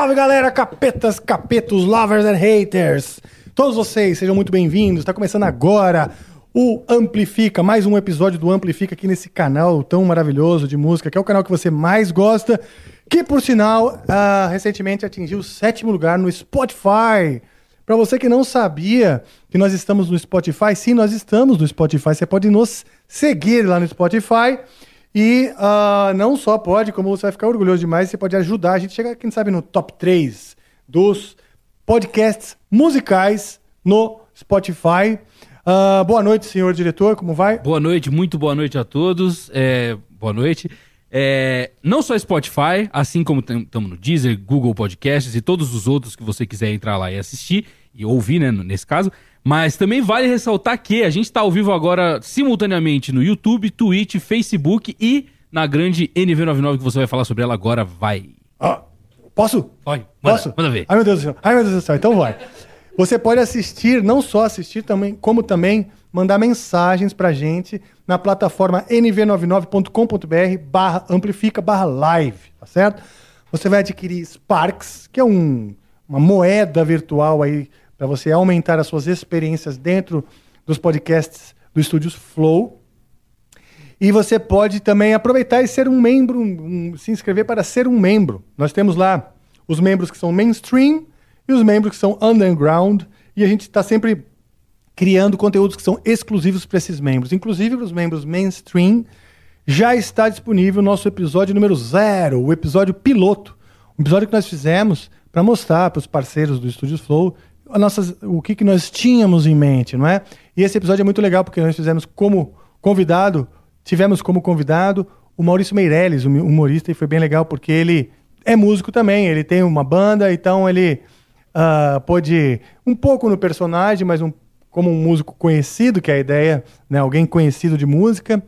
Salve galera, capetas, capetos, lovers and haters. Todos vocês sejam muito bem-vindos. Está começando agora o Amplifica, mais um episódio do Amplifica aqui nesse canal tão maravilhoso de música, que é o canal que você mais gosta, que por sinal ah, recentemente atingiu o sétimo lugar no Spotify. Para você que não sabia que nós estamos no Spotify, sim, nós estamos no Spotify. Você pode nos seguir lá no Spotify. E ah, não só pode, como você vai ficar orgulhoso demais, você pode ajudar a gente chega, quem sabe, no top 3 dos podcasts musicais no Spotify. Ah, boa noite, senhor diretor, como vai? Boa noite, muito boa noite a todos. É, boa noite. É, não só Spotify, assim como estamos no Deezer, Google Podcasts e todos os outros que você quiser entrar lá e assistir e ouvir, né, nesse caso. Mas também vale ressaltar que a gente está ao vivo agora simultaneamente no YouTube, Twitch, Facebook e na grande NV99 que você vai falar sobre ela agora. Vai. Ah, posso? Vai, manda, Posso? manda ver. Ai, meu Deus do céu. Ai, meu Deus do céu. Então vai. Você pode assistir, não só assistir, também, como também mandar mensagens pra gente na plataforma nv99.com.br barra amplifica barra live, tá certo? Você vai adquirir Sparks, que é um, uma moeda virtual aí para você aumentar as suas experiências dentro dos podcasts do Estúdios Flow. E você pode também aproveitar e ser um membro, um- se inscrever para ser um membro. Nós temos lá os membros que são mainstream e os membros que são underground. E a gente está sempre criando conteúdos que são exclusivos para esses membros. Inclusive para os membros mainstream, já está disponível o nosso episódio número zero, o episódio piloto. Um episódio que nós fizemos para mostrar para os parceiros do Estúdios Flow nossas, o que, que nós tínhamos em mente, não é? E esse episódio é muito legal porque nós fizemos como convidado, tivemos como convidado o Maurício Meirelles, um humorista, e foi bem legal porque ele é músico também, ele tem uma banda, então ele ah, pôde um pouco no personagem, mas um, como um músico conhecido, que é a ideia, né? Alguém conhecido de música.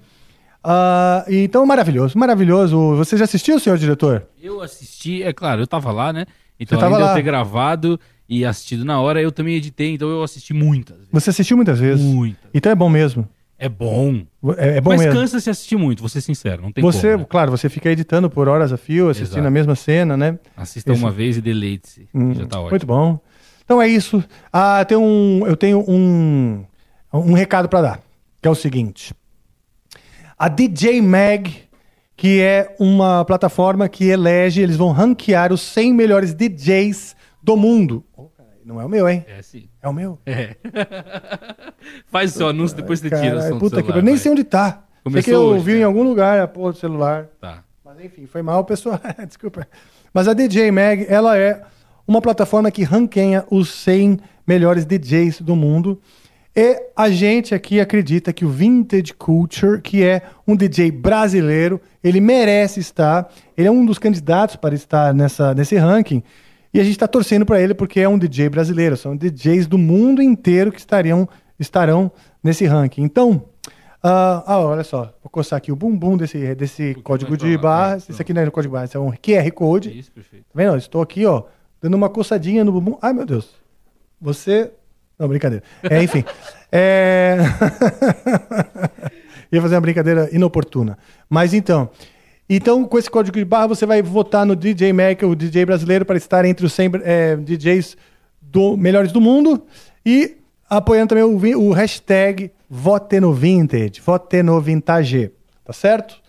E então, maravilhoso, maravilhoso. Você já assistiu, senhor diretor? Eu assisti, é claro, eu tava lá, né? Então, Você além de lá. eu ter gravado e assistido na hora, eu também editei, então eu assisti muitas vezes. Você assistiu muitas vezes. Muitas. Então é bom mesmo. É bom. É, é bom Mas mesmo. cansa se assistir muito, vou ser sincero, não tem Você, como. né? claro, você fica editando por horas a fio, assistindo Exato. a mesma cena, né? Assista Isso. uma vez e deleite-se. Hum, Já tá ótimo. Muito bom. Então é isso. Ah, tem um, eu tenho um, um recado para dar, que é o seguinte. A DJ Mag, que é uma plataforma que elege, eles vão ranquear os 100 melhores DJs do mundo. Não é o meu, hein? É sim. É o meu. É. Faz o seu anúncio, depois você tira o som puta que celular, pariu. Nem vai. sei onde tá. sei que Começou eu hoje, ouvi né? em algum lugar a porra do celular. Tá. Mas enfim, foi mal, pessoal. Desculpa. Mas a DJ Mag, ela é uma plataforma que ranqueia os 100 melhores DJs do mundo. E a gente aqui acredita que o Vintage Culture, que é um DJ brasileiro, ele merece estar. Ele é um dos candidatos para estar nessa, nesse ranking. E a gente está torcendo para ele porque é um DJ brasileiro. São DJs do mundo inteiro que estariam, estarão nesse ranking. Então, ah, ah, olha só, vou coçar aqui o bumbum desse, desse código mais de pra lá, barras. é, Esse aqui não é o código de barras, esse é um QR Code. Isso, perfeito. Tá vendo? Eu Estou aqui, ó, dando uma coçadinha no bumbum. Ai, meu Deus. Você. Não, brincadeira. É, enfim. é... Ia fazer uma brincadeira inoportuna. Mas então. Então, com esse código de barra, você vai votar no DJ Mac, o DJ brasileiro, para estar entre os 100 é, DJs do, melhores do mundo. E apoiando também o, o hashtag Vote no Vintage. Vote no Vintage. Tá certo?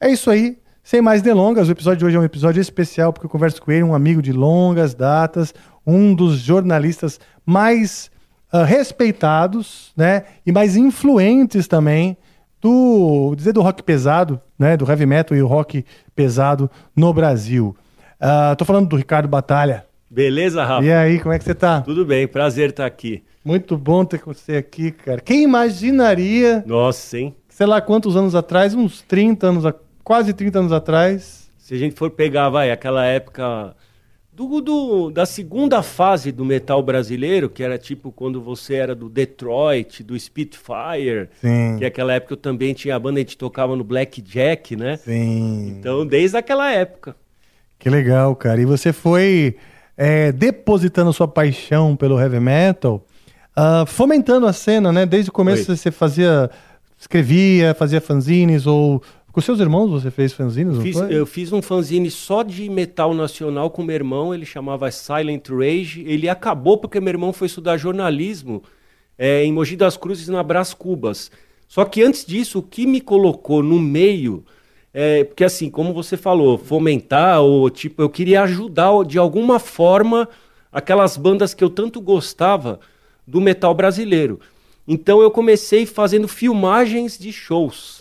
É isso aí. Sem mais delongas, o episódio de hoje é um episódio especial porque eu converso com ele, um amigo de longas datas, um dos jornalistas mais ah, respeitados, né? E mais influentes também do, dizer do rock pesado, né? Do heavy metal e o rock pesado no Brasil. Ah, tô falando do Ricardo Batalha. Beleza, Rafa? E aí, como é que você tá? Tudo bem, prazer estar aqui. Muito bom ter você aqui, cara. Quem imaginaria, Nossa, hein? sei lá quantos anos atrás, uns 30 anos, quase 30 anos atrás. Se a gente for pegar, vai, aquela época do, do- da segunda fase do metal brasileiro, que era tipo quando você era do Detroit, do Spitfire, Sim. que aquela época eu também tinha a banda, a gente tocava no Blackjack, né? Sim. Então, desde aquela época. Que legal, cara. E você foi é, depositando sua paixão pelo heavy metal, ah, fomentando a cena, né? Desde o começo você fazia, escrevia, fazia fanzines, ou com seus irmãos você fez fanzines, não Fiz- foi? eu fiz um fanzine só de metal nacional com meu irmão, ele chamava Silent Rage. Ele acabou porque meu irmão foi estudar jornalismo é, em Mogi das Cruzes, na Brás Cubas. Só que antes disso, o que me colocou no meio, é, porque assim, como você falou, fomentar, ou tipo, eu queria ajudar de alguma forma aquelas bandas que eu tanto gostava do metal brasileiro. Então eu comecei fazendo filmagens de shows.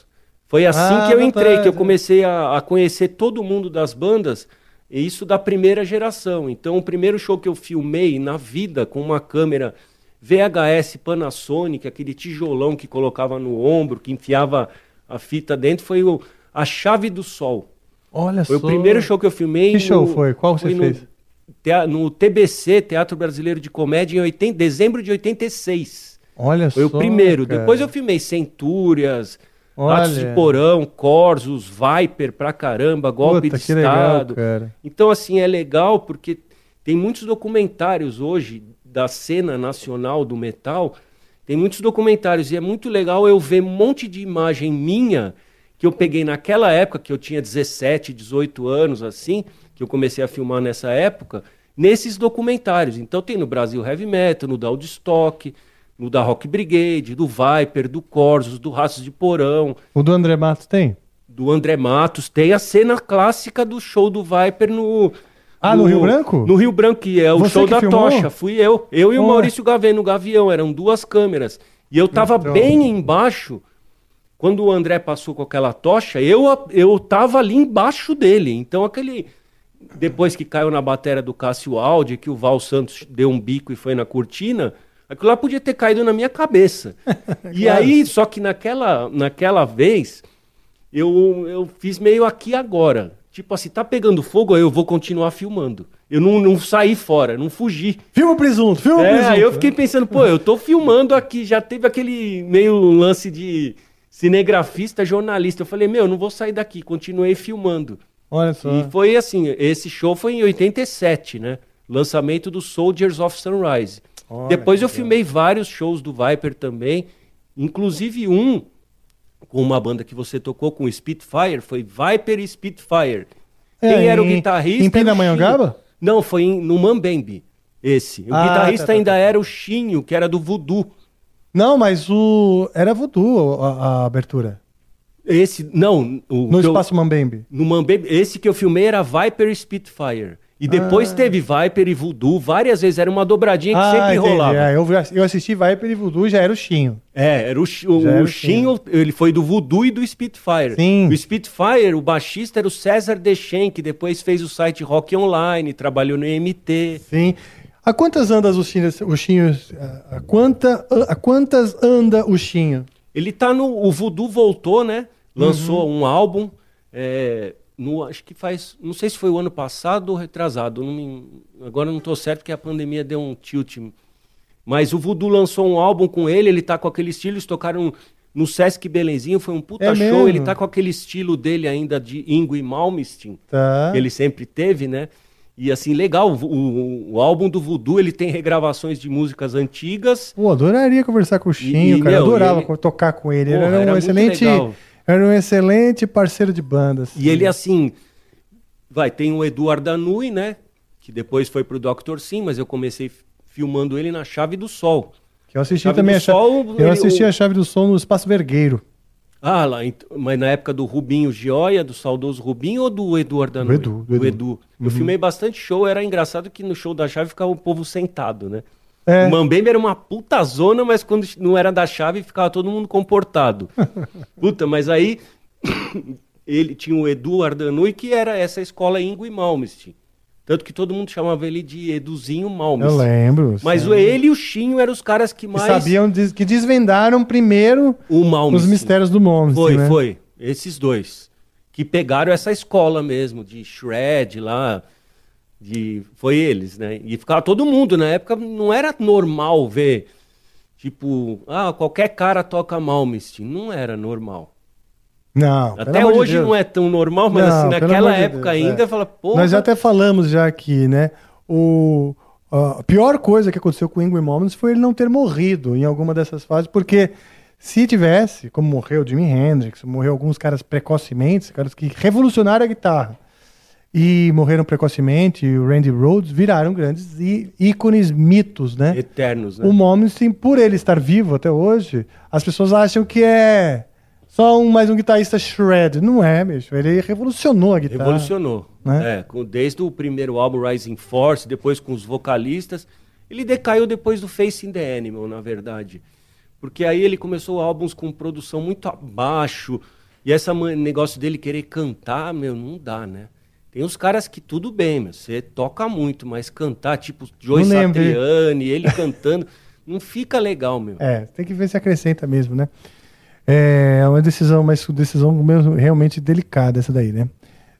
Foi assim Ah, que eu entrei, que eu comecei a, a conhecer todo mundo das bandas, e isso da primeira geração. Então, o primeiro show que eu filmei na vida com uma câmera VHS Panasonic, aquele tijolão que colocava no ombro, que enfiava a fita dentro, foi o A Chave do Sol. Olha Foi só. o primeiro show que eu filmei. Que show foi? Qual você no, fez? tea- no TBC, Teatro Brasileiro de Comédia, em 80, dezembro de 86. Olha Foi só, o primeiro. cara. Depois eu filmei Centúrias. Atos de Porão, Corsos, Viper pra caramba, Golpe Puta, de legal, Estado. cara. Então, assim, é legal porque tem muitos documentários hoje da cena nacional do metal. Tem muitos documentários e é muito legal eu ver um monte de imagem minha que eu peguei naquela época, que eu tinha 17, 18 anos, assim, que eu comecei a filmar nessa época, nesses documentários. Então tem no Brasil Heavy Metal, no da Woodstock, no da Rock Brigade, do Viper, do Corsos, do Raços de Porão, O do André Matos tem? do André Matos. Tem a cena clássica do show do Viper no. Ah, no Rio Branco? No Rio Branco, que é o Você show da filmou? tocha. Fui eu. Eu e o. Maurício Gavê no Gavião. Eram duas câmeras. E eu tava Então. bem embaixo. Quando o André passou com aquela tocha, eu, eu tava ali embaixo dele. Então aquele. Depois que caiu na bateria do Cássio Aldi, que o Val Santos deu um bico e foi na cortina, aquilo lá podia ter caído na minha cabeça. E Claro. aí, só que naquela, naquela vez, eu, eu fiz meio aqui agora. Tipo assim, tá pegando fogo, aí eu vou continuar filmando. Eu não, não saí fora, não fugi. Filma o presunto, filma o É, presunto. aí eu fiquei pensando, pô, eu tô filmando aqui, já teve aquele meio lance de cinegrafista, jornalista. Eu falei, meu, eu não vou sair daqui, continuei filmando. Olha só. E foi assim, esse show foi em 87, né? Lançamento do Soldiers of Sunrise. Olha Depois eu legal. filmei vários shows do Viper também, inclusive um com uma banda que você tocou com o Spitfire, foi Viper e Spitfire. É, Quem era o guitarrista? em Pindamonhangaba? Não, foi em, no Mambembe, esse. O Ah, guitarrista tá, tá, ainda tá. era o Chinho, que era do Voodoo. Não, mas o. Era voodoo a, a abertura. Esse, não, o No que eu- Espaço Mambembe. No Mambembe, esse que eu filmei era Viper e Spitfire. E depois Ah. teve Viper e Voodoo, várias vezes, era uma dobradinha que sempre entendi. rolava. É, eu, eu assisti Viper e Voodoo já era o Chinho. É, era o, o, era o Chinho, ele foi do Voodoo e do Spitfire. Sim. O Spitfire, o baixista era o César Dechen, que depois fez o site Rock Online, trabalhou no MT. Sim. A quantas andas o Chinho? O Chinho a, quanta, a quantas anda o Chinho? Ele tá no. O Voodoo voltou, né? Lançou Uhum. um álbum. é, no, acho que faz. Não sei se foi o ano passado ou retrasado. não me- agora não tô certo porque a pandemia deu um tilt. Mas o Voodoo lançou um álbum com ele, ele tá com aquele estilo, eles tocaram no Sesc Belenzinho, foi um puta É show. mesmo? Ele tá com aquele estilo dele ainda de Ingo e Malmsteen, Tá. que ele sempre teve, né? E assim, legal, o, o- o álbum do Voodoo, ele tem regravações de músicas antigas. Pô, adoraria conversar com o Chinho, e, cara. Eu meu, adorava ele- tocar com ele. ele Porra, era um era excelente. Era um excelente parceiro de bandas. E ele, assim, vai, tem o Eduardo Anui, né? Que depois foi pro Dr. Sim, mas eu comecei filmando ele na Chave do Sol. Que eu assisti Chave também do a chave, Sol, Eu assisti o- a Chave do Som no Espaço Vergueiro. Ah, lá, mas na época do Rubinho Gioia, do saudoso Rubinho ou do Eduardo Anui? Edu, do Edu. Eu filmei bastante show, era engraçado que no show da Chave ficava o povo sentado, né? É. O Mambembe era uma puta zona, mas quando não era da chave ficava todo mundo comportado. puta, mas aí ele tinha o Edu Ardanui, que era essa escola Ingo e Malmsteen. Tanto que todo mundo chamava ele de Eduzinho Malmsteen. Eu lembro. Mas sim. o ele e o Chinho eram os caras que Que mais. sabiam, des- que desvendaram primeiro o os mistérios do Malmsteen, Foi, né? foi. Esses dois. Que pegaram essa escola mesmo, de shred lá. De... Foi eles, né? E ficava todo mundo. Na época não era normal ver. Tipo, ah, qualquer cara toca Malmsteen. Não era normal. Não, Até de hoje Deus. não é tão normal, mas Não, assim, naquela de época Deus, ainda, é. fala, pô. Nós até falamos já aqui, né? O, a pior coisa que aconteceu com o Ingrid Malmsteen foi ele não ter morrido em alguma dessas fases, porque se tivesse, como morreu Jimi Hendrix, morreu alguns caras precocemente, caras que revolucionaram a guitarra, e morreram precocemente, e o Randy Rhodes viraram grandes ícones, mitos, né? Eternos, né? O Malmsteen, por ele estar vivo até hoje, as pessoas acham que é só um, mais um guitarrista shred. Não é, bicho. Ele revolucionou a guitarra. Revolucionou. Né? É, com- desde o primeiro álbum Rising Force, depois com os vocalistas. Ele decaiu depois do Facing the Animal, na verdade. Porque aí ele começou álbuns com produção muito abaixo. E esse negócio dele querer cantar, meu, não dá, né? Tem uns caras que tudo bem, meu, você toca muito, mas cantar, tipo Joe? Satriani, ele cantando, não fica legal, meu. É, tem que ver se acrescenta mesmo, né? É uma decisão, mas decisão mesmo realmente delicada essa daí, né?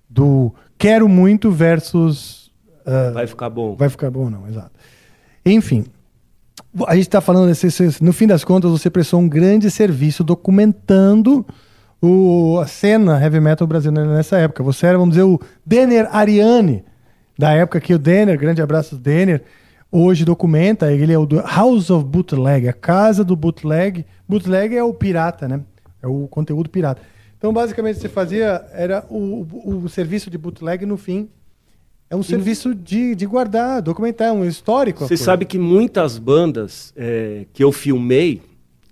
Do quero muito versus ah, Vai ficar bom. vai ficar bom não, exato. Enfim, a gente está falando, no fim das contas, você prestou um grande serviço documentando o, a cena heavy metal brasileira nessa época. Você era, vamos dizer, o Denner Ariane, da época que o Denner, grande abraço do Denner, hoje documenta, ele é o do House of Bootleg, a casa do bootleg. Bootleg é o pirata, né? É o conteúdo pirata. Então, basicamente, você fazia, era o, o, o serviço de bootleg, no fim, é um serviço de, de guardar, documentar, um histórico. Você sabe que muitas bandas é, que eu filmei,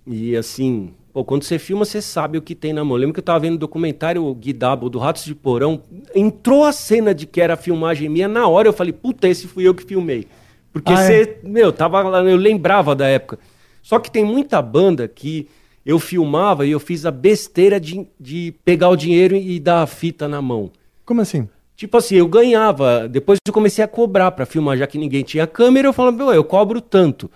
e assim, pô, quando você filma, você sabe o que tem na mão. Eu lembro que eu tava vendo o documentário o Guidabo do Ratos de Porão, entrou a cena de que era filmagem minha, na hora eu falei, puta, esse fui eu que filmei. Porque Ah, é? você, meu, tava lá, eu lembrava da época. Só que tem muita banda que eu filmava e eu fiz a besteira de, de pegar o dinheiro e dar a fita na mão. Como assim? Tipo assim, eu ganhava, depois eu comecei a cobrar pra filmar, já que ninguém tinha câmera, eu falava, "Meu, eu cobro tanto.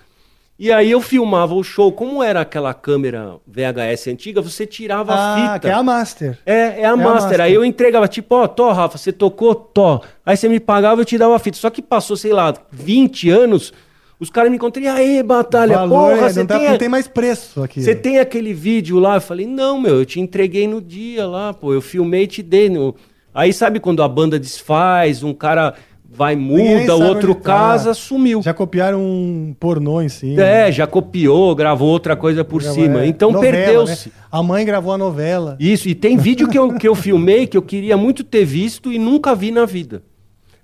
E aí eu filmava o show, como era aquela câmera VHS antiga, você tirava a Ah, fita. que é a Master. É, é a a master. master. Aí eu entregava, tipo, ó, tó, Rafa, você tocou, tó. Aí você me pagava, eu te dava a fita. Só que passou, sei lá, 20 anos, os caras me encontram, e aí, Batalha, Valor, porra, é, você não, tá- tem, a- não tem mais preço aqui. você tem aquele vídeo lá? Eu falei, não, meu, eu te entreguei no dia lá, pô, eu filmei e te dei. No... Aí sabe quando a banda desfaz, um cara vai, muda, o outro onde tá. casa, sumiu. Já copiaram um pornô em cima. É, já copiou, gravou outra coisa por Gravou- cima. é, Então perdeu-se. né? A mãe gravou a novela. Isso, e tem vídeo que eu, que eu filmei que eu queria muito ter visto e nunca vi na vida.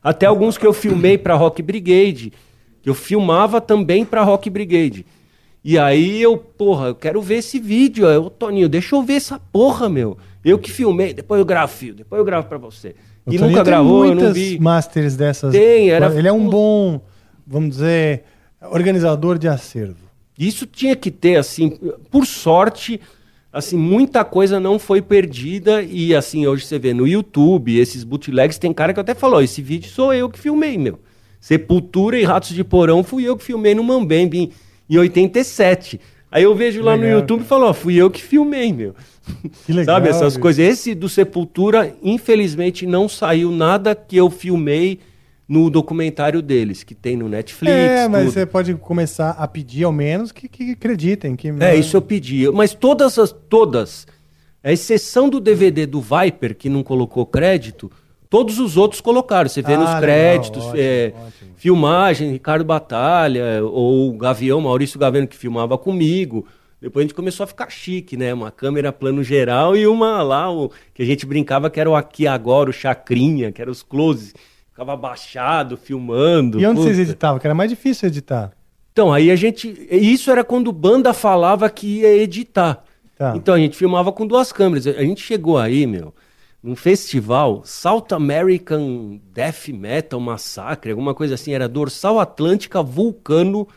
Até alguns que eu filmei pra Rock Brigade, que eu filmava também pra Rock Brigade. E aí eu, porra, eu quero ver esse vídeo. Ô, Toninho, deixa eu ver essa porra, meu. Eu que filmei, depois eu gravo, filho, depois eu gravo pra você. O E Toninho nunca gravou, eu não muitas vi. masters dessas. Tem, era- Ele é um bom, vamos dizer, organizador de acervo. Isso tinha que ter, assim, por sorte, assim, muita coisa não foi perdida e, assim, hoje você vê no YouTube, esses bootlegs, tem cara que até falou, esse vídeo sou eu que filmei, meu. Sepultura e Ratos de Porão fui eu que filmei no Mambembe em, em 87. Aí eu vejo lá no Legal, YouTube e falo, ó, fui eu que filmei, meu. Que legal, Sabe, essas bicho. coisas. Esse do Sepultura, infelizmente, não saiu nada que eu filmei no documentário deles, que tem no Netflix. É, mas tudo. você pode começar a pedir ao menos que, que acreditem. Que, É, isso eu pedi. Mas todas as. Todas. A exceção do DVD do Viper, que não colocou crédito, todos os outros colocaram. Você vê Ah, nos legal, créditos, ótimo, é, ótimo. filmagem, Ricardo Batalha, ou o Gavião, Maurício Gavião, que filmava comigo. Depois a gente começou a ficar chique, né? Uma câmera plano geral e uma lá, o, que a gente brincava que era o aqui agora, o chacrinha, que era os closes. Ficava abaixado, filmando. E onde vocês puta. editavam? Que era mais difícil editar. Então, aí a gente. Isso era quando banda falava que ia editar. Tá. Então a gente filmava com duas câmeras. A gente chegou aí, meu, num festival, South American Death Metal Massacre, alguma coisa assim, era Dorsal Atlântica, Vulcano.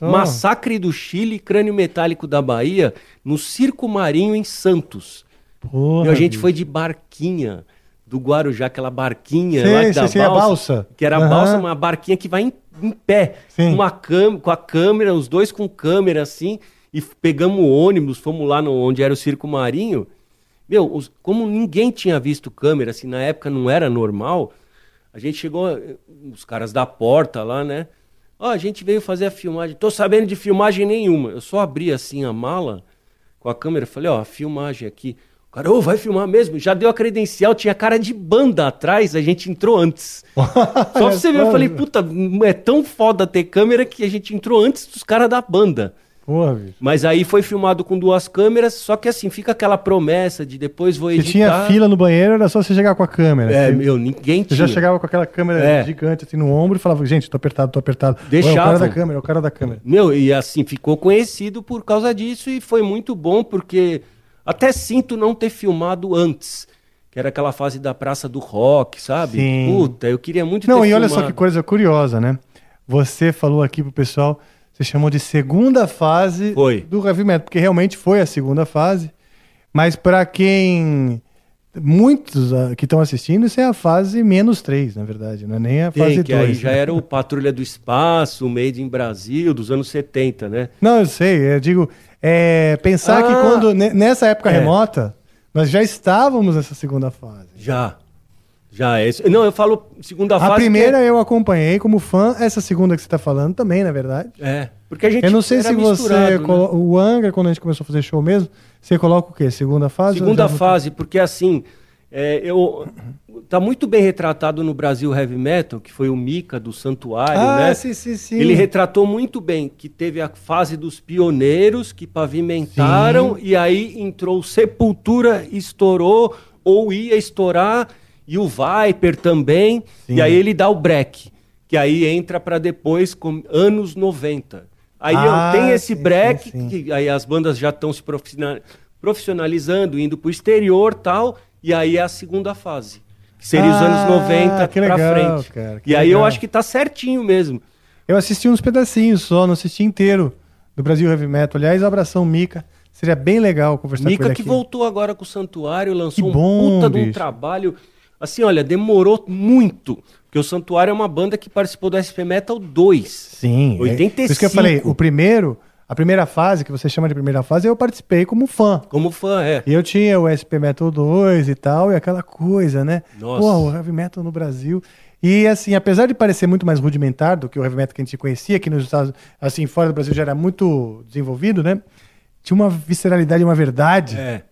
Massacre do Chile, Crânio Metálico da Bahia, no Circo Marinho em Santos. Porra, e a gente bicho. foi de barquinha do Guarujá, aquela barquinha Sei, lá que sei, da sei, a balsa. Que era a Aham. balsa, uma barquinha que vai em, em pé, Sim. uma cam com a câmera, os dois com câmera assim, e pegamos o ônibus, fomos lá no, onde era o Circo Marinho. Meu, os- como ninguém tinha visto câmera, assim, na época não era normal, a gente chegou, eh, os caras da porta lá, né? Ó, a gente veio fazer a filmagem. Tô sabendo de filmagem nenhuma. Eu só abri assim a mala com a câmera falei, ó, a filmagem aqui. O cara, ô, vai filmar mesmo? Já deu a credencial, tinha cara de banda atrás, a gente entrou antes. Só pra você ver, eu falei, puta, é tão foda ter câmera que a gente entrou antes dos caras da banda. Porra, bicho. Mas aí foi filmado com duas câmeras, só que assim, fica aquela promessa de depois vou Você editar. tinha fila no banheiro, era só você chegar com a câmera. É, Você- meu, ninguém Você tinha. já chegava com aquela câmera É. gigante assim no ombro e falava, gente, tô apertado, tô apertado. Ué, É o cara da câmera, é o cara da câmera. Meu, e assim, ficou conhecido por causa disso e foi muito bom, porque até sinto não ter filmado antes. Que era aquela fase da Praça do Rock, sabe? Sim. Puta, eu queria muito Não, ter e olha só que coisa curiosa, né? Você falou aqui pro pessoal, você chamou de segunda fase Foi. do heavy metal, porque realmente foi a segunda fase. Mas pra quem muitos ah, que estão assistindo, isso é a fase menos três, na verdade, não é nem a Tem, fase que aí 2. já era o Patrulha do Espaço, o Made in Brasil, dos anos 70, né? Não, eu sei, eu digo, é, pensar que Ah. quando ne- nessa época É. remota, nós já estávamos nessa segunda fase. Já. Já é. isso. Não, eu falo segunda fase. A primeira porque- eu acompanhei como fã, essa segunda que você está falando também, na verdade. É. Porque a gente Eu não sei era se você. né? colo- O Angra, quando a gente começou a fazer show mesmo, você coloca o quê? Segunda fase? Segunda fase, porque assim, é, eu tá muito bem retratado no Brasil Heavy Metal, que foi o Mika do Santuário, Ah, né? sim, sim, sim. Ele retratou muito bem que teve a fase dos pioneiros que pavimentaram e aí entrou Sepultura, estourou ou ia estourar e o Viper também. Sim. E aí ele dá o break, que aí entra para depois com anos 90. Aí Ah, tem esse sim, break sim, que aí as bandas já estão se profissional- profissionalizando, indo pro exterior, tal, e aí é a segunda fase. Que seria os Ah, anos 90 que pra legal, frente. cara, e aí eu legal. acho que tá certinho mesmo. Eu assisti uns pedacinhos só, não assisti inteiro do Brasil Heavy Metal. Aliás, abração Mica. Seria bem legal conversar com Mica ele que aqui. voltou agora com o Santuário, lançou Que bom, um puta de um bicho. trabalho. Assim, olha, demorou muito. Porque o Santuário é uma banda que participou do SP Metal 2. Sim. é- 85. Por isso que eu falei, o primeiro, a primeira fase, que você chama de primeira fase, eu participei como fã. Como fã, é. E eu tinha o SP Metal 2 e tal, e aquela coisa, né? Nossa. Pô, o heavy metal no Brasil. E assim, apesar de parecer muito mais rudimentar do que o heavy metal que a gente conhecia, que nos Estados assim, fora do Brasil já era muito desenvolvido, né? Tinha uma visceralidade, uma verdade É.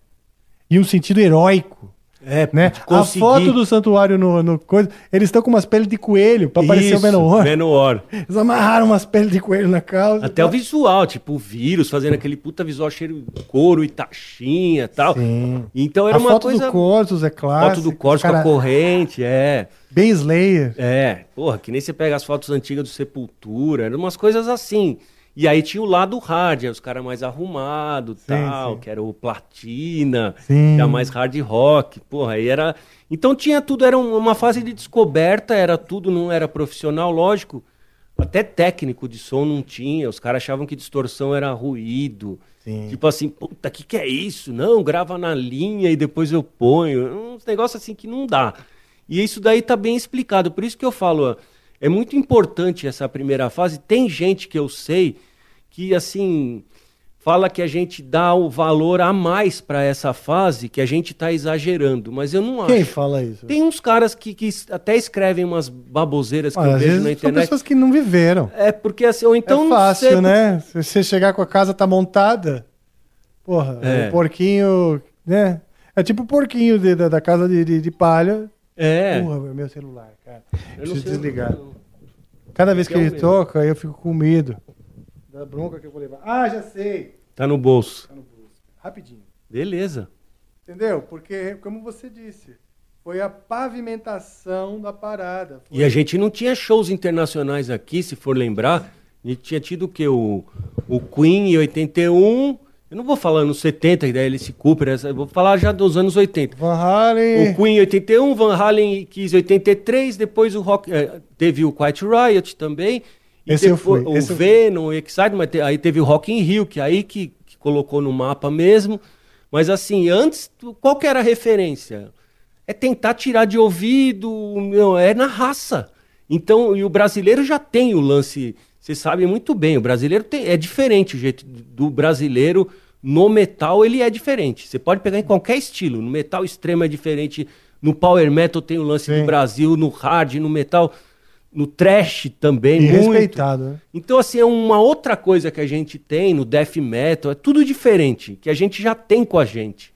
e um sentido heróico. É, Né? de A conseguir- foto do santuário no, no coisa, eles estão com umas peles de coelho pra parecer o Menor. Manowar. Eles amarraram umas peles de coelho na calça. Até o visual, tipo o vírus, fazendo aquele puta visual cheiro de couro e taxinha e tal. Sim. Então era a uma foto coisa. do Corsos é clássica. foto do Corso com a cara, corrente, é. Bem Slayer. É, porra, que nem você pega as fotos antigas do Sepultura, eram umas coisas assim. E aí tinha o lado hard, os caras mais arrumados tal, sim. que era o Platina, Sim. que era mais hard rock, porra, aí era... Então tinha tudo, era um- uma fase de descoberta, era tudo, não era profissional, lógico. Até técnico de som não tinha, os caras achavam que distorção era ruído. Sim. Tipo assim, puta, que que é isso? Não, grava na linha e depois eu ponho. Uns negócios assim que não dá. E isso daí tá bem explicado. Por isso que eu falo, ó, é muito importante essa primeira fase. Tem gente que eu sei que, assim, fala que a gente dá o valor a mais para essa fase, que a gente tá exagerando. Mas eu não Quem acho. fala isso? Tem uns caras que, que até escrevem umas baboseiras que eu vejo na são internet. pessoas que não viveram. É porque assim, ou então é fácil, sei- né? Se você chegar com a casa tá montada, porra, É. o porquinho, né? É tipo o porquinho de- da, da casa de, de, de palha. É. Porra, meu celular, cara. Eu não Preciso sei- desligar. Cada vez que Que ele toca, eu fico com medo da bronca que eu vou levar. Ah, já sei. Tá no bolso. Rapidinho. Beleza. Entendeu? Porque, como você disse, foi a pavimentação da parada. Foi- E a gente não tinha shows internacionais aqui, se for lembrar. A gente tinha tido o quê? O, o Queen em 81, Eu não vou falar anos 70, da Alice Cooper, essa- eu vou falar já dos anos 80. Van Halen. O Queen em 81, Van Halen quis em 83, depois o Rock, eh, teve o Quiet Riot também. Esse eu depois- fui, O esse eu fui. Venom, o Excite, mas te- aí teve o Rock in Rio, que aí que, que colocou no mapa mesmo. Mas assim, antes, qual que era a referência? É tentar tirar de ouvido, meu, é na raça. Então, e o brasileiro já tem o lance, você sabe muito bem, o brasileiro tem, é diferente o jeito do brasileiro no metal, ele é diferente. Você pode pegar em qualquer estilo, no metal extremo é diferente, no power metal tem o lance Sim. do Brasil, no hard, no metal, no trash também, E muito. respeitado, né? Então, assim, é uma outra coisa que a gente tem no death metal, é tudo diferente, que a gente já tem com a gente.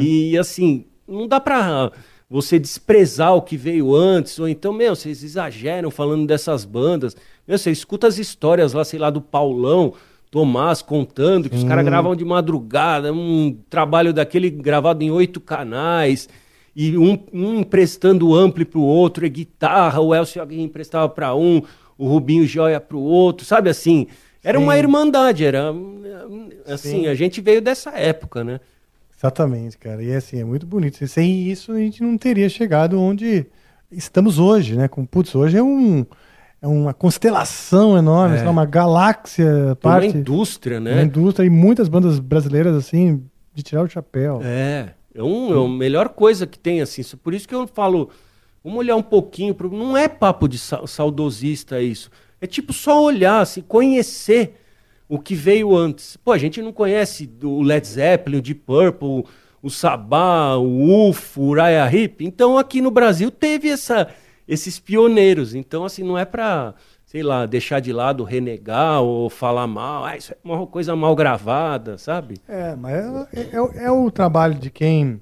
E, assim, não dá pra você desprezar o que veio antes, ou então, meu, vocês exageram falando dessas bandas. Meu, você escuta as histórias lá, sei lá, do Paulão, Tomás contando que os caras gravavam de madrugada, um trabalho daquele gravado em oito canais, e um, um emprestando ampli pro outro, e guitarra, o Elcio alguém emprestava para um, o Rubinho joia pro outro, sabe assim? Era uma irmandade, era hum, assim, a gente veio dessa época, né? Exatamente, cara. E assim, é muito bonito. Sem isso, a gente não teria chegado onde estamos hoje, né? Com, putz, hoje é um. É uma constelação enorme, lá, uma galáxia Tem uma parte indústria, uma né? indústria e muitas bandas brasileiras assim de tirar o chapéu. É, é, um, é a melhor coisa que tem, assim. Por isso que eu falo, vamos olhar um pouquinho. Pro, não é papo de sa- saudosista isso. É tipo só olhar, assim, conhecer o que veio antes. Pô, a gente não conhece o Led Zeppelin, o Deep Purple, o Sabá, o UFO, o Uriah Heep. Então aqui no Brasil teve essa, esses pioneiros. Então, assim, não é pra, sei lá, deixar de lado, renegar ou falar mal. Ah, isso é uma coisa mal gravada, sabe? É, mas é, é- é o- é o trabalho de quem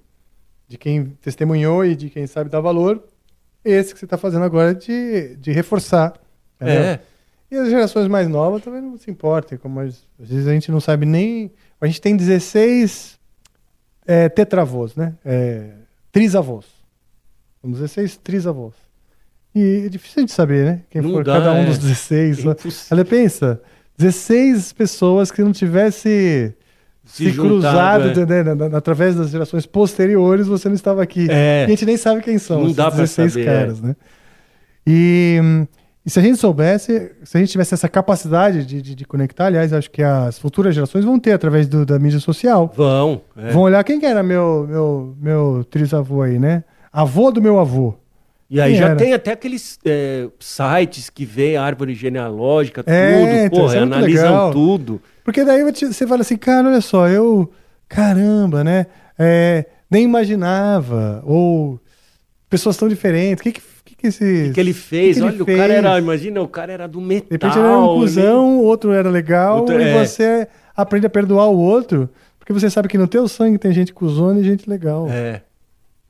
de quem testemunhou e de quem sabe dar valor, esse que você está fazendo agora de, de reforçar. entendeu? É. E as gerações mais novas também não se importam, como às vezes a gente não sabe nem. A gente tem 16 é, tetravôs, né? É, trisavôs. São 16 trisavôs. E é difícil a gente saber, né? Quem Não for dá, cada um é. dos 16. É impossível. Ela pensa, 16 pessoas que não tivesse Se se, juntado, cruzado é. né, na- na- através das gerações posteriores, você não estava aqui. É. E a gente nem sabe quem são Não dá pra 16 saber, caras, né? E, hum, e se a gente soubesse, se a gente tivesse essa capacidade de, de, de conectar, aliás, acho que as futuras gerações vão ter através do- da mídia social. Vão. é. Vão olhar quem que era meu, meu, meu trisavô aí, né? Avô do meu avô. E aí Quem já era? tem até aqueles é, sites que vê a árvore genealógica, É, tudo, então, porra, é analisam legal. tudo. Porque daí você você fala assim, cara, olha só, eu. Caramba, né? É, nem imaginava. Ou pessoas tão diferentes. O que, que, que, esse. O que, que ele fez? que que ele Olha, o fez? cara era, imagina, o cara era do metal. De repente ele era um né? cuzão, o outro era legal, Outro- e é. você aprende a perdoar o outro, porque você sabe que no teu sangue tem gente cuzona e gente legal. É.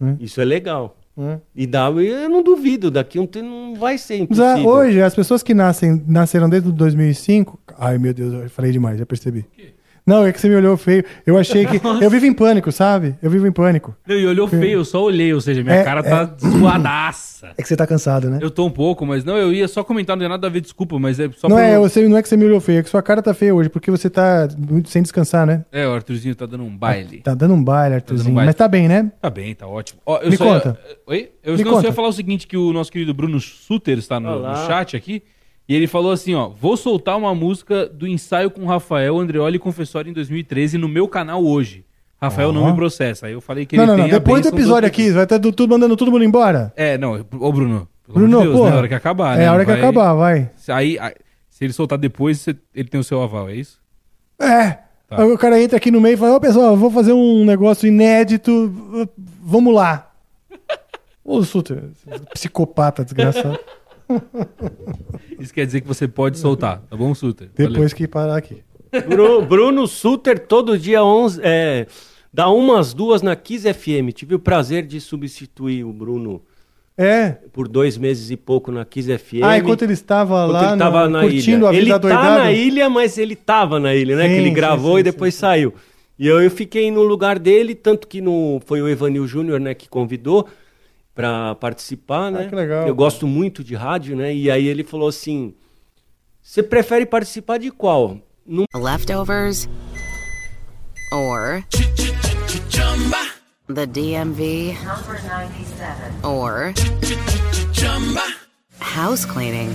Hum. Isso é legal. né? E dá, eu não duvido, daqui um tempo não vai ser Mas, ah, impossível. hoje, as pessoas que nascem, nasceram desde 2005. Ai, meu Deus, eu falei demais, já percebi. Não, é que você me olhou feio. Eu achei que. Eu vivo em pânico, sabe? Eu vivo em pânico. Não, e olhou feio, eu só olhei, ou seja, minha É, cara tá zoadaça. É que você tá cansado, né? Eu tô um pouco, mas não, eu ia só comentar, não tem nada a ver, desculpa, mas é só não, pra- é, você, não é que você me olhou feio, é que sua cara tá feia hoje, porque você tá muito sem descansar, né? É, o Arthurzinho tá dando um baile. Tá dando um baile, Arthurzinho. baile. Mas tá bem, né? Tá bem, tá ótimo. Ó, eu Me só conta. Oi? Eu Me não, só conta. ia falar o seguinte, que o nosso querido Bruno Suter está no, no chat aqui, e ele falou assim, ó, vou soltar uma música do ensaio com Rafael Andreoli e Confessório em 2013 no meu canal hoje. Rafael não Ó. me processa. Aí eu falei que não, ele não, não. tem a Depois do episódio outro- aqui, vai estar tudo mandando todo mundo embora. É, não, ô Bruno, pelo Bruno, de Deus, porra. né? A hora que acabar, né? É a hora Não que vai- acabar, vai. Aí, aí, se ele soltar depois, ele tem o seu aval, é isso? É. Tá. Aí o cara entra aqui no meio e fala: Ô pessoal, vou fazer um negócio inédito. Vamos lá. Ô, Suter, psicopata desgraçado. Isso quer dizer que você pode soltar, tá bom, Suter? Depois que parar aqui. Bruno, Bruno Suter, todo dia 11, é, dá umas duas na Kiss FM. Tive o prazer de substituir o Bruno É. por dois meses e pouco na Kiss FM. Ah, enquanto ele estava Enquanto lá ele tava no- na curtindo ilha. a vida ele doidada. tá na ilha, mas ele tava na ilha, né? Sim, que ele sim, gravou sim, e depois sim, sim. saiu. E eu, eu fiquei no lugar dele, tanto que no, foi o Evanil Júnior, né, que convidou para participar, né? Ah, que legal. Eu gosto muito de rádio, né? E aí ele falou assim: "Você prefere participar de qual?" Num Leftovers Or the DMV or house cleaning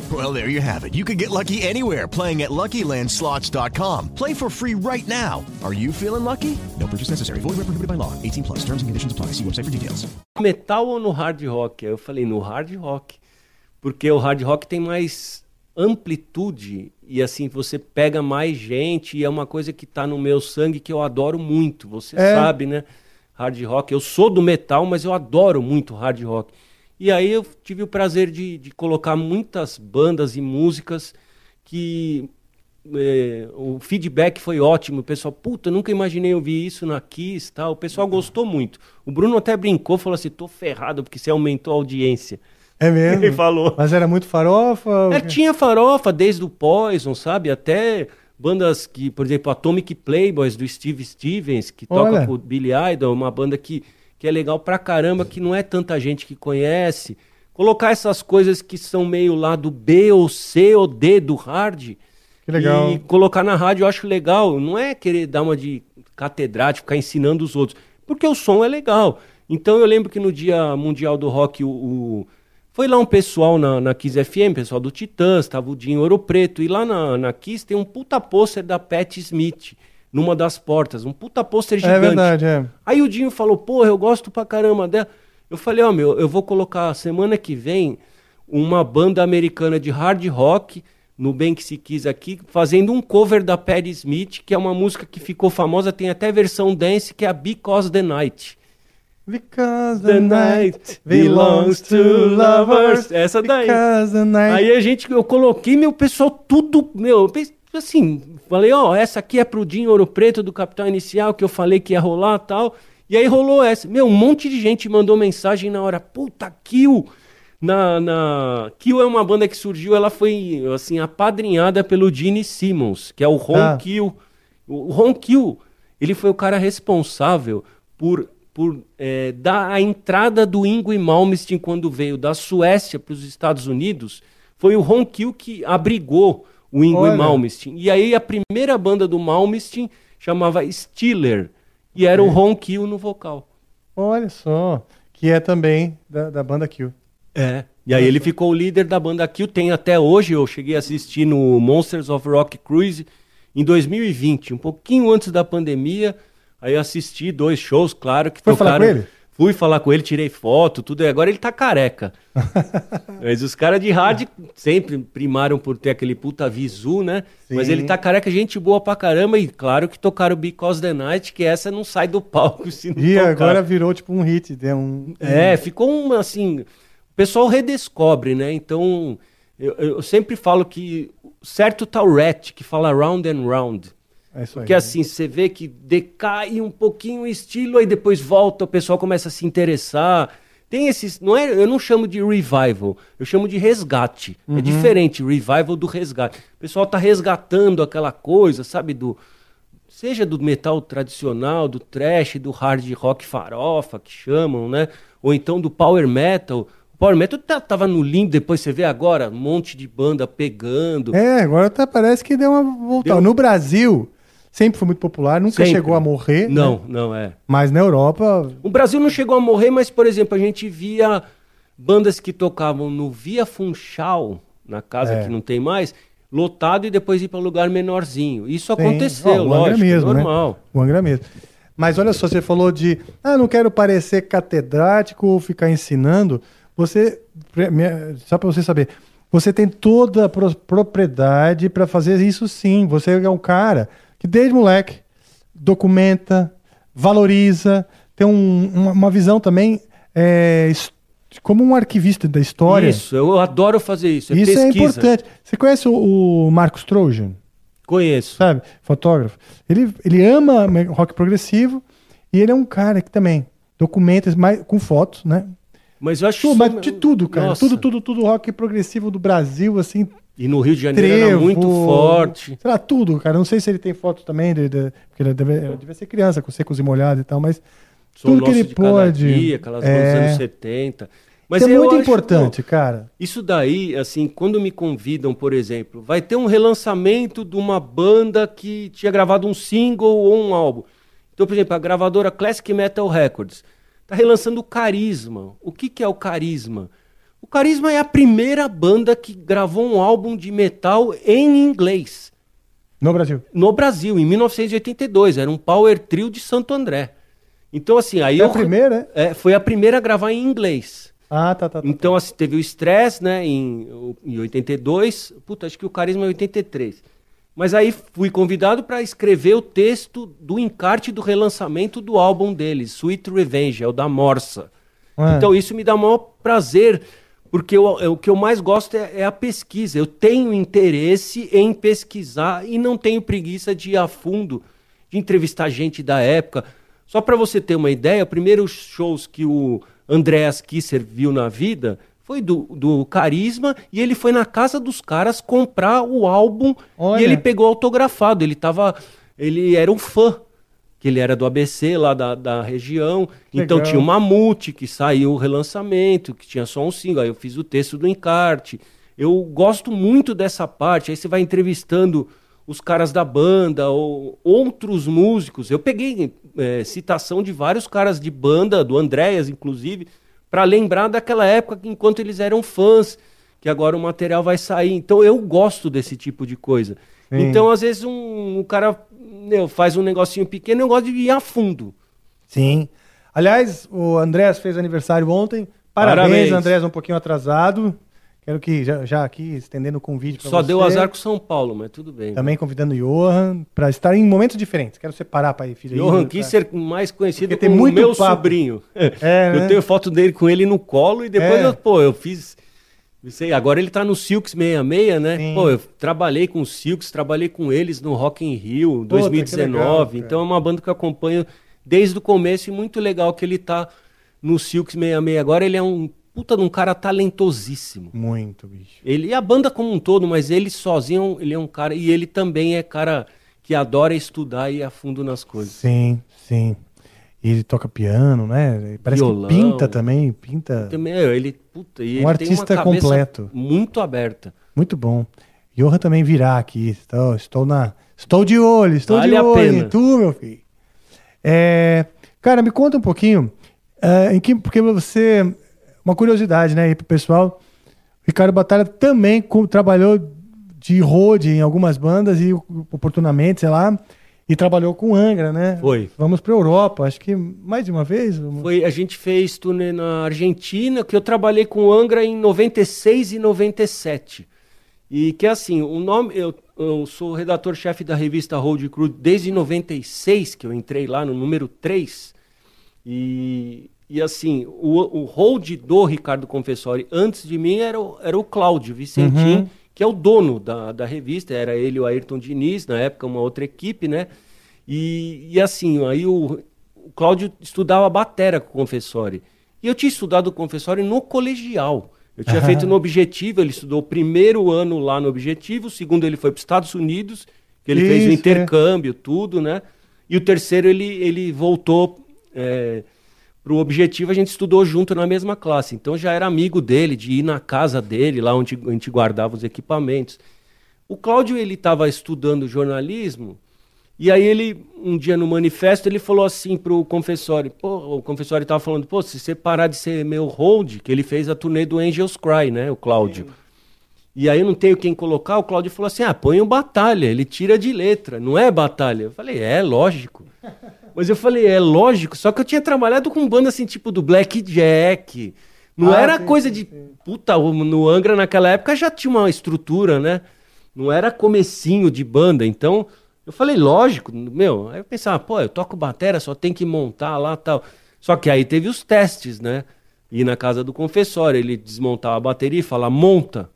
Well, there you have it. You can get lucky anywhere playing at LuckyLandSlots.com. Play for free right now. Are you feeling lucky? No purchase necessary. Void where prohibited by law. 18 plus. Terms and conditions apply. See website for details. Metal ou no hard rock? Aí eu falei, no hard rock. Porque o hard rock tem mais amplitude e assim você pega mais gente e é uma coisa que tá no meu sangue que eu adoro muito. Você É. sabe, né? Hard rock. Eu sou do metal, mas eu adoro muito hard rock. E aí eu tive o prazer de, de colocar muitas bandas e músicas que é, o feedback foi ótimo. O pessoal, puta, nunca imaginei ouvir isso na Kiss tal. O pessoal gostou muito. O Bruno até brincou, falou assim: tô ferrado porque você aumentou a audiência. É mesmo? Ele falou. Mas era muito farofa? É, tinha farofa desde o Poison, sabe? Até bandas que, por exemplo, Atomic Playboys do Steve Stevens, que toca Olha. com o Billy Idol, uma banda que, que é legal pra caramba, que não é tanta gente que conhece. Colocar essas coisas que são meio lá do B ou C ou D do hard. Que legal. E colocar na rádio eu acho legal. Não é querer dar uma de catedrático, ficar ensinando os outros. Porque o som é legal. Então eu lembro que no Dia Mundial do Rock, o, o- foi lá um pessoal na, na Kiss FM, pessoal do Titãs, tava o Dinho Ouro Preto. E lá na, na Kiss tem um puta pôster da Pat Smith, numa das portas. Um puta pôster gigante. É verdade, é. Aí o Dinho falou, porra, eu gosto pra caramba dela. Eu falei, ó, meu, eu vou colocar semana que vem uma banda americana de hard rock no Bem Que Se Quis aqui, fazendo um cover da Patti Smith, que é uma música que ficou famosa, tem até versão dance, que é a Because the Night. Because The night belongs to lovers. Essa daí. Because the night... Aí a gente, eu coloquei, meu pessoal, tudo, meu, eu pensei, assim, falei, ó, essa aqui é pro Dinho Ouro Preto do Capital Inicial, que eu falei que ia rolar e tal. E aí rolou essa. Meu, um monte de gente mandou mensagem na hora, puta, Kill. Na, na... Kill é uma banda que surgiu, ela foi, assim, apadrinhada pelo Gene Simmons, que é o Ron Ah. Kill. O Ron Kill, ele foi o cara responsável por, por eh, dar a entrada do Ingrid Malmsteen quando veio da Suécia para os Estados Unidos. Foi o Ron Kill que abrigou o Ingrid Olha. Malmsteen. E aí a primeira banda do Malmsteen chamava Stiller. E era o Ron Kill no vocal. Olha só. Que é também da, da banda Kill. É. E aí ele ficou o líder da banda Kill. Tem até hoje, eu cheguei a assistir no Monsters of Rock Cruise em 2020, um pouquinho antes da pandemia. Aí eu assisti dois shows, claro, que Foi falar tocaram. com ele? Fui falar com ele, tirei foto, tudo. E agora ele tá careca. Mas os caras de rádio sempre primaram por ter aquele puta visu, né? Mas Sim. ele tá careca, gente boa pra caramba. E claro que tocaram Because the Night, que essa não sai do palco se não E tocar. agora virou tipo um hit. Deu um... É, ficou um assim. O pessoal redescobre, né? Então, eu, eu sempre falo que certo tá o Rat, que fala round and round. É isso aí. Porque assim, você vê que decai um pouquinho o estilo, aí depois volta, o pessoal começa a se interessar. Tem esses. Não é, eu não chamo de revival, eu chamo de resgate. É diferente, revival do resgate. O pessoal tá resgatando aquela coisa, sabe, do. Seja do metal tradicional, do trash, do hard rock farofa, que chamam, né? Ou então do power metal. O power metal tá- tava no limbo, depois você vê agora um monte de banda pegando. É, agora tá, parece que deu uma voltada. Deu. No Brasil, sempre foi muito popular, nunca Sempre. chegou a morrer. Não, né? não é. Mas na Europa, O Brasil não chegou a morrer, mas, por exemplo, a gente via bandas que tocavam no Via Funchal, na casa É. que não tem mais, lotado e depois ir para lugar menorzinho. Isso Tem. aconteceu, Ó, o Angra lógico, mesmo, né? normal. O Angra mesmo. Mas olha só, você falou de, ah, não quero parecer catedrático ou ficar ensinando. Você, só para você saber, você tem toda a pro- propriedade para fazer isso sim. Você é um cara que desde moleque documenta, valoriza, tem um- uma, uma visão também é, como um arquivista da história. Isso, eu adoro fazer isso. É Isso é pesquisa. importante. Você conhece o, o Marcos Trojan? Conheço. sabe? Fotógrafo. Ele, ele ama rock progressivo e ele é um cara que também documenta mais, com fotos, né? Mas eu acho Tudo, mas de tudo, cara. Nossa. Tudo, tudo, tudo rock progressivo do Brasil, assim, E no Rio de Janeiro era trevo. muito forte. Sei lá, tudo, cara. Não sei se ele tem fotos também, de, de- porque ele deve, ele devia ser criança, com secos e molhados e tal, mas Sou tudo que ele pode. Dia, aquelas é, dos anos 70. Mas isso é muito importante, cara. Isso daí, assim, quando me convidam, por exemplo, vai ter um relançamento de uma banda que tinha gravado um single ou um álbum. Então, por exemplo, a gravadora Classic Metal Records está relançando o Carisma. O que, que é o Carisma? O Carisma é a primeira banda que gravou um álbum de metal em inglês No Brasil. no Brasil, em 1982. Era um power trio de Santo André. Então, assim, aí É a eu- primeira, É, foi a primeira a gravar em inglês. Ah, tá, tá. tá. Então, assim, teve o Stress, né, em, em 82. Puta, acho que o Carisma é 83. Mas aí fui convidado para escrever o texto do encarte do relançamento do álbum deles, Sweet Revenge, é o da Morsa. Ah. Então isso me dá maior prazer, porque eu- eu- o que eu mais gosto é, é a pesquisa. Eu tenho interesse em pesquisar e não tenho preguiça de ir a fundo, de entrevistar gente da época. Só para você ter uma ideia, o primeiro shows que o Andreas Kisser viu na vida foi do, do Carisma e ele foi na casa dos caras comprar o álbum Olha. e ele pegou autografado. Ele tava, ele era um fã, que ele era do ABC lá da, da região. Então Legal. tinha o Mamute, que saiu o relançamento, que tinha só um single. Aí eu fiz o texto do encarte. Eu gosto muito dessa parte. Aí você vai entrevistando os caras da banda ou outros músicos. Eu peguei eh, citação de vários caras de banda, do Andréas, inclusive, para lembrar daquela época que enquanto eles eram fãs, que agora o material vai sair. Então eu gosto desse tipo de coisa. Sim. Então, às vezes, um, um cara meu, faz um negocinho pequeno, eu gosto de ir a fundo. Sim. Aliás, o Andrés fez aniversário ontem. Parabéns, Parabéns. Andrés, um pouquinho atrasado. Quero que já, já aqui estendendo o convite para Só você. deu azar com São Paulo, mas tudo bem. Também convidando o Johan para estar em momentos diferentes. Quero separar para ir, filho. Johan aí, Kisser, mais conhecido Porque como muito meu papo. sobrinho. É, eu né? tenho foto dele com ele no colo e depois É. eu, pô, eu fiz. Não sei, agora ele tá no Silks 66, né? Sim. Pô, eu trabalhei com o Silks, trabalhei com eles no Rock in Rio Puta, que 2019. legal, então é uma banda que eu acompanho desde o começo e muito legal que ele tá no Silks 66. Agora ele é um puta de um cara talentosíssimo. Muito, bicho. Ele e a banda como um todo, mas ele sozinho, ele é um cara e ele também é cara que adora estudar e ir a fundo nas coisas. Sim, sim. E ele toca piano, né? Parece Violão. que pinta também, pinta. Também, é, ele, puta, e Um artista completo. muito aberta. Muito bom. Johan também virá aqui. Estou, estou na. Estou de olho, estou Vale de a olho pena. em tu, meu filho. É, cara, me conta um pouquinho. é, em que, porque você. Uma curiosidade, né, aí pro pessoal. Ricardo Batalha também co- trabalhou de road em algumas bandas e oportunamente, sei lá. E trabalhou com Angra, né? Foi. Vamos pra Europa, acho que mais de uma vez. Foi, a gente fez turnê na Argentina, que eu trabalhei com o Angra em 96 e 97. E que é assim, o nome, eu, eu sou redator-chefe da revista Road Crew desde 96, que eu entrei lá no número 3. E, e assim, o, o hold do Ricardo Confessori antes de mim era o, era o Cláudio Vicentim, Uhum. Que é o dono da, da revista, era ele o Ayrton Diniz, na época uma outra equipe, né? E, e assim, aí o, o Cláudio estudava batera com o Confessori. E eu tinha estudado o Confessori no colegial. Eu tinha Aham. feito no Objetivo, ele estudou o primeiro ano lá no Objetivo, o segundo ele foi para os Estados Unidos, que ele fez o Isso, é. intercâmbio, tudo, né? E o terceiro ele, ele voltou para o Objetivo, a gente estudou junto na mesma classe. Então já era amigo dele, de ir na casa dele, lá onde a gente guardava os equipamentos. O Cláudio, ele estava estudando jornalismo, e aí ele, um dia no manifesto, ele falou assim pro confessório, pô, o confessório estava falando, pô, se você parar de ser meu hold, que ele fez a turnê do Angels Cry, né, o Cláudio. E aí eu não tenho quem colocar, o Cláudio falou assim, ah, põe o Batalha, ele tira de letra, não é Batalha? Eu falei, é, lógico. Mas eu falei, é lógico, só que eu tinha trabalhado com banda assim, tipo do Black Jack, não Ah, era sim, coisa de, sim. puta, no Angra naquela época já tinha uma estrutura, né? Não era comecinho de banda, então eu falei, lógico, meu, aí eu pensava, pô, eu toco batera, só tem que montar lá tal. Só que aí teve os testes, né? ir na casa do confessor, ele desmontava a bateria e falava, monta,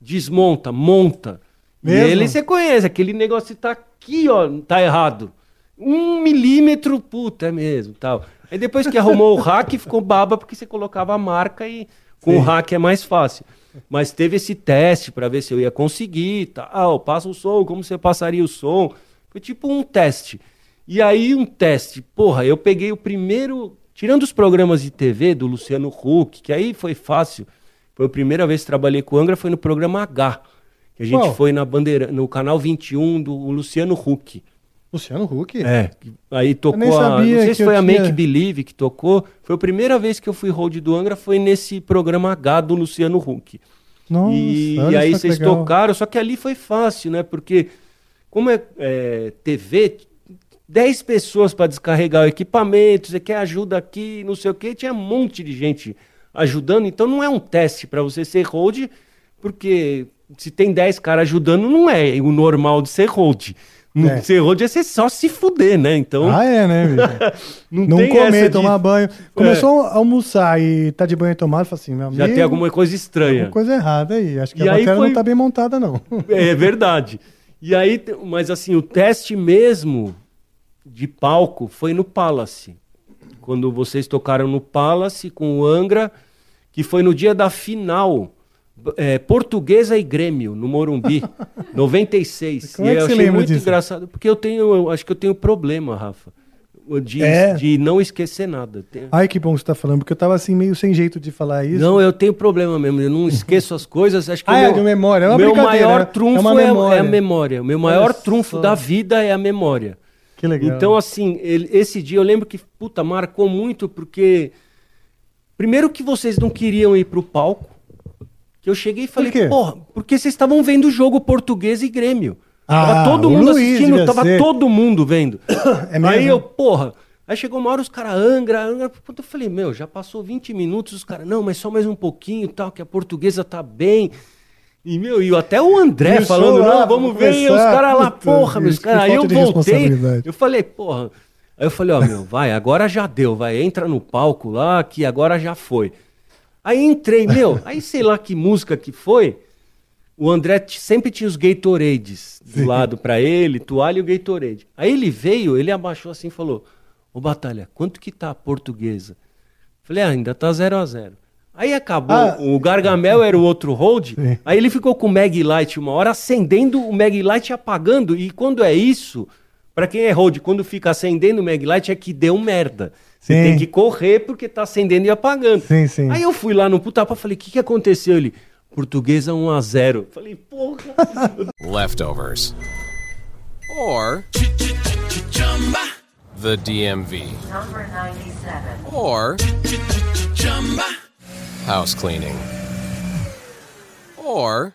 desmonta, monta. Mesmo? E ele, você conhece, aquele negócio tá aqui, ó, tá errado. Um milímetro, puta, é mesmo, tal. Aí depois que arrumou o hack, ficou baba porque você colocava a marca e com o hack é mais fácil. Mas teve esse teste para ver se eu ia conseguir, tal, passa o som, como você passaria o som. Foi tipo um teste. E aí um teste, porra, eu peguei o primeiro, tirando os programas de TV do Luciano Huck, que aí foi fácil. Foi a primeira vez que trabalhei com o Angra, foi no programa H. Que a gente Qual? foi na bandeira, no canal 21 do Luciano Huck. Luciano Huck? É. Aí tocou a. Não sei se foi a tinha- Make Believe que tocou. Foi a primeira vez que eu fui hold do Angra, foi nesse programa H do Luciano Huck. Nossa, e, e aí vocês legal. tocaram, só que ali foi fácil, né? Porque, como é, é, TV, 10 pessoas para descarregar o equipamento, você quer ajuda aqui, não sei o quê, tinha um monte de gente ajudando, então não é um teste para você ser hold, porque se tem 10 caras ajudando, não é o normal de ser hold. É. Ser hold é você só se fuder, né? Então, Ah, é, né, não, Não comer, de- tomar banho. Começou a almoçar e tá de banho tomado, fala assim, meu amigo, Já tem alguma coisa estranha. alguma coisa errada aí. Acho que E a aí bateria foi- não tá bem montada, não. É verdade. E aí, mas assim, o teste mesmo de palco foi no Palace. Quando vocês tocaram no Palace com o Angra, que foi no dia da final. É, Portuguesa e Grêmio, no Morumbi, 96. Como e é que eu você achei muito disso? engraçado, porque eu tenho, eu acho que eu tenho problema, Rafa, o de, É? de não esquecer nada. Tem- Ai, que bom que você tá falando, porque eu tava assim, meio sem jeito de falar isso. Não, eu tenho problema mesmo, eu não esqueço as coisas. Acho que Ah, o é meu, de memória, é uma meu maior né? trunfo É uma é, é a memória. O meu maior Olha trunfo só. da vida é a memória. Que legal. Então, assim, ele- esse dia eu lembro que, puta, marcou muito, porque. Primeiro que vocês não queriam ir pro palco. Que eu cheguei e falei, quê? porra, porque vocês estavam vendo o jogo português e Grêmio. Ah, tava todo o mundo Luiz assistindo, tava ser. todo mundo vendo. É mesmo? Aí eu, porra. Aí chegou uma hora os caras, Angra, Angra. Eu falei, meu, já passou 20 minutos, os caras, não, mas só mais um pouquinho tal, que a portuguesa tá bem. E, meu, e até o André falando, lá não, vamos ver, e os caras lá, porra, meus caras. Aí eu voltei, eu falei, porra. Aí eu falei, ó, meu, vai, agora já deu, vai, entra no palco lá, que agora já foi. Aí entrei, meu, aí sei lá que música que foi. O André sempre tinha os Gatorades do lado pra ele, toalha e o Gatorade. Aí ele veio, ele abaixou assim e falou: Ô Batalha, quanto que tá a portuguesa? Falei, ah, ainda tá 0 a 0 Aí acabou, Ah. o Gargamel era o outro hold, Sim. aí ele ficou com o Mag Light uma hora acendendo o Mag Light e apagando. E quando é isso, pra quem é hold, quando fica acendendo o Mag Light é que deu merda. Você Sim. tem que correr porque tá acendendo e apagando. Sim, sim. Aí eu fui lá no Putapa e falei, o que, que aconteceu? Ele, portuguesa 1 a 0 Falei, porra. leftovers, or the DMV, or house cleaning, or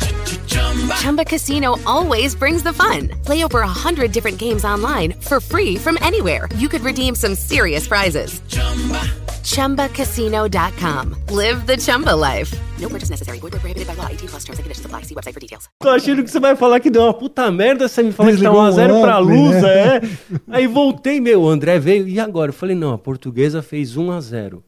Chumba Casino always brings the fun. Play over a hundred different games online for free from anywhere. You could redeem some serious prizes. ChumbaCasino.com. Live the Chumba life. No purchase necessary. Void where prohibited by law. 18 plus terms and conditions apply. See website for details. Tô achando que você vai falar que deu uma puta merda, você me fala que tá Desligou 1x0 um pra ampli, Lusa, né? é. Aí voltei, meu, o André veio, e agora? Eu falei, não, a portuguesa fez 1x0.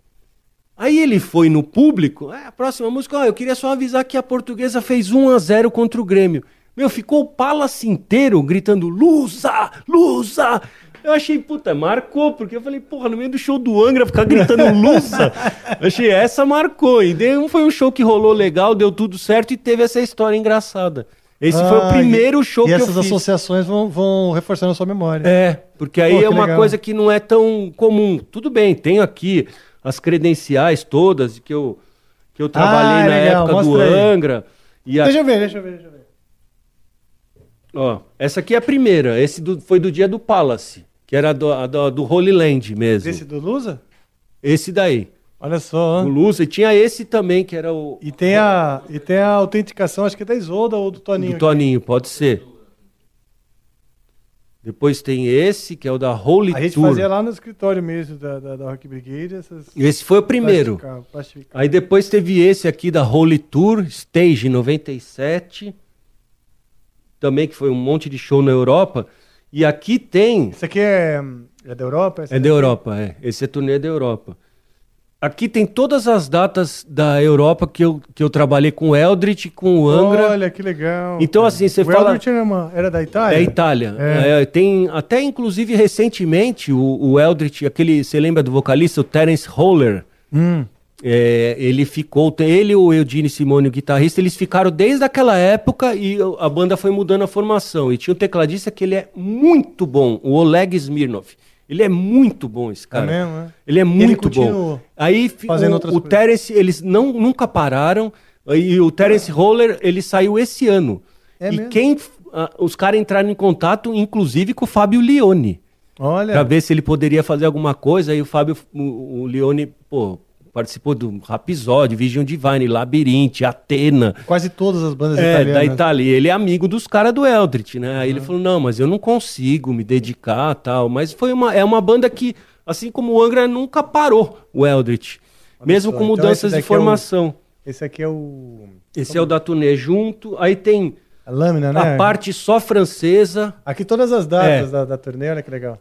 Aí ele foi no público, é, a próxima música, ó, eu queria só avisar que a portuguesa fez 1x0 contra o Grêmio. Meu, ficou o Palace inteiro gritando, Lusa, Lusa. Eu achei, puta, marcou, porque eu falei, porra, no meio do show do Angra ficar gritando Lusa. Eu achei, essa marcou. E deu, foi um show que rolou legal, deu tudo certo e teve essa história engraçada. Esse foi o Ah, primeiro e- show e que eu essas fiz. associações vão, vão reforçando a sua memória. É, porque aí Pô, é uma legal. coisa que não é tão comum. Tudo bem, tenho aqui as credenciais todas que eu, que eu trabalhei Ah, na legal, época do aí. Angra. E a- Deixa eu ver, deixa eu ver, deixa eu ver. ó, essa aqui é a primeira. Esse do- foi do dia do Palace, que era do, a do, do Holy Land mesmo. Esse do Lusa? Esse daí. Olha só. O ó. Lúcio. E tinha esse também, que era o E tem a, e tem a autenticação, acho que é da Isolda ou do Toninho. do aqui. Toninho, pode ser. Depois tem esse, que é o da Holy A gente Tour. fazia lá no escritório mesmo da, da, da Rock Brigade. Essas Esse foi o primeiro. plastifica- plastifica- Aí depois teve esse aqui da Holy Tour, Stage 97. Também que foi um monte de show na Europa. E aqui tem. Esse aqui é, é da Europa? Esse É da Europa, é. Esse é turnê da Europa. Aqui tem todas as datas da Europa que eu, que eu trabalhei com o Eldritch, com o Angra. Olha que legal. Então, assim, você o fala- Eldritch era, uma- era da Itália? Da Itália. É. É, tem até, inclusive, recentemente, o, o Eldritch, aquele, você lembra do vocalista, o Terence Holler? Hum. É, ele ficou, ele e o Eugene Simone, o guitarrista, eles ficaram desde aquela época e a banda foi mudando a formação. E tinha um tecladista que ele é muito bom, o Oleg Smirnov. Ele é muito bom, esse cara. mesmo, é? Ele é Ele muito bom. continuou Aí fazendo o, o. Terence, eles não, nunca pararam. E o Terence Roller, ele saiu esse ano. É e mesmo? quem. ah, os caras entraram em contato, inclusive, com o Fábio Leone. Olha. Pra ver se ele poderia fazer alguma coisa. Aí o Fábio, o, o Leone, pô, participou do Rapisódio, Vision Divine, Labirinte, Atena. Quase todas as bandas É, italianas. da Itália. Ele é amigo dos caras do Eldritch, né? Aí ele falou: não, mas eu não consigo me dedicar tal. Mas foi uma, é uma banda que, assim como o Angra, nunca parou o Eldritch. mesmo só, com então mudanças esse de daqui é o- formação. Esse aqui é o... Esse é o da turnê junto. Aí tem A lâmina, né? a parte só francesa. Aqui todas as datas É. da, da turnê, olha que legal.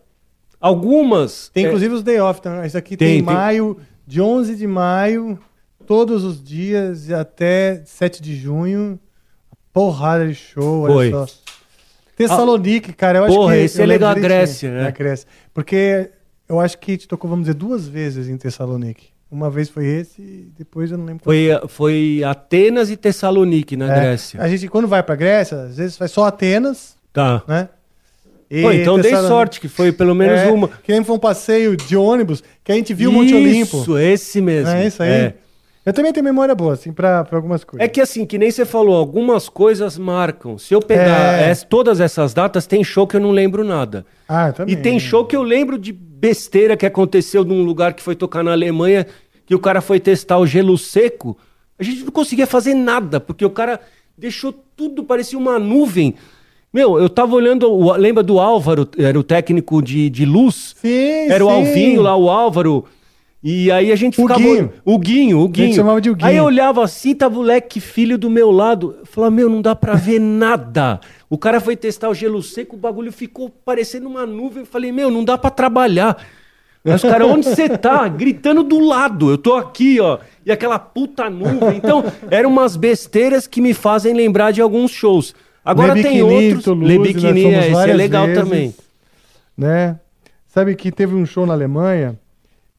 Algumas. Tem é, inclusive os day off, tá? Esse aqui Tem, tem, tem- maio, de 11 de maio, todos os dias e até 7 de junho. Porrada de show, olha Foi. só. Tessalonique, cara, eu acho Porra, que... esse é legal, a. Grécia, né? É, a Grécia. Porque eu acho que a gente tocou, vamos dizer, duas vezes em Tessalonique. Uma vez foi esse e depois eu não lembro. qual Foi, foi Atenas e Tessalonique, na É, Grécia. A gente, quando vai pra Grécia, às vezes faz só Atenas, Tá. né? Pô, então dei sorte, que foi pelo menos É, uma. Que nem foi um passeio de ônibus que a gente viu o Monte Olimpo. Isso, esse mesmo. É isso aí. É. Eu também tenho memória boa, assim, pra, pra algumas coisas. É que assim, que nem você falou, algumas coisas marcam. Se eu pegar É. todas essas datas, tem show que eu não lembro nada. Ah, também. E tem show que eu lembro de besteira que aconteceu num lugar que foi tocar na Alemanha, que o cara foi testar o gelo seco. A gente não conseguia fazer nada, porque o cara deixou tudo, parecia uma nuvem. Meu, eu tava olhando, o- lembra do Álvaro, era o técnico de, de luz? Sim, Era o sim. Alvinho lá, o Álvaro. E aí a gente O ficava. Guinho. O Guinho, o Guinho. chamava de o Guinho. Aí eu olhava assim, tava o leque filho do meu lado. Eu falava, meu, não dá pra ver nada. O cara foi testar o gelo seco, o bagulho ficou parecendo uma nuvem. Eu falei, meu, não dá pra trabalhar. Aí os caras, onde você tá? Gritando do lado. Eu tô aqui, ó. E aquela puta nuvem. Então, eram umas besteiras que me fazem lembrar de alguns shows. Agora Le tem Bikini, outros. Toulouse, Le nós Bikini, fomos é, esse é legal vezes, também. Né? Sabe que teve um show na Alemanha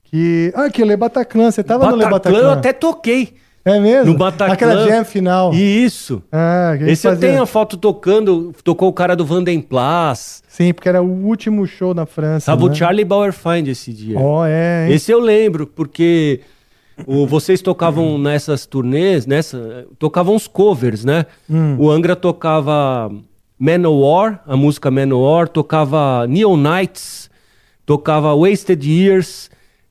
que... Ah, que o Le Bataclan, você tava no Le Bataclan, eu até toquei. É mesmo? No Bataclan. Aquela jam final. Isso. Ah, Esse eu fazia- tenho a foto tocando, tocou o cara do Vandenplas. Sim, porque era o último show na França, Tava né? o Charlie Bauerfeind esse dia. Ó, é, hein? Esse eu lembro, porque o- vocês tocavam nessas turnês, nessa, tocavam os covers, né? Hum. O Angra tocava Manowar, a música Manowar, tocava Neon Nights, tocava Wasted Years,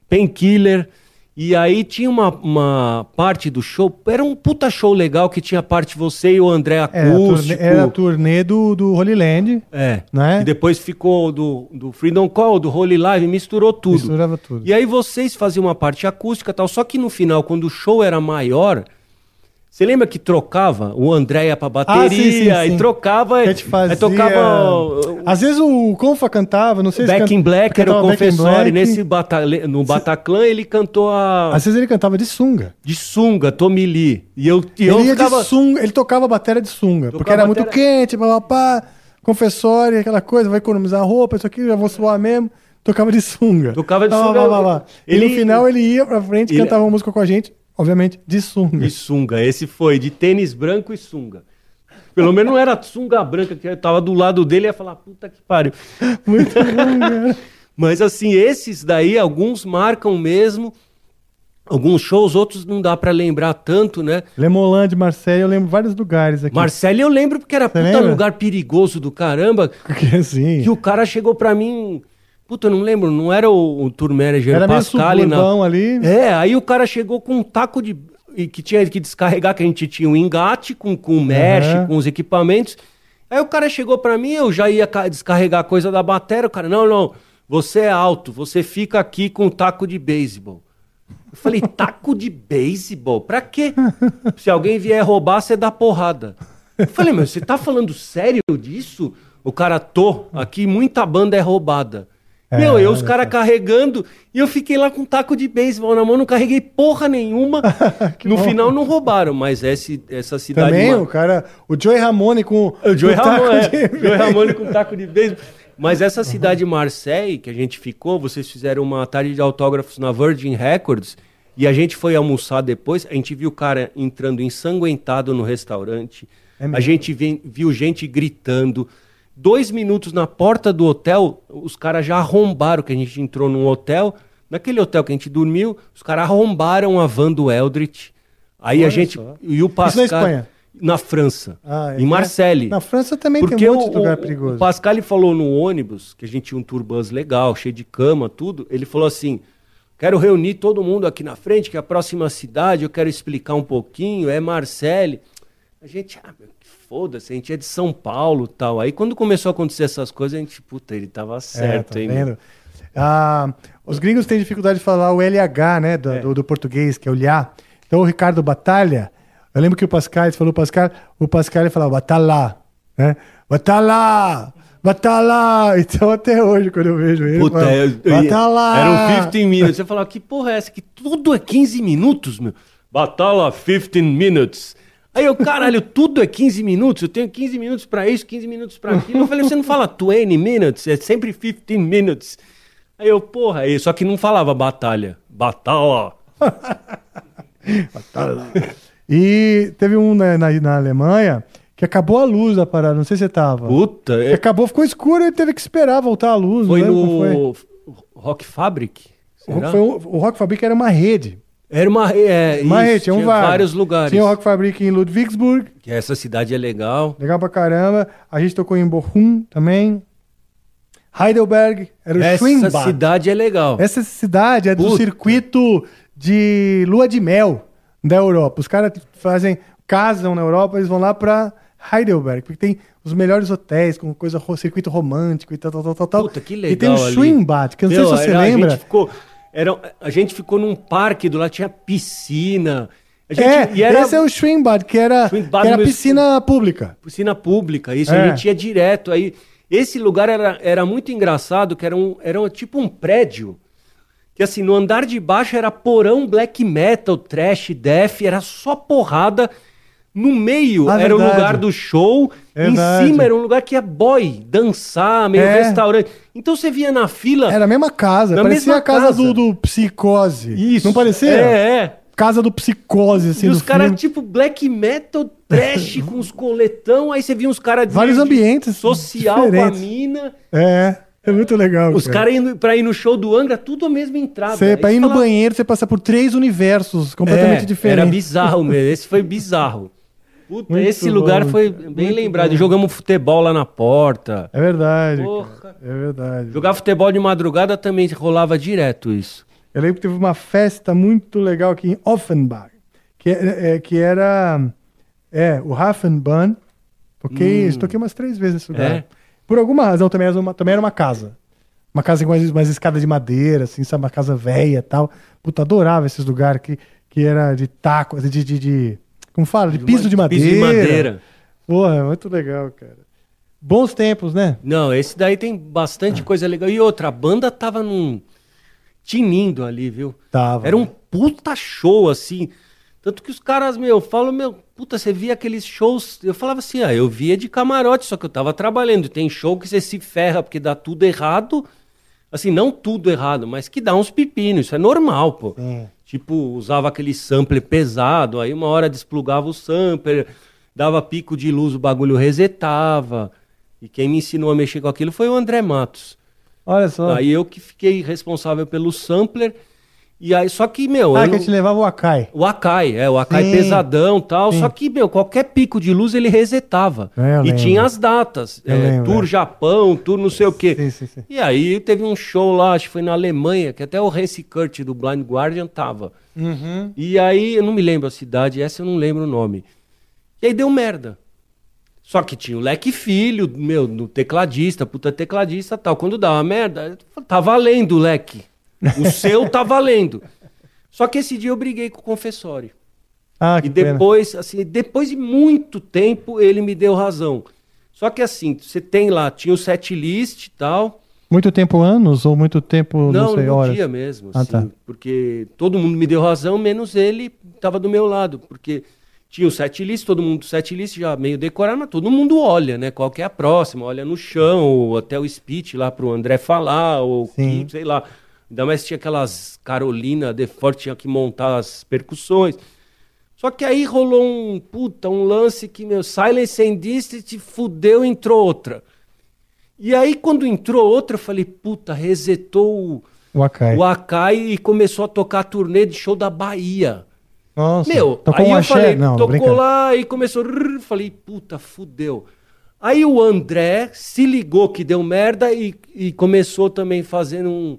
Painkiller. E aí tinha uma, uma parte do show, era um puta show legal que tinha parte você e o André Era a acústico. turnê, era a turnê do, do Holy Land, É. né? E depois ficou do, do Freedom Call, do Holy Live, misturou tudo. Misturava tudo. E aí vocês faziam uma parte acústica e tal, só que no final, quando o show era maior, você lembra que trocava o Andréia pra bateria Ah, sim, sim, e sim. trocava. Que a gente fazia... Tocava. Às vezes o Confa cantava, não sei se... Back can- in Black era o confessor, Black. e nesse Batale- no Bataclan ele cantou a. Às vezes ele cantava de sunga. De sunga, Tommy Lee. E eu, e eu ele ia ficava. de sunga, ele tocava a bateria de sunga, Tocava porque era muito bateria- quente, papapá, confessório, aquela coisa, vai economizar roupa, isso aqui, já vou suar mesmo. Tocava de sunga. Tocava de Lá, lá, sunga. lá, lá. E Ele- no final ele ia pra frente, Ele- cantava uma música com a gente, obviamente, de sunga. E sunga, esse foi, de tênis branco e sunga. Pelo menos não era sunga branca, que eu tava do lado dele e ia falar, puta que pariu. Muito bom, cara. Mas assim, esses daí, alguns marcam mesmo. Alguns shows, outros não dá pra lembrar tanto, né? Lemoland, Marseille, eu lembro vários lugares aqui. Marcelo eu lembro porque era puta lembra? lugar perigoso do caramba. Porque assim, Que o cara chegou pra mim. Puta, eu não lembro, não era o, o tour manager Era meio na. suburbão ali. É, aí o cara chegou com um taco de. e que tinha que descarregar, que a gente tinha um engate com, com mesh, Aham. com os equipamentos. Aí o cara chegou pra mim, eu já ia ca- descarregar a coisa da bateria. O cara, não, não, você é alto, você fica aqui com o taco de beisebol. Eu falei, taco de beisebol? Pra quê? Se alguém vier roubar, você dá porrada. Eu falei, mas você tá falando sério disso? O cara, tô, aqui muita banda é roubada. É, Meu, eu os caras carregando e eu fiquei lá com um taco de beisebol na mão, não carreguei porra nenhuma. no bom. final não roubaram, mas esse, essa cidade. Também ma- o cara, o Joey Ramone com o Joey Ramone, é, Joey Ramone com taco de beisebol. Mas essa cidade Marseille, que a gente ficou, vocês fizeram uma tarde de autógrafos na Virgin Records e a gente foi almoçar depois, a gente viu o cara entrando ensanguentado no restaurante, É a gente vi- viu gente gritando. Dois minutos na porta do hotel, os caras já arrombaram, que a gente entrou num hotel, naquele hotel que a gente dormiu, os caras arrombaram a van do Eldritch. Aí a Olha gente. só. E o Isso Pascal. na Espanha? Na França. Ah, é em que- Marseille. Na França também Porque tem um monte de lugar o- perigoso. o Pascal ele falou no ônibus, que a gente tinha um tour bus legal, cheio de cama, tudo. Ele falou assim: quero reunir todo mundo aqui na frente, que é a próxima cidade, eu quero explicar um pouquinho, é Marseille. A gente, ah, meu, foda-se, a gente é de São Paulo tal. Aí quando começou a acontecer essas coisas, a gente, puta, ele tava certo, é, tá hein? vendo? Ah, os gringos têm dificuldade de falar o LH, né, do, É. do, do português, que é o Lhá. Então o Ricardo Batalha, eu lembro que o Pascal, ele falou Pascal, o Pascal ele falava Batalá, né? Batalá! Batalá! Então até hoje, quando eu vejo ele, Puta, eu eu, eu Batalá! eram 15 minutos. Você falava, que porra é essa? Que tudo é 15 minutos, meu. Batalha 15 minutes. Aí eu, caralho, tudo é 15 minutos. Eu tenho 15 minutos pra isso, 15 minutos pra aquilo. Eu falei, você não fala 20 minutes, é sempre 15 minutes. Aí eu, porra, aí, só que não falava batalha. Batalha. E teve um na, na, na Alemanha que acabou a luz da parada, não sei se você tava. Puta, é- Acabou, ficou escuro e teve que esperar voltar a luz. foi no Rock Fabric? foi. Será? Foi um- o Rock Fabric era uma rede. Era uma, é, Uma isso, rede, tinha, um vários. vários lugares. Tinha o Rock Fabric em Ludwigsburg, Que essa cidade é legal. legal pra caramba. A gente tocou em Bochum também. Heidelberg, era o Essa cidade é legal. Essa cidade é do Puta. circuito de lua de mel da Europa. Os caras fazem, casam na Europa, eles vão lá pra Heidelberg, porque tem os melhores hotéis com coisa, circuito romântico e tal, tal, tal, tal. Puta, que legal E tem o ali. Schwingbad, que eu não Meu, sei se você lembra. A gente ficou, era, a gente ficou num parque, do lado tinha piscina. Gente, É, e era esse é o Schwingbad, que era, que era meu- piscina pública. piscina pública, isso, É. a gente ia direto. Aí, esse lugar era, era muito engraçado, que era, um, era um- tipo um prédio. Que assim, no andar de baixo era porão black metal, trash, death, era só porrada. No meio Ah, era o lugar do show, Verdade. em cima era um lugar que é boy, dançar, meio É. restaurante. Então você via na fila. Era a mesma casa, parecia mesma a casa, casa. Do, do Psicose. Isso. Não parecia? É, é. Casa do Psicose, assim, e os caras, tipo, black metal, trash, com os coletão. Aí você via uns caras de- Vários ambientes Social diferentes. com a mina. É, é muito legal. Os caras indo pra ir no show do Angra, tudo a mesma entrada. Aí pra ir no fala- banheiro, você passa por três universos completamente É, diferentes. Era bizarro mesmo. Esse foi bizarro. Puta, Muito esse lugar bom, foi bem muito lembrado. bom. Jogamos futebol lá na porta. É verdade. Porra. cara. É verdade. Jogar futebol de madrugada também rolava direto isso. Eu lembro que teve uma festa muito legal aqui em Offenbach, que, é, é, que era é, o Hafenbahn. Toquei, toquei umas três vezes nesse lugar. Hum. É? Por alguma razão, também era uma, também era uma casa. Uma casa com umas, umas escadas de madeira, assim, sabe? Uma casa velha e tal. Puta, adorava esses lugares que, que era de taco, de, de, de- Como fala? De piso de madeira. Piso de madeira. Porra, muito legal, cara. Bons tempos, né? Não, esse daí tem bastante coisa legal. E outra, a banda tava num. tinindo ali, viu? Tava. Era um puta show, assim. Tanto que os caras, meu, falam, meu, puta, você via aqueles shows. Eu falava assim, ah, eu via de camarote, só que eu tava trabalhando. Tem show que você se ferra porque dá tudo errado. Assim, não tudo errado, mas que dá uns pepinos. Isso é normal, pô. Tipo, usava aquele sampler pesado, aí uma hora desplugava o sampler, dava pico de luz, o bagulho resetava. E quem me ensinou a mexer com aquilo foi o André Matos. Olha só. Aí eu que fiquei responsável pelo sampler E aí, só que, meu, Ah, eu que não- te levava o Akai. o Akai, é, o Akai Sim. pesadão e tal. Sim. Só que, meu, qualquer pico de luz ele resetava. É, e lembro. tinha as datas. É, lembro, tour é. Japão, tour não sei o quê. Sim, sim, sim. E aí teve um show lá, acho que foi na Alemanha, que até o Rance Kurt do Blind Guardian tava. Uhum. E aí, eu não me lembro a cidade, essa eu não lembro o nome. E aí deu merda. Só que tinha o Leque Filho, meu, no tecladista, puta tecladista e tal. Quando dava merda, tá valendo o Leque. O seu tá valendo. Só que esse dia eu briguei com o confessório. Ah, E que pena. depois, assim, depois de muito tempo, ele me deu razão. Só que assim, você tem lá, tinha o set list e tal. Muito tempo anos ou muito tempo, não, Não, sei, no horas? dia mesmo, Ah, assim, tá. porque todo mundo me deu razão, menos ele estava do meu lado, porque tinha o set list, todo mundo do set list já meio decorado, mas todo mundo olha, né? Qual que é a próxima, olha no chão, ou até o speech lá pro André falar, ou que, sei lá. Ainda mais tinha aquelas Carolina de Forte, tinha que montar as percussões. Só que aí rolou um, puta, um lance que, meu, Silence and Distance fudeu, entrou outra. E aí, quando entrou outra, eu falei, puta, resetou o, O Akai. o Akai e começou a tocar a turnê de show da Bahia. Nossa. Meu, Tocou aí um eu axé? falei, não, tocou lá e começou. rrr, Falei, puta, fudeu. Aí o André se ligou que deu merda e, e começou também fazendo um.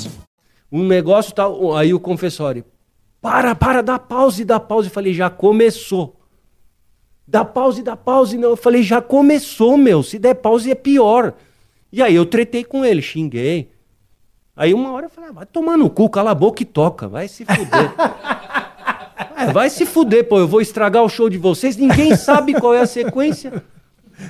Um negócio tal. Aí o confessório. Para, para, dá pause, dá pause. Eu falei, já começou. Dá pause, dá pause. Não, eu falei, já começou, meu. Se der pause é pior. E aí eu tretei com ele, xinguei. Aí uma hora eu falei, ah, vai tomar no cu, cala a boca e toca, vai se fuder. É, vai se fuder, pô, eu vou estragar o show de vocês, ninguém sabe qual é a sequência.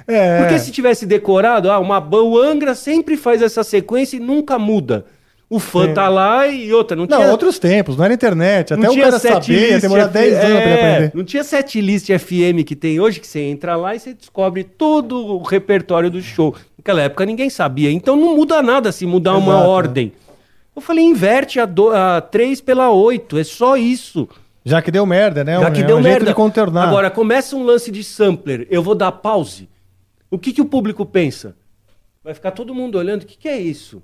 É. Porque se tivesse decorado, ah, uma Angra sempre faz essa sequência e nunca muda. O fã Sim. tá lá e outra, não, Não, tinha... outros tempos, não era internet. Até não o cara saber, ia list demorar F- 10 anos pra ele é, aprender. Não tinha set list FM que tem hoje, que você entra lá e você descobre todo o repertório do show. Naquela época ninguém sabia. Então não muda nada se mudar uma Exato, ordem. Eu falei, inverte a, do, a 3 pela 8, é só isso. Já que deu merda, né? Já que é deu um merda. de contornar. Agora, começa um lance de sampler, eu vou dar pause. O que, que o público pensa? Vai ficar todo mundo olhando, o que, que é isso?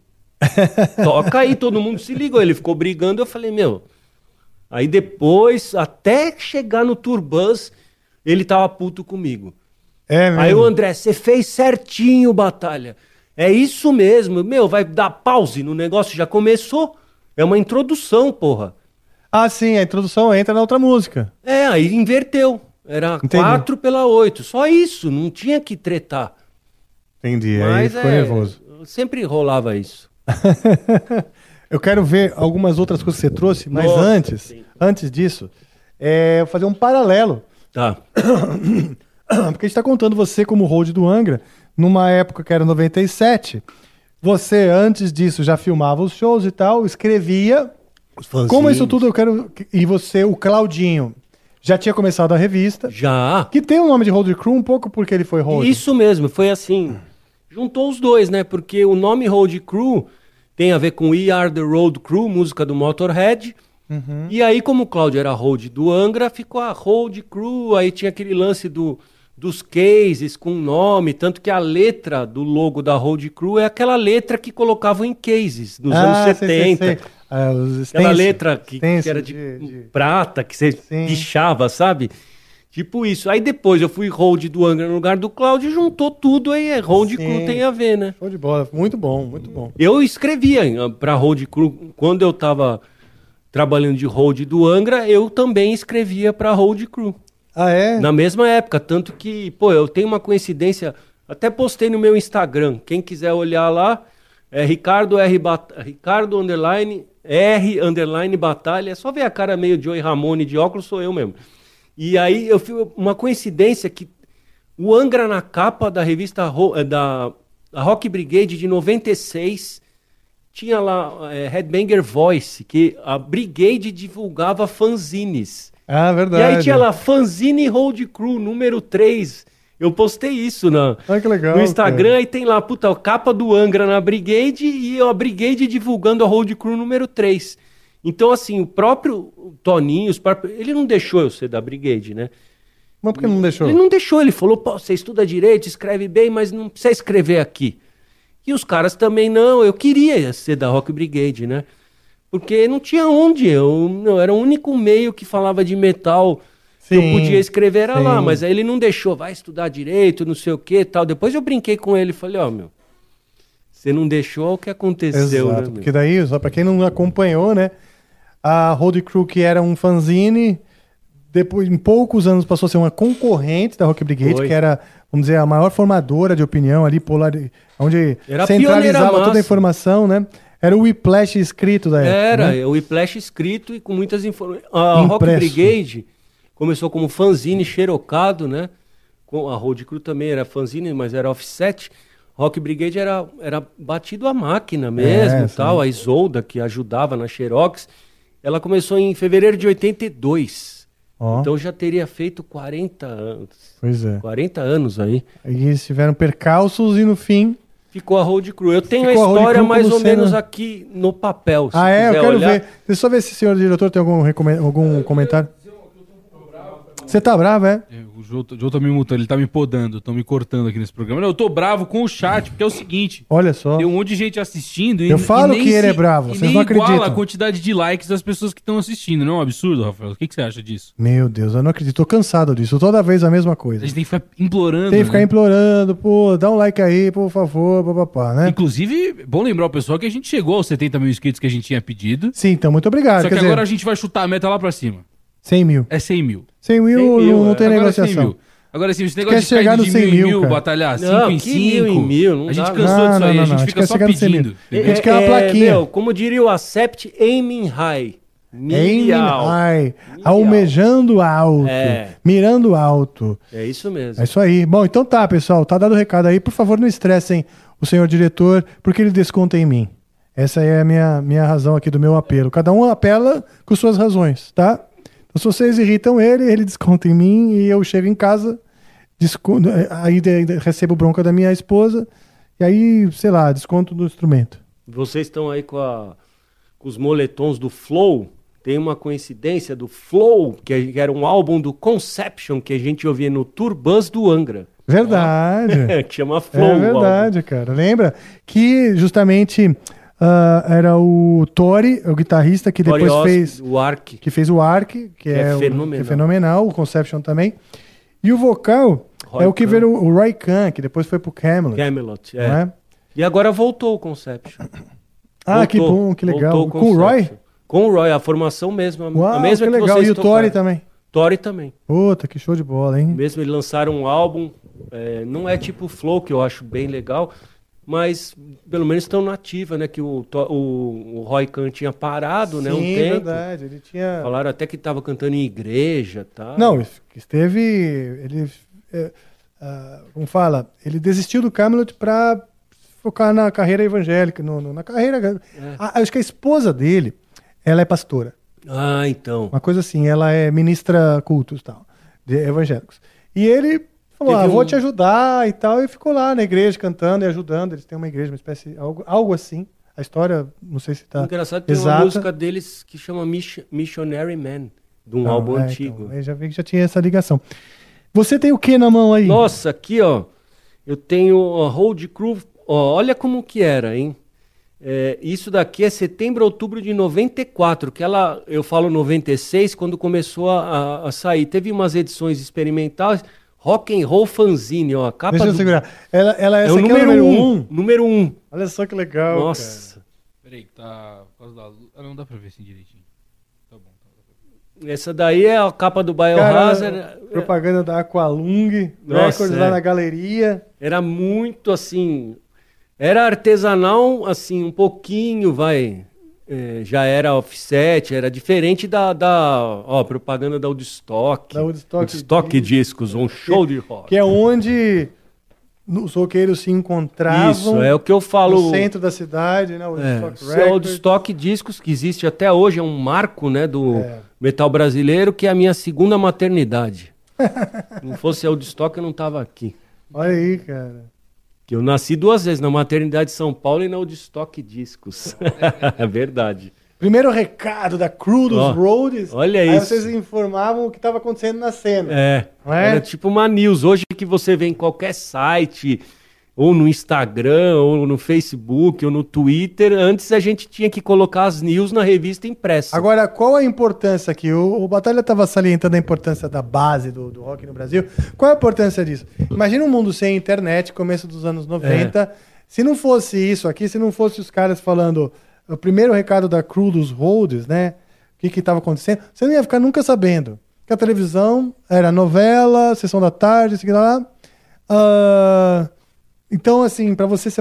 Toca aí, todo mundo se ligou. Ele ficou brigando, eu falei, meu. Aí depois, até chegar no Turbans, ele tava puto comigo. É mesmo. Aí o André, você fez certinho, Batalha. É isso mesmo. Meu, vai dar pause no negócio, já começou. É uma introdução, porra. Ah, sim, a introdução entra na outra música. É, aí inverteu. Era Entendi. 4 pela 8. Só isso, não tinha que tretar. Entendi, aí Mas ficou é, nervoso. sempre rolava isso. Eu quero ver algumas outras coisas que você trouxe, mas Nossa, antes, sim. antes disso, é, fazer um paralelo. Tá. Porque a gente está contando você como hold do Angra, numa época que era 97. Você, antes disso, já filmava os shows e tal, escrevia. Como isso tudo eu quero. E você, o Claudinho, já tinha começado a revista. Já. Que tem o nome de Hold Crew um pouco porque ele foi hold. Isso mesmo, foi assim. Juntou os dois, né? Porque o nome Road Crew tem a ver com We Are the Road Crew, música do Motorhead. Uhum. E aí, como o Cláudio era hold do Angra, ficou a Road Crew. Aí tinha aquele lance do, dos cases com nome. Tanto que a letra do logo da Road Crew é aquela letra que colocavam em cases nos anos Ah, sei, 70. sei, sei. Ah, os Aquela letra que, que era de, prata, que você Sim. pichava, sabe? Tipo isso. Aí depois eu fui hold do Angra no lugar do Cláudio, juntou tudo aí. É hold Sim. crew tem a ver, né? Show de bola. Muito bom, muito bom. Eu escrevia pra hold crew quando eu tava trabalhando de hold do Angra, eu também escrevia para hold crew. Ah, é? Na mesma época, tanto que, pô, eu tenho uma coincidência, até postei no meu Instagram, quem quiser olhar lá, é Ricardo R Bat Ricardo underline R underline batalha, é só ver a cara meio Joey Ramone de óculos, sou eu mesmo. E aí eu fiz uma coincidência que o Angra na capa da revista eh, da, Rock Brigade de 96 tinha lá é, Headbanger Voice, que a Brigade divulgava fanzines. Ah, E verdade. aí tinha lá Fanzine Road Crew número 3. Eu postei isso na, Ah, legal, no Instagram cara. e tem lá, puta, a capa do Angra na Brigade e a Brigade divulgando a Road Crew número 3. Então, assim, o próprio Toninho, os próprios- ele não deixou eu ser da Brigade, né? Mas por que não deixou? Ele não deixou, ele falou, pô, você estuda direito, escreve bem, mas não precisa escrever aqui. E os caras também não, eu queria ser da Rock Brigade, né? Porque não tinha onde, eu, era o único meio que falava de metal que eu Sim, podia escrever era sim. lá, mas aí ele não deixou, vai estudar direito, não sei o que tal. Depois eu brinquei com ele e falei, ó, meu, você não deixou o que aconteceu, Exato, né? meu? porque daí, só pra quem não acompanhou, né? A Road Crew, que era um fanzine, depois, em poucos anos, passou a ser uma concorrente da Rock Brigade, Foi. que era, vamos dizer, a maior formadora de opinião ali, polar, onde Era a centralizava toda a informação, né? Era o Whiplash escrito da época. Era, né? o Whiplash escrito e com muitas informações. A Rock Impresso. Brigade começou como fanzine xerocado, né? A Road Crew também era fanzine, mas era offset. Rock Brigade era, era batido a máquina mesmo, É, tal. sim. A Isolda, que ajudava na Xerox, ela começou em fevereiro de 82. Ó, Então já teria feito 40 anos. pois é. 40 anos aí. Eles tiveram percalços e no fim. Ficou a Road Crew. Eu tenho Ficou a a história Crew mais ou menos sendo- aqui no papel. ah, é? Eu quero olhar. ver. Deixa eu só ver se o senhor diretor tem algum, algum comentário. Você tá bravo, é? É, O Jô, o Jô tá me mutando, ele tá me podando, estão me cortando aqui nesse programa. Não, eu tô bravo com o chat, porque é o seguinte: Olha só. tem um monte de gente assistindo e Eu falo e que ele se- é bravo, vocês não iguala acreditam. a quantidade de likes das pessoas que estão assistindo. Não é um absurdo, Rafael? O que, que você acha disso? Meu Deus, eu não acredito. Tô cansado disso. Toda vez a mesma A coisa. gente tem que ficar implorando. Tem que ficar né? implorando, pô, dá um like aí, por favor, papapá, né? Inclusive, bom lembrar o pessoal que a gente chegou aos 70 mil inscritos que a gente tinha pedido. Sim, então, muito obrigado. Só Quer que dizer, agora a gente vai chutar a meta lá pra cima. 100 mil. É 100 mil. 100 mil, 100 mil, não, é. tem Agora é 100 negociação. mil. Agora sim, esse negócio quer de chegar de 100 mil mil, mil, cara. batalhar 5 Não, em que mil 5. em mil, não a gente dá, cansou não. disso Não, aí, não, a não, gente a gente fica só chegar no 100 mil. pedindo. A gente quer uma plaquinha. meu, como diria o Acept, aiming high. Aiming high, almejando alto, É. mirando alto. É isso mesmo. É isso aí. Bom, então tá, pessoal. Tá dado o recado aí. Por favor, não estressem o senhor diretor, porque ele desconta em mim. Essa é a minha, minha razão aqui do meu apelo. Cada um apela com suas razões, tá? Então, se vocês irritam ele, ele desconta em mim e eu chego em casa, desco- aí de- de- recebo bronca da minha esposa e aí, sei lá, desconto do instrumento. Vocês estão aí com, a- com os moletons do Flow. Tem uma coincidência do Flow, que é- era um álbum do Conception que a gente ouvia no Tour Bus do Angra. Verdade. que chama Flow. É verdade, cara. Lembra que justamente ah, era o Tori, o guitarrista, que depois fez O Ark. que fez o Ark, que, é é, o- fenomenal. que é fenomenal, o Conception também. E o vocal Roy é o que Khan. veio o Roy Khan, que depois foi pro Camelot. Camelot. É. é? E agora voltou o Conception. Ah, que Voltou. bom, que legal. Voltou Com o Roy? Com o Roy, a formação mesmo. a- Uau, a mesma que que, legal. E o Tori também. Tori também. Puta, que show de bola, hein? Mesmo eles lançaram um álbum, é, não é tipo Flow, que eu acho bem legal, mas pelo menos estão na ativa, né? Que o, o, o Roy Khan tinha parado, né? Um Sim, tempo. verdade. Ele tinha... Falaram até que estava cantando em igreja, tá? Não, esteve... Ele... é, ah, como fala? Ele desistiu do Camelot pra focar na carreira evangélica, no, no- na carreira... Ah, acho que a esposa dele, ela é pastora. Ah, então. Uma coisa assim, ela é ministra cultos e tal, de evangélicos. E ele falou: ah, vou um- te ajudar e tal, e ficou lá na igreja cantando e ajudando. Eles têm uma igreja, uma espécie, algo, algo assim. A história, não sei se tá. Engraçado, tem exata. uma música deles que chama Mission- Missionary Man, de um Não, álbum é, antigo. então, eu já vi que já tinha essa ligação. Você tem o que na mão aí? Nossa, aqui, ó. Eu tenho a Hold Crew. Ó, olha como que era, hein? É, isso daqui é setembro, outubro de 94, que ela, eu falo 96, quando começou a- a sair. Teve umas edições experimentais, Rock and Roll Fanzine, ó, a capa Deixa eu do- segurar. Ela, ela É essa o aqui número, é o número um, um. Número um. Olha só que legal. Nossa. Peraí, que tá por causa da luz. Ah, não dá pra ver assim direitinho. Essa daí é a capa do Cara, Biohazard. propaganda da Aqualung, Nossa, recordes é. lá na galeria. Era muito assim. Era artesanal, assim, um pouquinho, vai. É, já era offset, era diferente da, da ó, propaganda da Woodstock. Da Woodstock Woodstock Discos, um show de rock. Que é onde os roqueiros se encontravam. Isso, é o que eu falo. No centro da cidade, né? O É, Woodstock é. Woodstock Discos, que existe até hoje, é um marco né, do É. metal brasileiro, que é a minha segunda maternidade. Se não fosse a Woodstock, eu não tava aqui. Olha aí, cara. Que eu nasci duas vezes, na maternidade de São Paulo e na Woodstock Discos. é verdade. Primeiro recado da crew dos Ó, Roads. olha aí isso. vocês informavam o que estava acontecendo na cena. É, é? era tipo uma news. Hoje que você vê em qualquer site, ou no Instagram, ou no Facebook, ou no Twitter, antes a gente tinha que colocar as news na revista impressa. Agora, qual a importância aqui? O, o Batalha estava salientando a importância da base do, do rock no Brasil. Qual a importância disso? Imagina um mundo sem internet, começo dos anos 90. É. Se não fosse isso aqui, se não fosse os caras falando o primeiro recado da crew dos Rhodes, né? O que estava acontecendo, você não ia ficar nunca sabendo. Que a televisão era novela, sessão da tarde, isso aqui lá. Ah, então, assim, para você se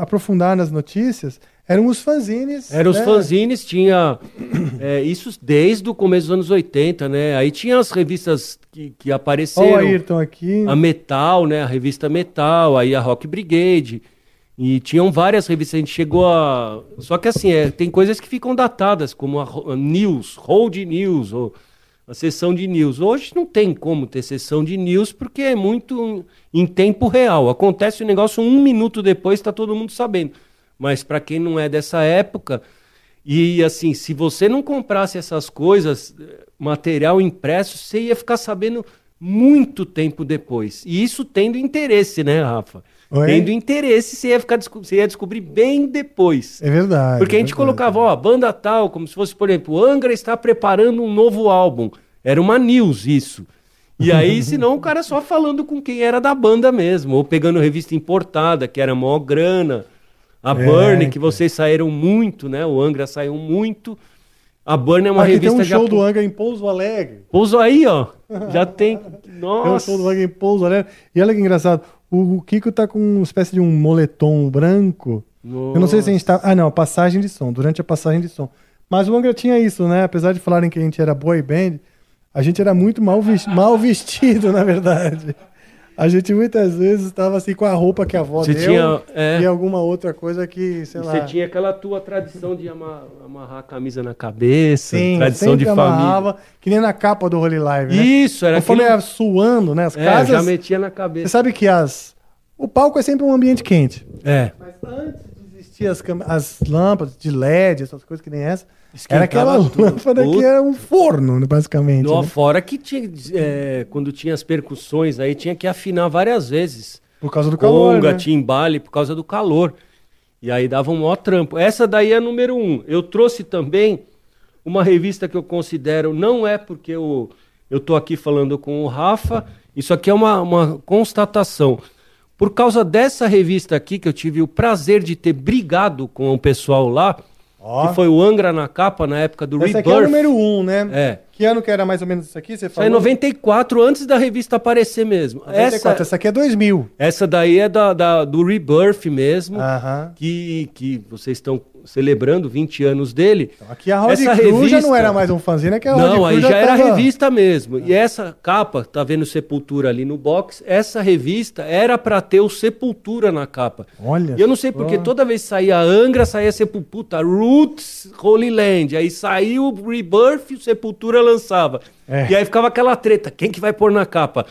aprofundar nas notícias, eram os fanzines. Eram os né? fanzines, tinha é, isso desde o começo dos anos 80, né? Aí tinha as revistas que, que Olha o apareceram. Ayrton aqui. A Metal, né? A revista Metal, aí a Rock Brigade. E tinham várias revistas, a gente chegou a. Só que assim, é, tem coisas que ficam datadas, como a, a News, Hold News, ou sessão de news. Hoje não tem como ter sessão de news, porque é muito em tempo real. Acontece o negócio um minuto depois, está todo mundo sabendo. Mas para quem não é dessa época, e assim, se você não comprasse essas coisas, eh, material impresso, você ia ficar sabendo muito tempo depois. E isso tendo interesse, né, Rafa? Oi? Tendo interesse, você ia, ficar, você ia descobrir bem depois. É verdade. Porque a é gente verdade. colocava, ó, banda tal, como se fosse, por exemplo, o Angra está preparando um novo álbum. Era uma news isso. E aí, senão o cara só falando com quem era da banda mesmo, ou pegando revista importada, que era maior grana. A É, Burn, que vocês saíram muito, né? O Angra saiu muito. A Burn é uma Aqui tem revista um show do Angra em Pouso Alegre. Pouso aí, ó. Já tem. Tem um Nossa. show do Angra em Pouso Alegre. E olha que engraçado. O, Kiko tá com uma espécie de um moletom branco. Eu não sei se a gente tá. Ah, não, passagem de som, durante a passagem de som. Mas o Angra tinha isso, né? Apesar de falarem que a gente era boy band, a gente era muito mal, ves- mal vestido, na verdade. A gente muitas vezes estava assim com a roupa que a avó Você deu tinha- é. e alguma outra coisa que, sei lá. Você tinha aquela tua tradição de ama- amarrar a camisa na cabeça, Sim, tradição de sempre família. amarrava, que nem na capa do Holy Live, né? Isso, era Conforme aquele- suando, né? As É, casas. já metia na Você cabeça. sabe que as. O palco é sempre um ambiente quente. É. Mas antes as, as lâmpadas de LED, essas coisas que nem essa, Esquentava era aquela tudo. lâmpada que era um forno, né, basicamente. No, né? Fora que tinha, é, quando tinha as percussões aí, tinha que afinar várias vezes. Por causa do calor. Conga, né? timbale, por causa do calor. E aí dava um maior trampo. Essa daí é a número um. Eu trouxe também uma revista que eu considero, não é porque eu, tô aqui falando com o Rafa, isso aqui é uma, uma constatação. Por causa dessa revista aqui, que eu tive o prazer de ter brigado com o pessoal lá, Ó. que foi o Angra na capa na época do Rebirth. aqui é o número um, né? É. Que ano que era mais ou menos isso aqui? Você Isso aí falou? é 94, antes da revista aparecer mesmo. 94. Essa, Essa aqui é 2000. essa daí é da, da- do Rebirth mesmo, Aham. que, que vocês estão celebrando 20 anos dele. Aqui a Essa Crew já revista- não era mais um fanzine, é que a Rod Não, aí já, era tava- revista mesmo. E essa capa, tá vendo Sepultura ali no box? Essa revista era pra ter o Sepultura na capa. Olha E eu não sei porque toda vez saía Angra, saía Sepultura, Roots, Holy Land. Aí saiu o Rebirth e o Sepultura lançava. É. E aí ficava aquela treta, quem que vai pôr na capa?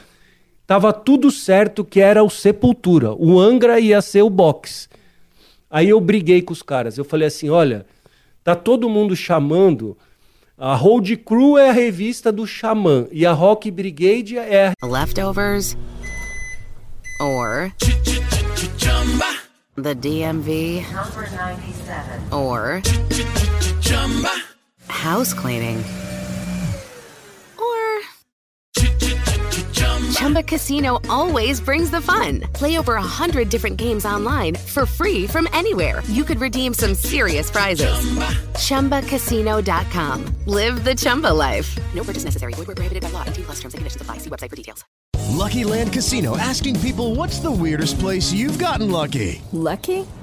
Tava tudo certo que era o Sepultura. O Angra ia ser o box. Aí eu briguei com os caras. Eu falei assim: olha, tá todo mundo chamando. A Road Crew é a revista do Xamã e a Rock Brigade é a Leftovers or the DMV or house cleaning Chumba Casino always brings the fun. Play over a hundred different games online for free from anywhere. You could redeem some serious prizes. Chumba. ChumbaCasino.com. Live the Chumba life. No purchase necessary. Void where prohibited by law. 18 plus terms and conditions apply. See website for details. Lucky Land Casino asking people what's the weirdest place you've gotten lucky? Lucky?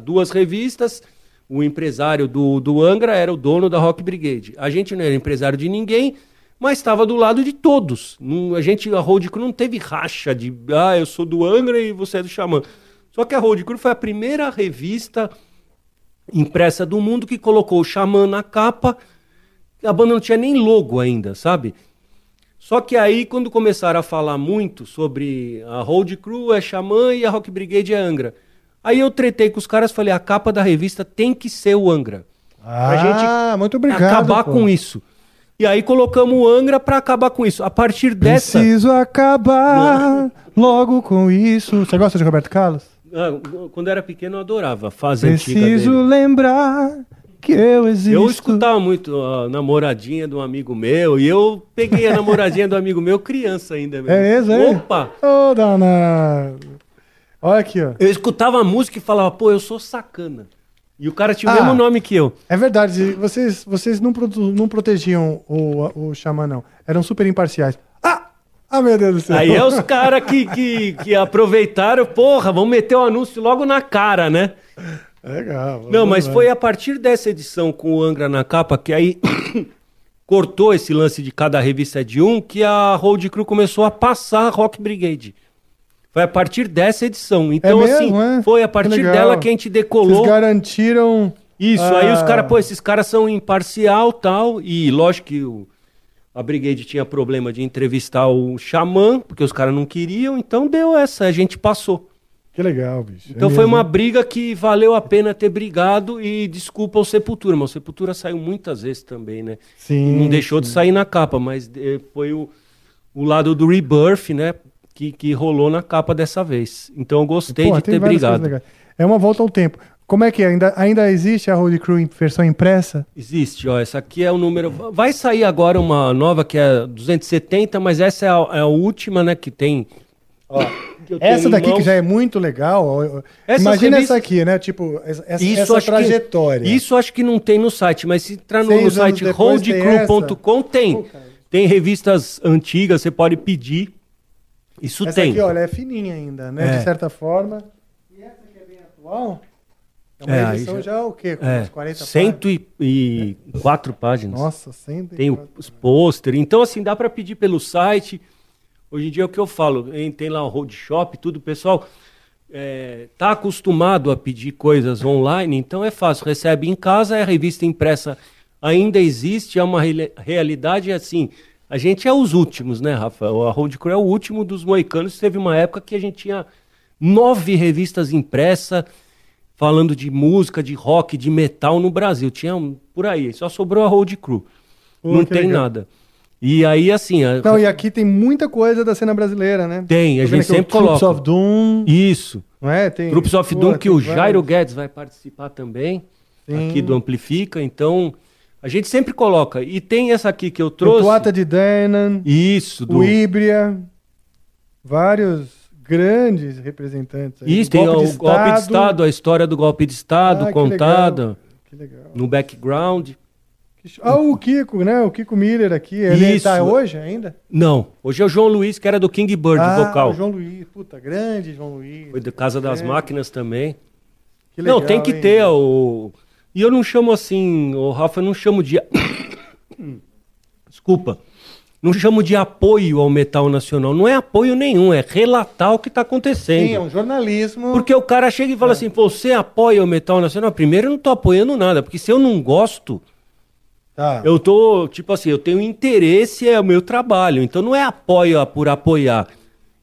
duas revistas. O empresário do, do Angra era o dono da Rock Brigade. A gente não era empresário de ninguém, mas estava do lado de todos. Não- a gente, a Road Crew não teve racha de, ah, eu sou do Angra e você é do Xamã. Só que a Road Crew foi a primeira revista impressa do mundo que colocou o Xamã na capa. A banda não tinha nem logo ainda, sabe? Só que aí, quando começaram a falar muito sobre a Road Crew é Xamã e a Rock Brigade é Angra. Aí eu tretei com os caras falei, a capa da revista tem que ser o Angra. Ah, muito obrigado. acabar pô. com isso. E aí colocamos o Angra pra acabar com isso. A partir dessa... Preciso acabar logo com isso. Você gosta de Roberto Carlos? Ah, quando eu era pequeno eu adorava antiga Preciso lembrar que eu existo. Eu escutava muito a namoradinha de um amigo meu e eu peguei a namoradinha do amigo meu criança ainda. mesmo. É mesmo, é? Opa! Ô, danado. Olha aqui, ó. Eu escutava a música e falava, pô, eu sou sacana. E o cara tinha o Ah. mesmo nome que eu. É verdade, vocês, vocês não, não protegiam o, o Xamã, não. Eram super imparciais. Ah! Ah, meu Deus do céu. Aí é os caras que, que, que aproveitaram, porra, vamos meter o anúncio logo na cara, né? Legal. Não, mas vai. foi a partir dessa edição com o Angra na capa que aí cortou esse lance de cada revista de um que a Road Crew começou a passar a Rock Brigade. Foi a partir dessa edição. Então, mesmo, assim, é? foi a Que partir legal. dela que a gente decolou. Vocês garantiram. Isso, aí os ah, caras, pô, esses caras são imparcial tal. E lógico que o, a Brigade tinha problema de entrevistar o Xamã, porque os caras não queriam, então deu essa, a gente passou. Que legal, bicho. Então É foi mesmo. uma briga que valeu a pena ter brigado e desculpa o Sepultura, mas o Sepultura saiu muitas vezes também, né? Sim, não deixou de sair na capa, mas eh, foi o, o lado do Rebirth, né? Que, que rolou na capa dessa vez. Então eu gostei Pô, de ter brigado. É uma volta ao tempo. Como é que é? Ainda, ainda existe a Road Crew em versão impressa? Existe, ó. Essa aqui é o número. Vai sair agora uma nova que é 270, mas essa é a, é a última, né? Que tem. Ó, que Essa daqui que já é muito legal. Essas Imagina revistas- essa aqui, né? Tipo, essa, Isso essa acho que- trajetória. isso acho que não tem no site, mas se entrar no, no site tem roadcrew.com tem. Tem revistas antigas, você pode pedir. Isso Essa tem. aqui, olha, é fininha ainda, né? É. De certa forma. E essa que é bem atual? É uma É, edição já- já, o quê? Com É, umas 40 páginas? 104 páginas. Nossa, 100. Tem o- os pôster. Então, assim, dá para pedir pelo site. Hoje em dia é o que eu falo. hein, Tem lá o road shop, tudo. Pessoal é, tá acostumado a pedir coisas online, então é fácil. Recebe em casa, a revista impressa ainda existe, é uma reali- realidade assim. A gente é os últimos, né, Rafa? A Road Crew é o último dos moicanos. Teve uma época que a gente tinha nove revistas impressas falando de música, de rock, de metal no Brasil. Tinha um- por aí, só sobrou a Road Crew. Não tem legal. nada. E aí, assim. a- Não, e aqui tem muita coisa da cena brasileira, né? Tem, a gente sempre Troops coloca. of Doom, Isso. não é? Tem, Groups of pô, Doom, que o Jairo vários. Guedes vai participar também, Sim. aqui do Amplifica. Então, a gente sempre coloca. E tem essa aqui que eu O trouxe. Tuata de Danan, Isso, do. o Ibria, vários grandes representantes. aí. Isso, tem o golpe de Estado, a história do golpe de Estado Ah, contada legal. Que legal. no background. Ah, o Kiko, né? O Kiko Miller aqui. Ele Isso. tá hoje ainda? Não, hoje é o João Luiz, que era do King Bird, ah, vocal. o João Luiz. Puta, grande João Luiz. Foi da Casa das É. Máquinas também. Que não, legal, tem que hein? ter o. E eu não chamo assim, o Rafa, eu não chamo de. Desculpa. Não chamo de apoio ao metal nacional. Não é apoio nenhum, é relatar o que está acontecendo. Sim, é um jornalismo. Porque o cara chega e fala assim, pô, você apoia o metal nacional? Primeiro eu não tô apoiando nada, porque se eu não gosto, Tá. eu tô, tipo assim, eu tenho interesse, é o meu trabalho. Então não é apoio por apoiar.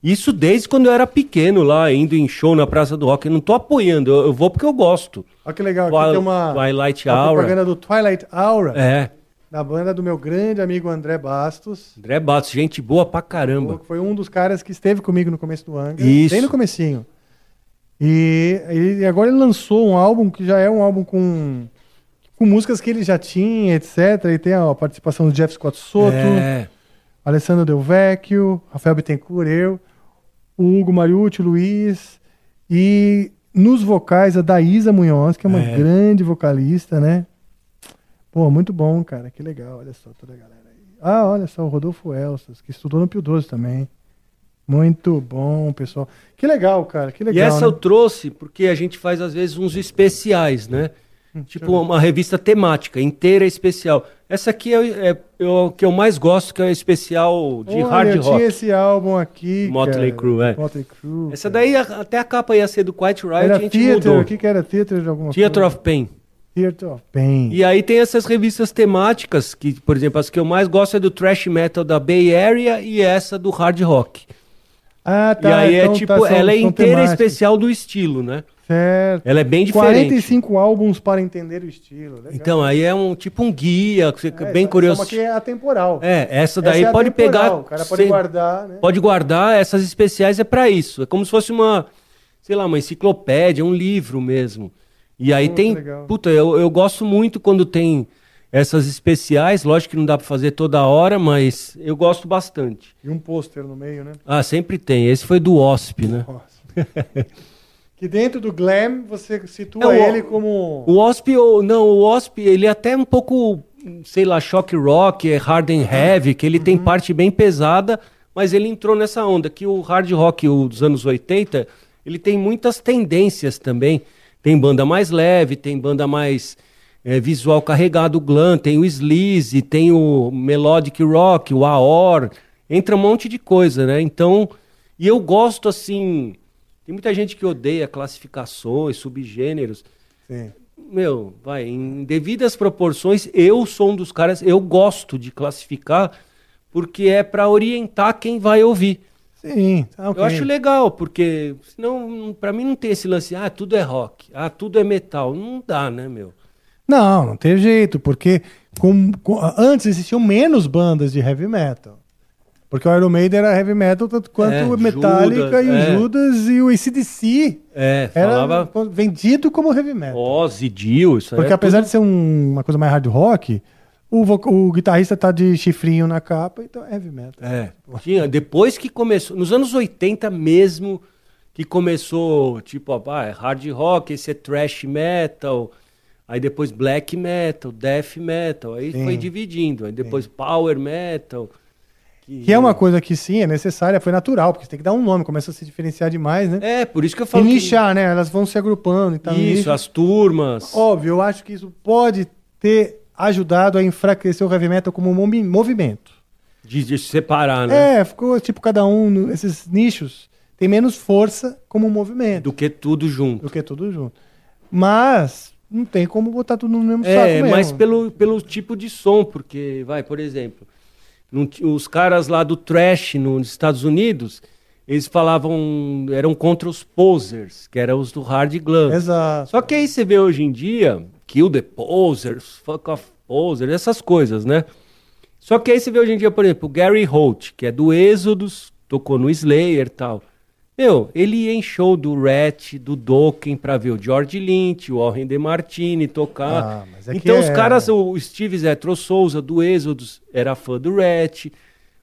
Isso desde quando eu era pequeno lá, indo em show na Praça do Rock. Eu não tô apoiando, eu, eu vou porque eu gosto. Olha que legal, aqui Twil- tem uma, Twilight uma Aura. propaganda do Twilight Aura, É, da banda do meu grande amigo André Bastos. André Batos, gente boa pra caramba. Foi um dos caras que esteve comigo no começo do Angra. Isso. Bem no comecinho. E, e agora ele lançou um álbum que já é um álbum com, com músicas que ele já tinha, etc. E tem a participação do Jeff Scott Soto, É, Alessandro Del Vecchio, Rafael Bittencourt, eu, o Hugo Mariucci, o Luiz. E nos vocais a Daísa Munhoz, que é uma É. grande vocalista, né? Pô, muito bom, cara. Que legal. Olha só toda a galera aí. Ah, olha só, o Rodolfo Elsas, que estudou no Pio 12 também. Muito bom, pessoal. Que legal, cara. Que legal. e essa né? eu trouxe porque a gente faz às vezes uns especiais, né? Hum, Tipo uma revista temática, inteira especial. Essa aqui é, é- é o que eu mais gosto, que é o especial de Olha, hard eu rock. tinha esse álbum aqui. Motley. Crue, é. Motley Crue. Essa daí a- até a capa ia ser do Quiet Riot, a Era gente Theater, mudou. o que, que era Theater de alguma Theater coisa? of Pain. Theater of Pain. E aí tem essas revistas temáticas, que, por exemplo, as que eu mais gosto é do thrash metal da Bay Area e essa do hard rock. Ah, tá. e aí então é tipo, tá, são- ela é inteira temáticas. especial do estilo, né? Certo. Ela é bem diferente. 45 álbuns para entender o estilo. Legal. Então, aí é um tipo um guia, É, bem essa- curioso. Essa aqui é atemporal. É, essa daí Essa é pode pegar. O cara pode guardar, né? Pode guardar, essas especiais é pra isso. É como se fosse uma, sei lá, uma enciclopédia, um livro mesmo. E aí Pô, tem. legal. Puta, eu, eu gosto muito quando tem essas especiais. Lógico que não dá pra fazer toda hora, mas eu gosto bastante. E um pôster no meio, né? Ah, sempre tem. Esse foi do OSP, né? Nossa. que dentro do glam você situa É, o- ele como. O OSP, ou- não, o OSP, ele é até um pouco, sei lá, shock rock, é hard and heavy, que ele Uhum. tem parte bem pesada, mas ele entrou nessa onda, que o hard rock o dos anos 80, ele tem muitas tendências também. Tem banda mais leve, tem banda mais é, visual carregado, o glam, tem o sleaze, tem o melodic rock, o aor, entra um monte de coisa, né? Então, e eu gosto assim, tem muita gente que odeia classificações, subgêneros, Sim. meu, vai, em devidas proporções, eu sou um dos caras, eu gosto de classificar, porque é pra orientar quem vai ouvir. Sim, tá ok. Eu acho legal, porque senão, pra mim não tem esse lance, ah, tudo é rock, ah, tudo é metal. Não dá, né, meu? Não, não tem jeito, porque com- com- antes existiam menos bandas de heavy metal. Porque o Iron Maiden era heavy metal tanto quanto É, o Metallica Judas, e o é. Judas e o ACDC. É, Era falava vendido como heavy metal. Ozzy, Dio, isso aí Porque é apesar tudo- de ser um- uma coisa mais hard rock, o, o guitarrista tá de chifrinho na capa, então é heavy metal. É, tinha, depois que começou, nos anos 80 mesmo, que começou, tipo, ah, é hard rock, esse é thrash metal, aí depois black metal, death metal, aí Sim. foi dividindo, aí depois power metal. Que é uma coisa que sim, é necessária, foi natural, porque você tem que dar um nome, começa a se diferenciar demais, né? É, por isso que eu E falo que- nichar, né? Elas vão se agrupando e tal. Isso, nicho. as turmas. Óbvio, eu acho que isso pode ter ajudado a enfraquecer o heavy metal como movi- movimento. De, de se separar, né? É, ficou tipo cada um, esses nichos, tem menos força como movimento Do que tudo junto. do que tudo junto. Mas não tem como botar tudo no mesmo saco É, mesmo. mas pelo, pelo tipo de som, porque, vai, por exemplo, não os caras lá do trash nos Estados Unidos, eles falavam, eram contra os posers, que eram os do hard glam. Exato. Só que aí você vê hoje em dia, kill the posers, fuck off posers, essas coisas, né? Só que aí você vê hoje em dia, por exemplo, o Gary Holt, que é do Êxodos, tocou no Slayer e tal. Meu, ele ia em show do Rat, do Dokken, pra ver o George Lynch, o Warren DeMartini tocar. Ah, é então os é- caras, o Steve Zetro Souza, do Êxodos, era fã do Rat,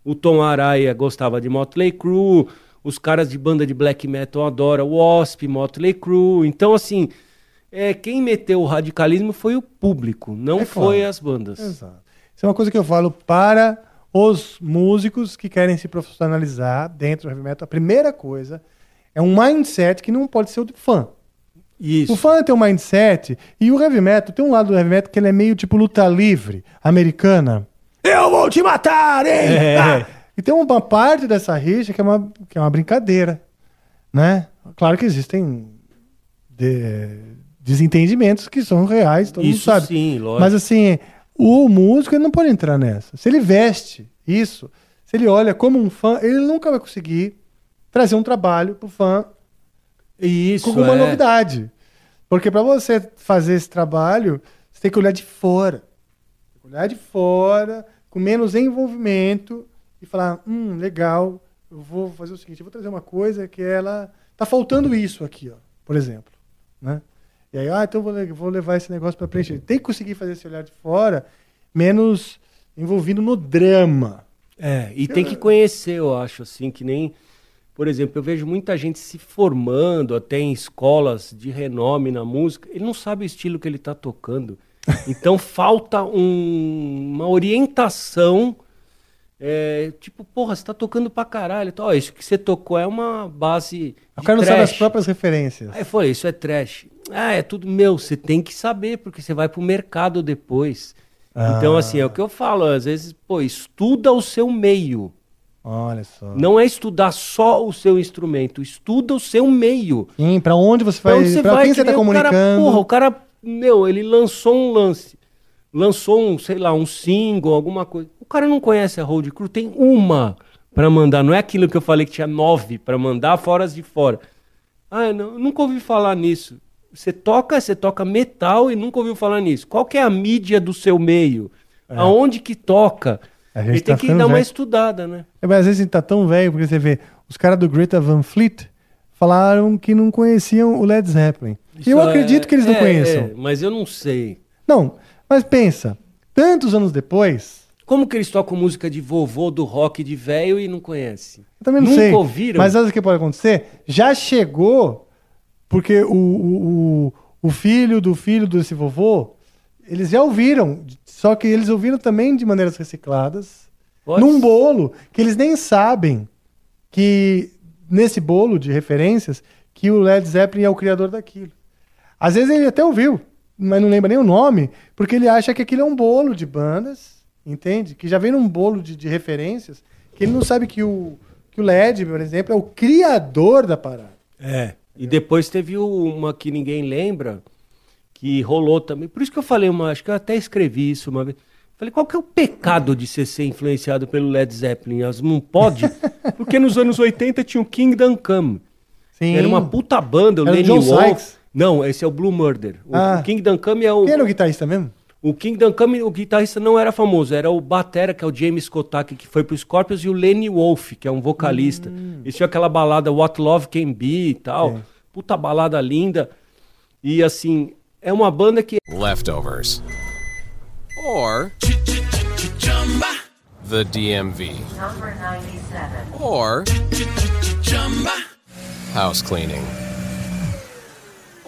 o Tom Araya gostava de Motley Crue, os caras de banda de black metal adoram o Wasp, Motley Crue. Então, assim, é, quem meteu o radicalismo foi o público, não É foi claro. as bandas. Exato. Isso é uma coisa que eu falo para os músicos que querem se profissionalizar dentro do heavy metal. A primeira coisa é um mindset que não pode ser o do fã. Isso. O fã tem um mindset e o heavy metal tem um lado do heavy metal que ele é meio tipo luta livre americana. Eu vou te matar, hein? É. Ah! E tem uma parte dessa rixa que é uma, que é uma brincadeira, né? Claro que existem de- desentendimentos que são reais, todo mundo Isso sabe. sim, lógico. Mas assim, o músico ele não pode entrar nessa. Se ele veste isso, se ele olha como um fã, ele nunca vai conseguir trazer um trabalho pro fã Isso, com uma é. novidade. Porque para você fazer esse trabalho, você tem que olhar de fora. Tem que olhar de fora, com menos envolvimento e falar: hum, legal, eu vou fazer o seguinte, eu vou trazer uma coisa que ela. Tá faltando isso aqui, ó, por exemplo. Né? E aí, ah, então eu vou, vou levar esse negócio para preencher. Tem que conseguir fazer esse olhar de fora, menos envolvido no drama. É, e tem que conhecer, eu acho, assim, que nem. Por exemplo, eu vejo muita gente se formando até em escolas de renome na música, ele não sabe o estilo que ele está tocando. Então falta um- uma orientação. É, tipo, porra, você tá tocando pra caralho. Então, ó, isso que você tocou é uma base. O cara não sabe as próprias referências. Aí eu falei, isso é trash. Ah, é tudo meu, você tem que saber, porque você vai pro mercado depois. Então, Ah. assim, é o que eu falo, às vezes, pô, estuda o seu meio. Olha só. Não é estudar só o seu instrumento, estuda o seu meio. Sim, pra onde você Pra vai. onde você pra vai, quem que você tá nem o cara, comunicando? porra, o cara, meu, ele lançou um lance. Lançou um, sei lá, um single, alguma coisa. O cara não conhece a Road Crew, tem uma pra mandar. Não é aquilo que eu falei que tinha nove pra mandar, fora as de fora. Ah, não, eu nunca ouvi falar nisso. Você toca, você toca metal e nunca ouviu falar nisso. Qual que é a mídia do seu meio? Aonde que toca? É. A gente Ele tem tá que ficando dar uma velho. estudada, né? É, mas às vezes a gente tá tão velho, porque você vê, os caras do Greta Van Fleet falaram que não conheciam o Led Zeppelin. E eu Isso acredito é- que eles não é, conheçam. é, mas eu não sei. Não, mas pensa, tantos anos depois, Como que eles tocam música de vovô do rock de velho e não conhecem? eu também não Nunca sei. ouviram? Mas sabe o que pode acontecer? Já chegou, porque o, o, o, o filho do filho desse vovô, eles já ouviram, só que eles ouviram também de maneiras recicladas, Pode num ser. bolo que eles nem sabem que nesse bolo de referências que o Led Zeppelin é o criador daquilo. Às vezes ele até ouviu, mas não lembra nem o nome, porque ele acha que aquilo é um bolo de bandas, entende? Que já vem num bolo de, de referências, que ele não sabe que o, que o Led, por exemplo, é o criador da parada. É. E depois teve uma que ninguém lembra, que rolou também. Por isso que eu falei, uma, acho que eu até escrevi isso uma vez. Falei, qual que é o pecado de você ser influenciado pelo Led Zeppelin? As- Não pode? Porque nos anos 80 tinha o Kingdom Come. Sim. Era uma puta banda, o Lenny Wolf. Sykes. Não, esse é o Blue Murder. O, Ah. o Kingdom Come é o... Quem era o guitarrista mesmo? O Kingdom Come, o guitarrista não era famoso, era o batera, que é o James Kotak, que foi pro Scorpions, e o Lenny Wolf, que é um vocalista. Eles tinham aquela balada What Love Can Be e tal. Sim. Puta balada linda. E assim, é uma banda que Leftovers. Or. The DMV. Or. House cleaning.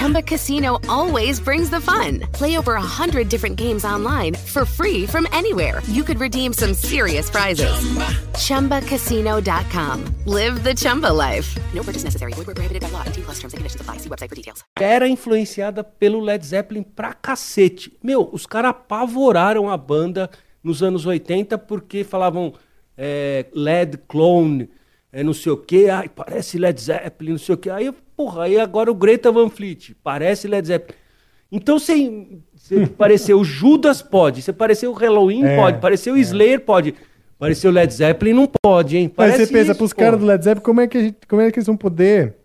Chumba Casino always brings the fun. Play over a hundred different games online for free from anywhere. You could redeem some serious prizes. ChumbaCasino.com. Live the Chumba life. No purchase necessary. Void prohibited by law. 18 plus terms and conditions apply. See website for details. era influenciada pelo Led Zeppelin pra cacete. Meu, os caras apavoraram a banda nos anos 80 porque falavam é, Led Clone, é, não sei o quê, ai, parece Led Zeppelin, não sei o quê. Aí, porra, aí agora o Greta Van Fleet, parece Led Zeppelin. Então você, você pareceu o Judas pode, você pareceu o Halloween É, pode, pareceu o Slayer pode, pareceu o Led Zeppelin não pode, hein? Mas Parece você pensa, pros porra. caras do Led Zeppelin, como é, que gente, como é que eles vão poder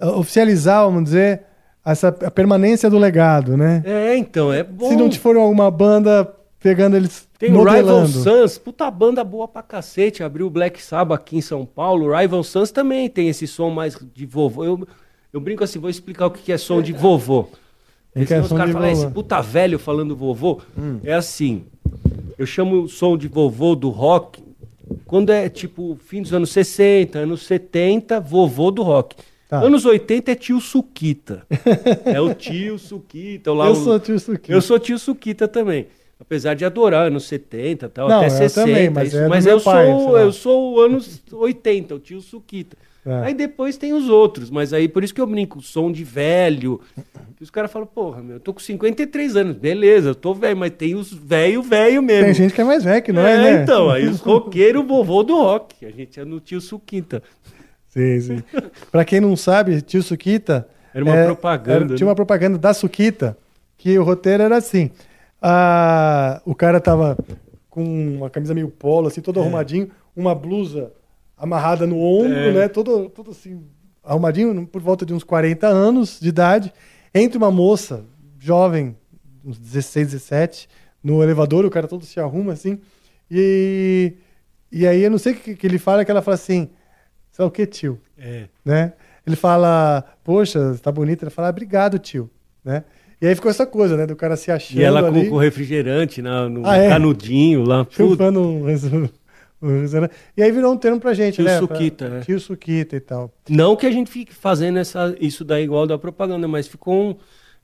ah, oficializar, vamos dizer, essa, a permanência do legado, né? É, então, é bom. Se não te for alguma banda pegando eles Tem o Rival. Sons, puta banda boa pra cacete. Abriu o Black Sabbath aqui em São Paulo. O Rival Sons também tem esse som mais de vovô. Eu, eu brinco assim, vou explicar o que é som de vovô. Porque é os caras falam, "Ah, esse vovô?" Hum. puta velho falando vovô. É assim, eu chamo o som de vovô do rock quando é tipo fim dos anos 60, anos 70, vovô do rock. Tá. Anos 80 é tio Suquita. é o tio Suquita. Lá Eu o- sou tio Suquita. Eu sou tio Suquita também. Apesar de adorar anos 70 tal, Não, até eu 60. também, mas isso. é mas eu, pai, sou, eu sou o anos 80, o tio Suquita. É. Aí depois tem os outros, mas aí por isso que eu brinco, som de velho. Que os caras falam, porra, meu, eu tô com 53 anos, beleza, eu tô velho, mas tem os velho, velho mesmo. Tem gente que é mais velho que não é, né? então, aí os roqueiros, o vovô do rock. A gente é no tio Suquita. Sim, sim. pra quem não sabe, tio Suquita. Era uma propaganda, era- tinha né? uma propaganda da Suquita, que o roteiro era assim. Ah, o cara tava com uma camisa meio polo, assim, É. todo arrumadinho, uma blusa amarrada no ombro, É. né? Todo, todo assim, arrumadinho, por volta de uns 40 anos de idade. Entre uma moça jovem, uns 16, 17, no elevador, o cara todo se arruma assim. E, e aí eu não sei o que, que ele fala, que ela fala assim: sei lá o que, tio? É. né? Ele fala, poxa, tá bonito. Ele fala, obrigado, tio, né? E aí ficou essa coisa, né? Do cara se achando E ela com, ali, com o refrigerante na, no Ah, é? canudinho lá. Chupando um, E aí virou um termo pra gente, Tio né? Suquita, Pra- é. Tio Suquita e tal. Não que a gente fique fazendo essa, isso daí igual da propaganda, mas ficou um,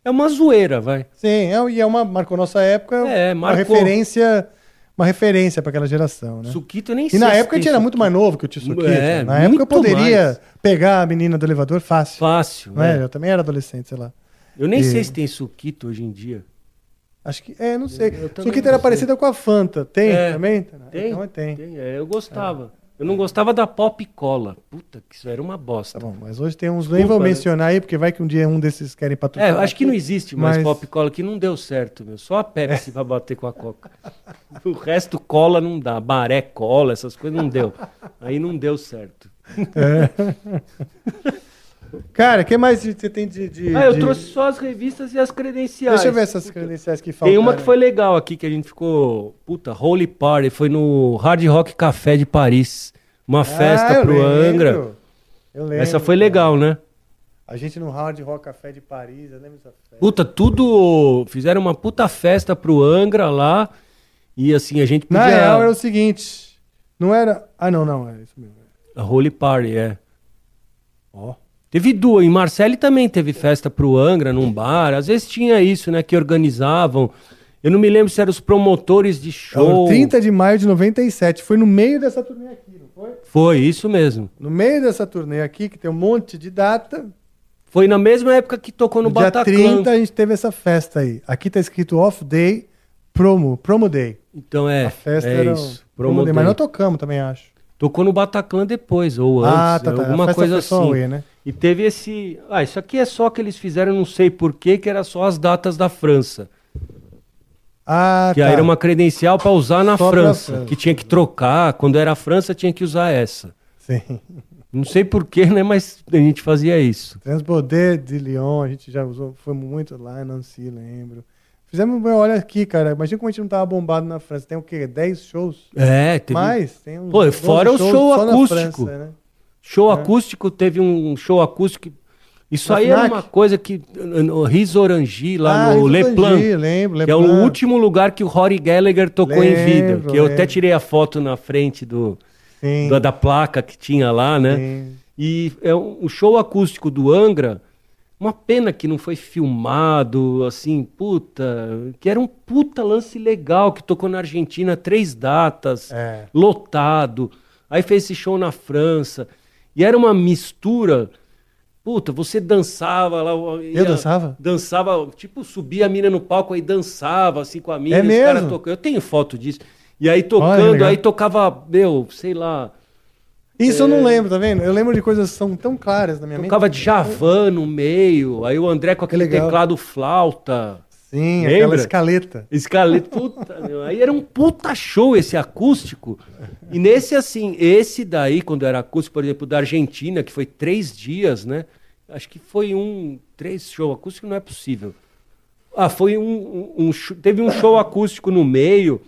é uma zoeira, vai. Sim, é, e é uma, marcou nossa época, É, uma marcou. referência, uma referência para aquela geração, né? Suquita nem E na época a gente era muito mais novo que o tio Suquita. É, na época eu poderia mais. pegar a menina do elevador fácil. Fácil, Não é? né? Eu também era adolescente, sei lá. Eu nem E- sei se tem Suquita hoje em dia. Acho que, é, não sei. Eu Suquita era sei. parecida com a Fanta. Tem É. também? Tem? Então, tem. Tem, é, eu gostava. Eu não gostava da Pop Cola. Puta, que isso era uma bosta. Tá bom, mas hoje tem uns. Nem vou né? mencionar aí, porque vai que um dia um desses querem É, patrocinar. acho que não existe mais Mas- Pop Cola, que não deu certo, meu. Só a Pepsi vai bater com a Coca. O resto cola não dá. Baré cola, essas coisas não deu. Aí não deu certo. Cara, o que mais você tem de. de- Ah, eu de- trouxe só as revistas e as credenciais. Deixa eu ver essas credenciais que faltam. Tem uma que foi legal aqui, que a gente ficou. Puta, Holy Party. Foi no Hard Rock Café de Paris. Uma festa Ah, eu pro lembro. Angra. Eu lembro. Essa foi legal, né? A gente no Hard Rock Café de Paris, eu lembro dessa festa. Puta, tudo. Fizeram uma puta festa pro Angra lá. E assim, a gente podia. Na real era o seguinte. Não era. Ah, não, não, é isso mesmo. A Holy Party, é. Ó. Teve duas. Em Marseille também teve festa pro Angra num bar. Às vezes tinha isso, né? Que organizavam. Eu não me lembro se eram os promotores de É show. o 30 de maio de 97. Foi no meio dessa turnê aqui, não foi? Foi, isso mesmo. No meio dessa turnê aqui, que tem um monte de data. Foi na mesma época que tocou no, No dia Bataclan. 30 a gente teve essa festa aí. Aqui tá escrito Off Day Promo, Promo Day. Então é. A festa é era isso. o Promo Day, mas não tocamos também, acho. Tocou no Bataclan depois, ou antes, Ah, tá, tá. Alguma coisa assim. Away, né? E teve esse. Ah, isso aqui é só que eles fizeram, não sei porquê, que era só as datas da França. Ah, que tá. aí era uma credencial para usar na França, França. Que tinha que trocar. Quando era a França, tinha que usar essa. Sim. Não sei porquê, né? Mas a gente fazia isso. Transborder de Lyon, a gente já usou, foi muito lá, Nancy, lembro. Fizemos, olha aqui, cara, imagina como a gente não tava bombado na França. Tem o quê? 10 shows? É, teve. Mais? Tem uns Pô, 12 fora o show acústico. França, né? Show É. acústico, teve um show acústico. Isso Na aí era FNAC? uma coisa que. No Riz Orangi, lá Ah, no Riz Le Plan. Orangi, lembro, que é o último lugar que o Rory Gallagher tocou em vida. Lembro, Que eu até lembro. tirei a foto na frente do, Sim. da, placa que tinha lá, né? Sim. E é um, o show acústico do Angra, uma pena que não foi filmado, assim, puta, que era um puta lance legal, que tocou na Argentina três datas, É. lotado. Aí fez esse show na França. E era uma mistura. Puta, você dançava lá. Eu dançava? Dançava, tipo, subia a mina no palco, aí dançava assim com a mina. É mesmo? Eu tenho foto disso. E aí Olha, tocando, legal. aí tocava, meu, sei lá. Isso eu não lembro, tá vendo? Eu lembro de coisas que são tão claras na minha mente. Tocava Djavan no meio, aí o André com aquele teclado flauta. Sim, Lembra? aquela escaleta. Escaleta, puta, meu, aí era um puta show esse acústico. E nesse, assim, esse daí, quando era acústico, por exemplo, da Argentina, que foi três dias, né? Acho que foi um. Três show acústico não é possível. Ah, foi um. um- um teve um show acústico no meio.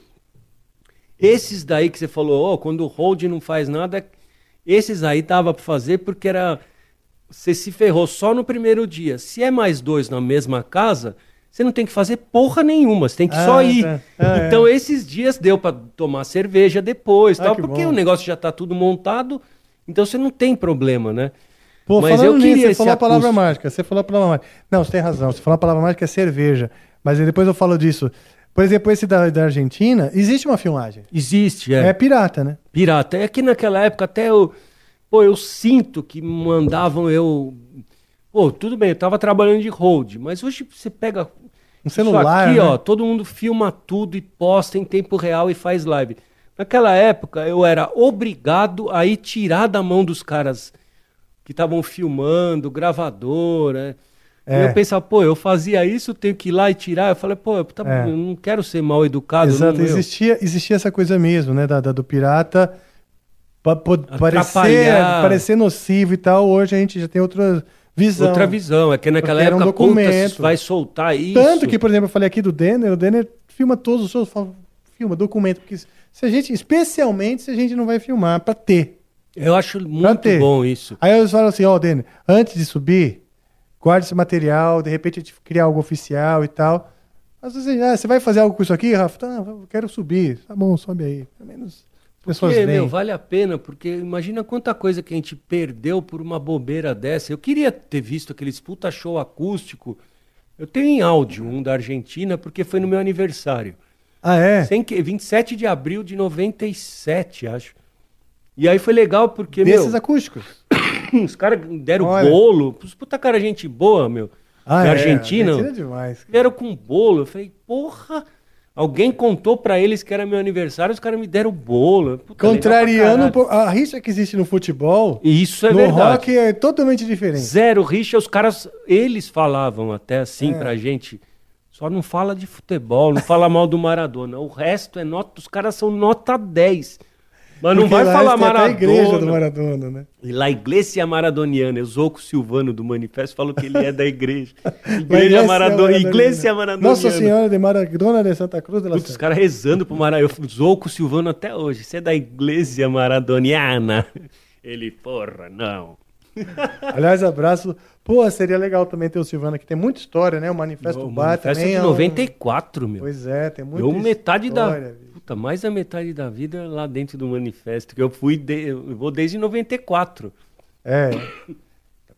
Esses daí que você falou, ó, quando o hold não faz nada, esses aí dava pra fazer porque era. Você se ferrou só no primeiro dia. Se é mais dois na mesma casa, você não tem que fazer porra nenhuma, você tem que só Ah, ir. tá. Ah, então esses dias deu pra tomar cerveja depois, Ah, tal, que porque bom. o negócio já tá tudo montado, então você não tem problema, né? Pô, Mas eu nisso, queria você esse falou a palavra mágica. Você falou a palavra mágica. Não, você tem razão. Você falou a palavra mágica é cerveja. Mas depois eu falo disso. Por exemplo, esse da, da Argentina, existe uma filmagem. Existe, É, é. pirata, né? Pirata. É que naquela época até eu. Pô, eu sinto que mandavam eu. Pô, tudo bem, eu tava trabalhando de hold, mas hoje você pega. Um celular, Isso aqui, né? ó, todo mundo filma tudo e posta em tempo real e faz live. Naquela época eu era obrigado a ir tirar da mão dos caras que estavam filmando, gravador, né? É. Eu pensava, pô, eu fazia isso, eu tenho que ir lá e tirar. Eu falei, pô, tá- É. eu não quero ser mal educado. Exato, não, existia, existia essa coisa mesmo, né? Da, da- do pirata pa- parecer, parecer nocivo e tal. Hoje a gente já tem outra visão. Outra visão, é que naquela Porque um época, puta, documento. vai soltar isso. Tanto que, por exemplo, eu falei aqui do Denner, o Denner filma todos os fala, filma, documento, porque se a gente, especialmente se a gente não vai filmar, pra ter. Eu acho muito bom isso. Aí eles falam assim, ó, Denner, antes de subir, guarde esse material, de repente a gente cria algo oficial e tal. Às vezes, ah, você vai fazer algo com isso aqui, Rafa? Tá, eu quero subir. Tá bom, sobe aí. Pelo menos pessoas meu, vale a pena, porque imagina quanta coisa que a gente perdeu por uma bobeira dessa. Eu queria ter visto aqueles puta show acústico. Eu tenho em áudio um da Argentina, porque foi no meu aniversário. Ah, é? Sem que, 27 de abril de 97, acho. E aí foi legal porque, Desses meu, acústicos. os caras deram Olha. bolo. Os puta cara gente boa, meu. Ah, da é, Argentina. Argentina é demais. Vieram com bolo. Eu falei, porra. Alguém contou pra eles que era meu aniversário, os caras me deram bolo. Puta, Contrariando. A rixa que existe no futebol, E Isso é no verdade. rock é totalmente diferente. Zero rixa, os caras, eles falavam até assim É. pra gente. Só não fala de futebol, não fala mal do Maradona. O resto é nota, os caras são nota 10. Mas não vai falar a Maradona. igreja do Maradona, né? E lá, Iglesia Maradoniana, o Zoco Silvano do Manifesto falou que ele é da igreja. Igreja essa Maradona, é Iglesia Maradoniana. Nossa Senhora de Maradona de Santa Cruz de la Putz, os caras rezando pro Maradona. Eu Zoco Silvano até hoje. Você é da Iglesia Maradoniana? Ele, porra, não. Aliás, abraço. Pô, seria legal também ter o Silvano aqui. Tem muita história, né? O Manifesto O Bar Manifesto também é de um- 94, meu. Pois é, tem muita Eu metade história, da. bicho. Puta, mais da metade da vida lá dentro do manifesto. Que eu fui. de- eu vou desde 94. É.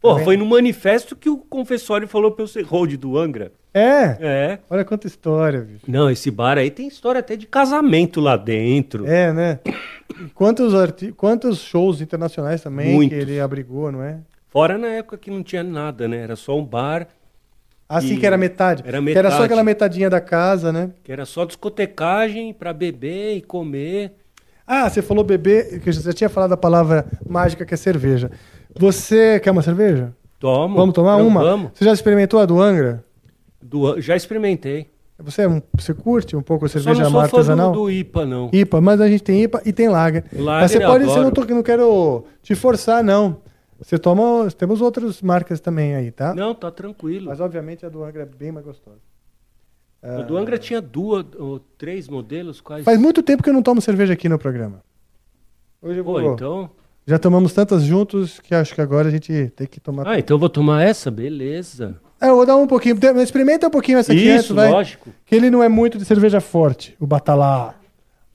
Porra, foi no manifesto que o confessório falou pra eu ser hold do Angra. É. É. Olha quanta história, bicho. Não, esse bar aí tem história até de casamento lá dentro. É, né? Quantos, arti... quantos shows internacionais também Muitos. que ele abrigou, não é? Fora na época que não tinha nada, né? Era só um bar, Assim que era metade. era Que era só metade. aquela metadinha da casa, né? que era só discotecagem pra beber e comer. Ah, você falou beber, que você tinha falado a palavra mágica que é cerveja. Você quer uma cerveja? Tomo. Vamos tomar Não, uma? Vamos. Você já experimentou a do Angra? Do já experimentei. Você, é você curte um pouco a cerveja não sou fã artesanal? do, do IPA, não. IPA, mas a gente tem IPA e tem Lager. Lager mas você eu pode, você não, tô, não quero te forçar, não. Você toma, temos outras marcas também aí, tá? Não, tá tranquilo. Mas obviamente a do Angra é bem mais gostosa. O do Angra tinha duas ou três modelos, quais? Faz muito tempo que eu não tomo cerveja aqui no programa. Hoje eu Pô, vou. então. Já tomamos tantas juntos que acho que agora a gente tem que tomar. Ah, então eu vou tomar essa, beleza. É, eu vou dar um pouquinho. Experimenta um pouquinho essa aqui Isso, antes, vai. lógico. Que ele não é muito de cerveja forte, o Batalá.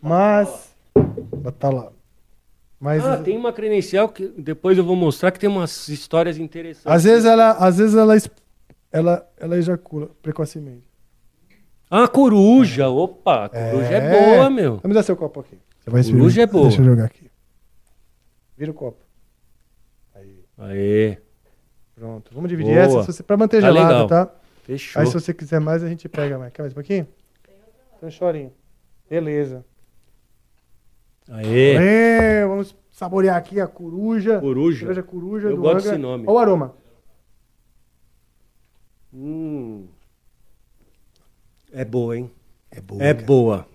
Mas. Batalá. Mas. Ah, tem uma credencial que depois eu vou mostrar que tem umas histórias interessantes. Às vezes ela. Às vezes ela, ela, ela ejacula precocemente. Ah, coruja. Opa, a coruja é, boa, meu. Então me dá seu copo aqui. Você vai Coruja é boa. Deixa eu jogar aqui. Vira o copo. Aê, Pronto. Vamos dividir Boa. essa se você- pra manter Tá gelado, legal. tá? fechou. Aí se você quiser mais, a gente pega mais. Quer mais um pouquinho? Tem um chorinho. Beleza. Aê. É, vamos saborear aqui a coruja. Coruja. Cerveja coruja Eu do gosto Angra. desse nome. Olha o aroma. Hum. É boa, hein? É boa. É boa.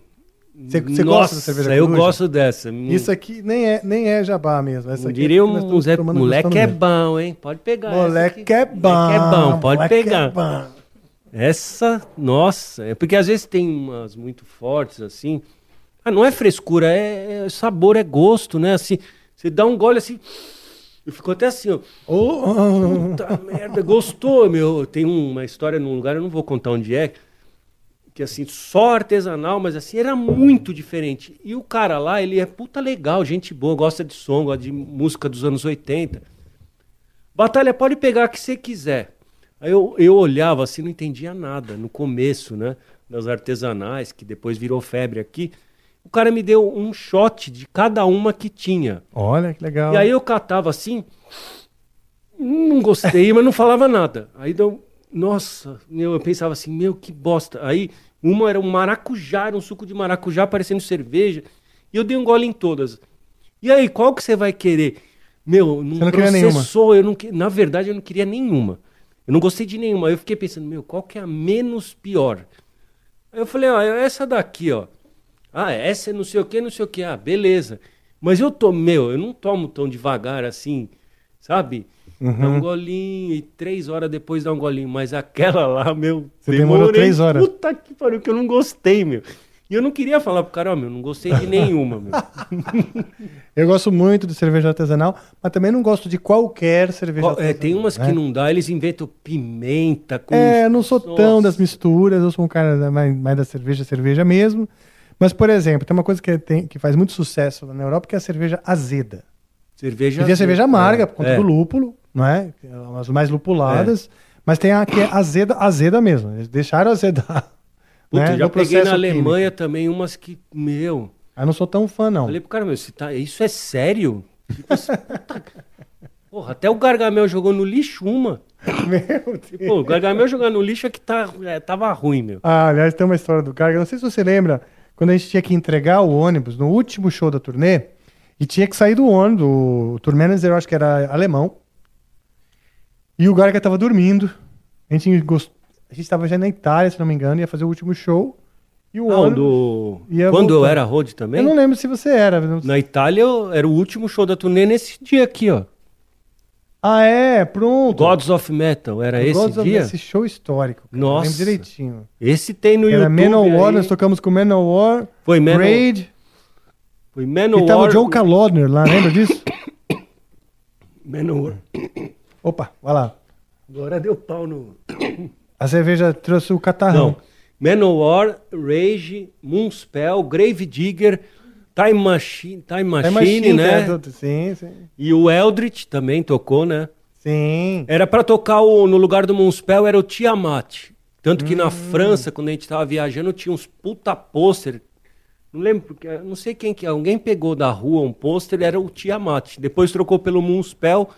Você, você gosta da cerveja eu coruja? gosto dessa. Hum, Isso aqui nem é, nem é jabá mesmo. Essa aqui diria é um estamos Zé, moleque é mesmo. bom, hein? Pode pegar essa Moleque é bom. Moleque é bom, pode moleque pegar. É bom. Essa, nossa, é porque às vezes tem umas muito fortes assim. Ah, não é frescura, é, é sabor, é gosto, né? Assim, você dá um gole assim, eu fico até assim, ó. Oh, Puta merda, gostou, meu. Tem uma história num lugar, eu não vou contar onde é, que assim, só artesanal, mas assim, era muito diferente. E o cara lá, ele é puta legal, gente boa, gosta de som, gosta de música dos anos 80. Batalha, pode pegar o que você quiser. Aí eu, eu olhava assim, não entendia nada no começo, né? das artesanais, que depois virou febre aqui. O cara me deu um shot de cada uma que tinha. Olha que legal. E aí eu catava assim, não gostei, mas não falava nada. Aí deu, nossa, eu pensava assim, meu, que bosta. Aí uma era um maracujá, era um suco de maracujá parecendo cerveja. E eu dei um gole em todas. E aí, qual que você vai querer? Meu, não, Você não queria nenhuma? processou, eu não que- na verdade eu não queria nenhuma. Eu não gostei de nenhuma. Eu fiquei pensando, meu, qual que é a menos pior? Aí eu falei, ó, é essa daqui, ó. Ah, essa é não sei o que, não sei o que. Ah, beleza. Mas eu tô, meu, eu não tomo tão devagar assim, sabe? Dá Uhum. um golinho e três horas depois dá um golinho. Mas aquela lá, meu. Você demorou três horas. Puta que pariu, que eu não gostei, meu. E eu não queria falar pro cara, ó, meu, não gostei de nenhuma, meu. Eu gosto muito de cerveja artesanal, mas também não gosto de qualquer cerveja Qual- é, tem umas né? que não dá, eles inventam pimenta com. É, eu não sou tão das misturas, eu sou um cara mais, mais da cerveja, cerveja mesmo. Mas, por exemplo, tem uma coisa que, tem, que faz muito sucesso na Europa, que é a cerveja azeda. Cerveja. E tem a cerveja amarga, é, por conta é. do lúpulo, não é? É As mais lupuladas. Mas tem a que é azeda, azeda mesmo. Eles deixaram azedar. Puta, né, eu já peguei na Alemanha também umas que, meu. Eu não sou tão fã, não. Falei pro cara, meu, tá, isso é sério? Tipo assim, Porra, até o Gargamel jogou no lixo uma. Meu Deus. Pô, o Gargamel jogar no lixo é que tá, é, tava ruim, meu. Ah, aliás, tem uma história do Garga. Não sei se você lembra, quando a gente tinha que entregar o ônibus no último show da turnê, e tinha que sair do ônibus. O tour manager, eu acho que era alemão. E o Garga tava dormindo. A gente, gost... a gente tava já na Itália, se não me engano, ia fazer o último show. E o Não, ônibus. do... Quando eu voltar. era road também, Eu não lembro se você era. não- na Itália eu- era o último show da turnê nesse dia aqui, ó. Ah, é, pronto. Gods of Metal, era esse Gods of- dia? Esse show histórico. cara. Nossa. Lembro direitinho. Esse tem no Era YouTube Manowar, aí. nós tocamos com Manowar, Foi Manowar. Raid, Foi Manowar. e tava o John Kalodner lá, lembra disso? Manowar. Opa, vai lá. Agora deu pau no... A cerveja trouxe o catarrão. Não. Manowar, Rage, Moonspell, Grave Digger, Time Machine, Time Machine, É Machine, né? é Sim, sim. E o Eldritch também tocou, né? Sim. Era pra tocar o, no lugar do Moonspell era o Tiamat. Tanto que Hum. na França, quando a gente tava viajando, tinha uns puta pôster. Não lembro, porque não sei quem que alguém pegou da rua um pôster, era o Tiamat. Depois trocou pelo Moonspell,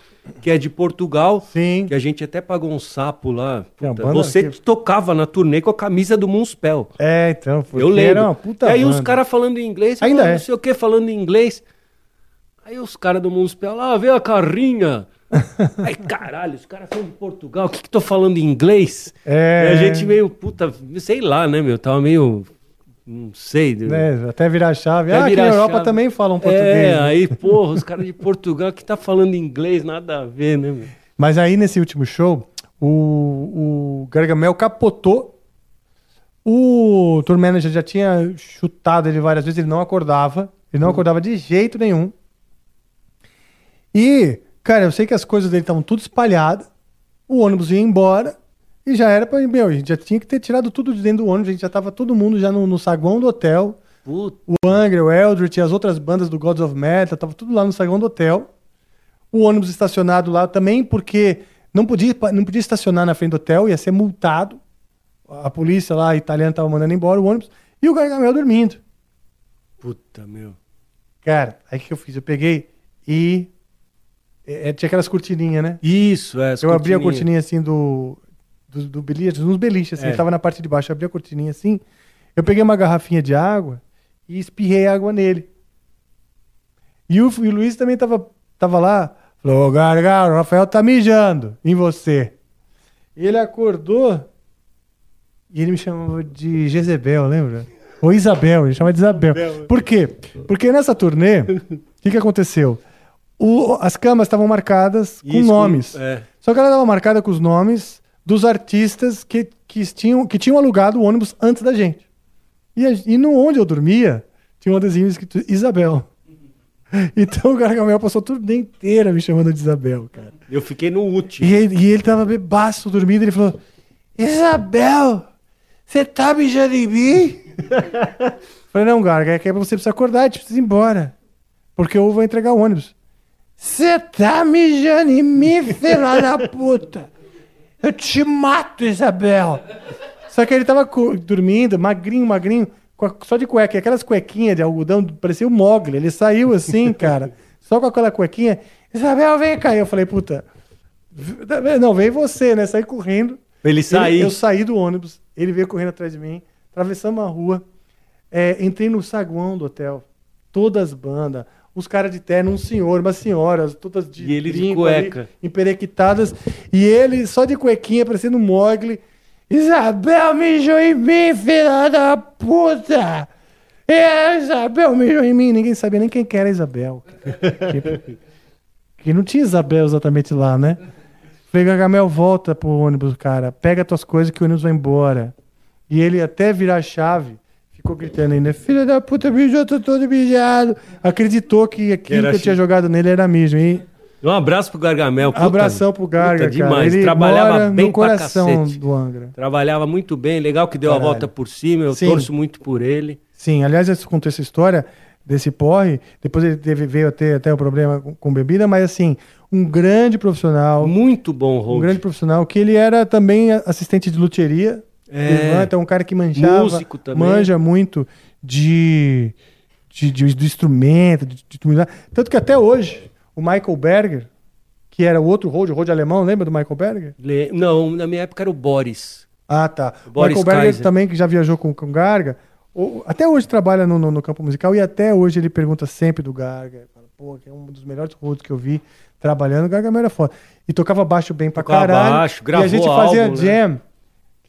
que é de Portugal. Sim. Que a gente até pagou um sapo lá. É Puta, você que- tocava na turnê com a camisa do Moonspell. É, então, foi Eu lembro. Uma puta e aí os banda. caras falando em inglês, Ainda falando é. não sei o que, falando em inglês. Aí os caras do Municipal, lá, vê a carrinha. aí, caralho, os caras são de Portugal, o que que tô falando em inglês? É. E a gente meio, puta, sei lá, né, meu, tava meio, não sei. É, até virar a chave. Até ah, aqui virar na a Europa chave. também falam português. É, né? aí, porra, os caras de Portugal que tá falando inglês, nada a ver, né, meu? Mas aí nesse último show, o, o Gargamel capotou. O tour manager já tinha chutado ele várias vezes, ele não acordava. Ele não acordava de jeito nenhum. E, cara, eu sei que as coisas dele estavam tudo espalhadas. O ônibus ia embora e já era pra. Meu, a gente já tinha que ter tirado tudo de dentro do ônibus. A gente já tava todo mundo já no, no saguão do hotel. Puta, O Angra, o Eldritch e as outras bandas do Gods of Metal, tava tudo lá no saguão do hotel. O ônibus estacionado lá também, porque não podia, não podia estacionar na frente do hotel, ia ser multado. A polícia lá, italiana, tava mandando embora o ônibus. E o Gargamel dormindo. puta, meu. Cara, aí o que eu fiz? Eu peguei e. é, é, tinha aquelas cortininhas, né? Isso, é, eu abri a cortininha assim do. Do, do beliche, uns beliches, assim, É. ele tava na parte de baixo. Eu abri a cortininha assim. Eu peguei uma garrafinha de água e espirrei água nele. E o, e o Luiz também tava, tava lá. Falou: Gargalo, o Rafael tá mijando em você. E ele acordou e ele me chamava de Jezebel, lembra? Ou Isabel, ele chama de Isabel. Por quê? Porque nessa turnê, o que, que aconteceu? O- as camas estavam marcadas com Isso, nomes. é. Só que ela estava marcada com os nomes dos artistas que, que, tinham, que tinham alugado o ônibus antes da gente. E, a- e no onde eu dormia, tinha um adesivo escrito Isabel. Então o Gargamel passou tudo dia inteira me chamando de Isabel, cara. Eu fiquei no último. E ele, e ele tava bebaço dormindo, ele falou: Isabel, você tá mijando em mim? Falei, não, Garga, é que você precisa acordar, a gente precisa ir embora. Porque eu vou entregar o ônibus. Você tá mijando em mim, filha da puta? Eu te mato, Isabel. Só que ele tava dormindo, magrinho, magrinho, só de cueca. Aquelas cuequinhas de algodão, parecia o Mogli. Ele saiu assim, cara, só com aquela cuequinha. Isabel, vem cá. Eu falei, puta, v- não, vem você, né? Saí correndo. Ele sair. eu saí do ônibus, ele veio correndo atrás de mim, atravessamos a rua, é, entrei no saguão do hotel, todas as bandas, os caras de terno, um senhor, uma senhora, todas de E ele de brinco ali, cueca. emperequitadas, e ele só de cuequinha, parecendo um Mogli. Isabel mijou em mim, filha da puta! É, Isabel mijou em mim. Ninguém sabia nem quem que era Isabel. que, que não tinha Isabel exatamente lá, né? Falei, Gargamel, volta pro ônibus, cara. Pega tuas coisas que o ônibus vai embora. E ele até virar a chave, ficou gritando ainda, filha da puta, mijou, tô todo mijado. Acreditou que aquilo que eu tinha chi- jogado nele era mijo. E Um abraço pro Gargamel. puta- abração pro Garga, puta, cara. demais. Ele Trabalhava bem no coração do Angra. Trabalhava muito bem, legal que deu a Caralho. volta por cima, eu Sim. torço muito por ele. Sim, aliás, eu contei essa história desse porre. Depois ele teve, veio a ter até o problema com, com bebida, mas assim, um grande profissional. Muito bom, Um Hold. grande profissional, que ele era também assistente de luteria. É. Ivan, então um cara que manjava, Músico também. manja muito de, de, de- do instrumento, de, de. Tanto que até hoje, o Michael Berger, que era o outro road, o road alemão, lembra do Michael Berger? Le- Não, na minha época era o Boris. Ah, tá. O Boris Michael Berger Kaiser. também, que já viajou com, com o Garga, o- até hoje trabalha no, no- no campo musical e até hoje ele pergunta sempre do Garga. Fala, Pô, que é um dos melhores roads que eu vi trabalhando, o Gargamel era foda. E tocava baixo bem pra Tocava caralho. baixo, e a gravou gente fazia álbum, né?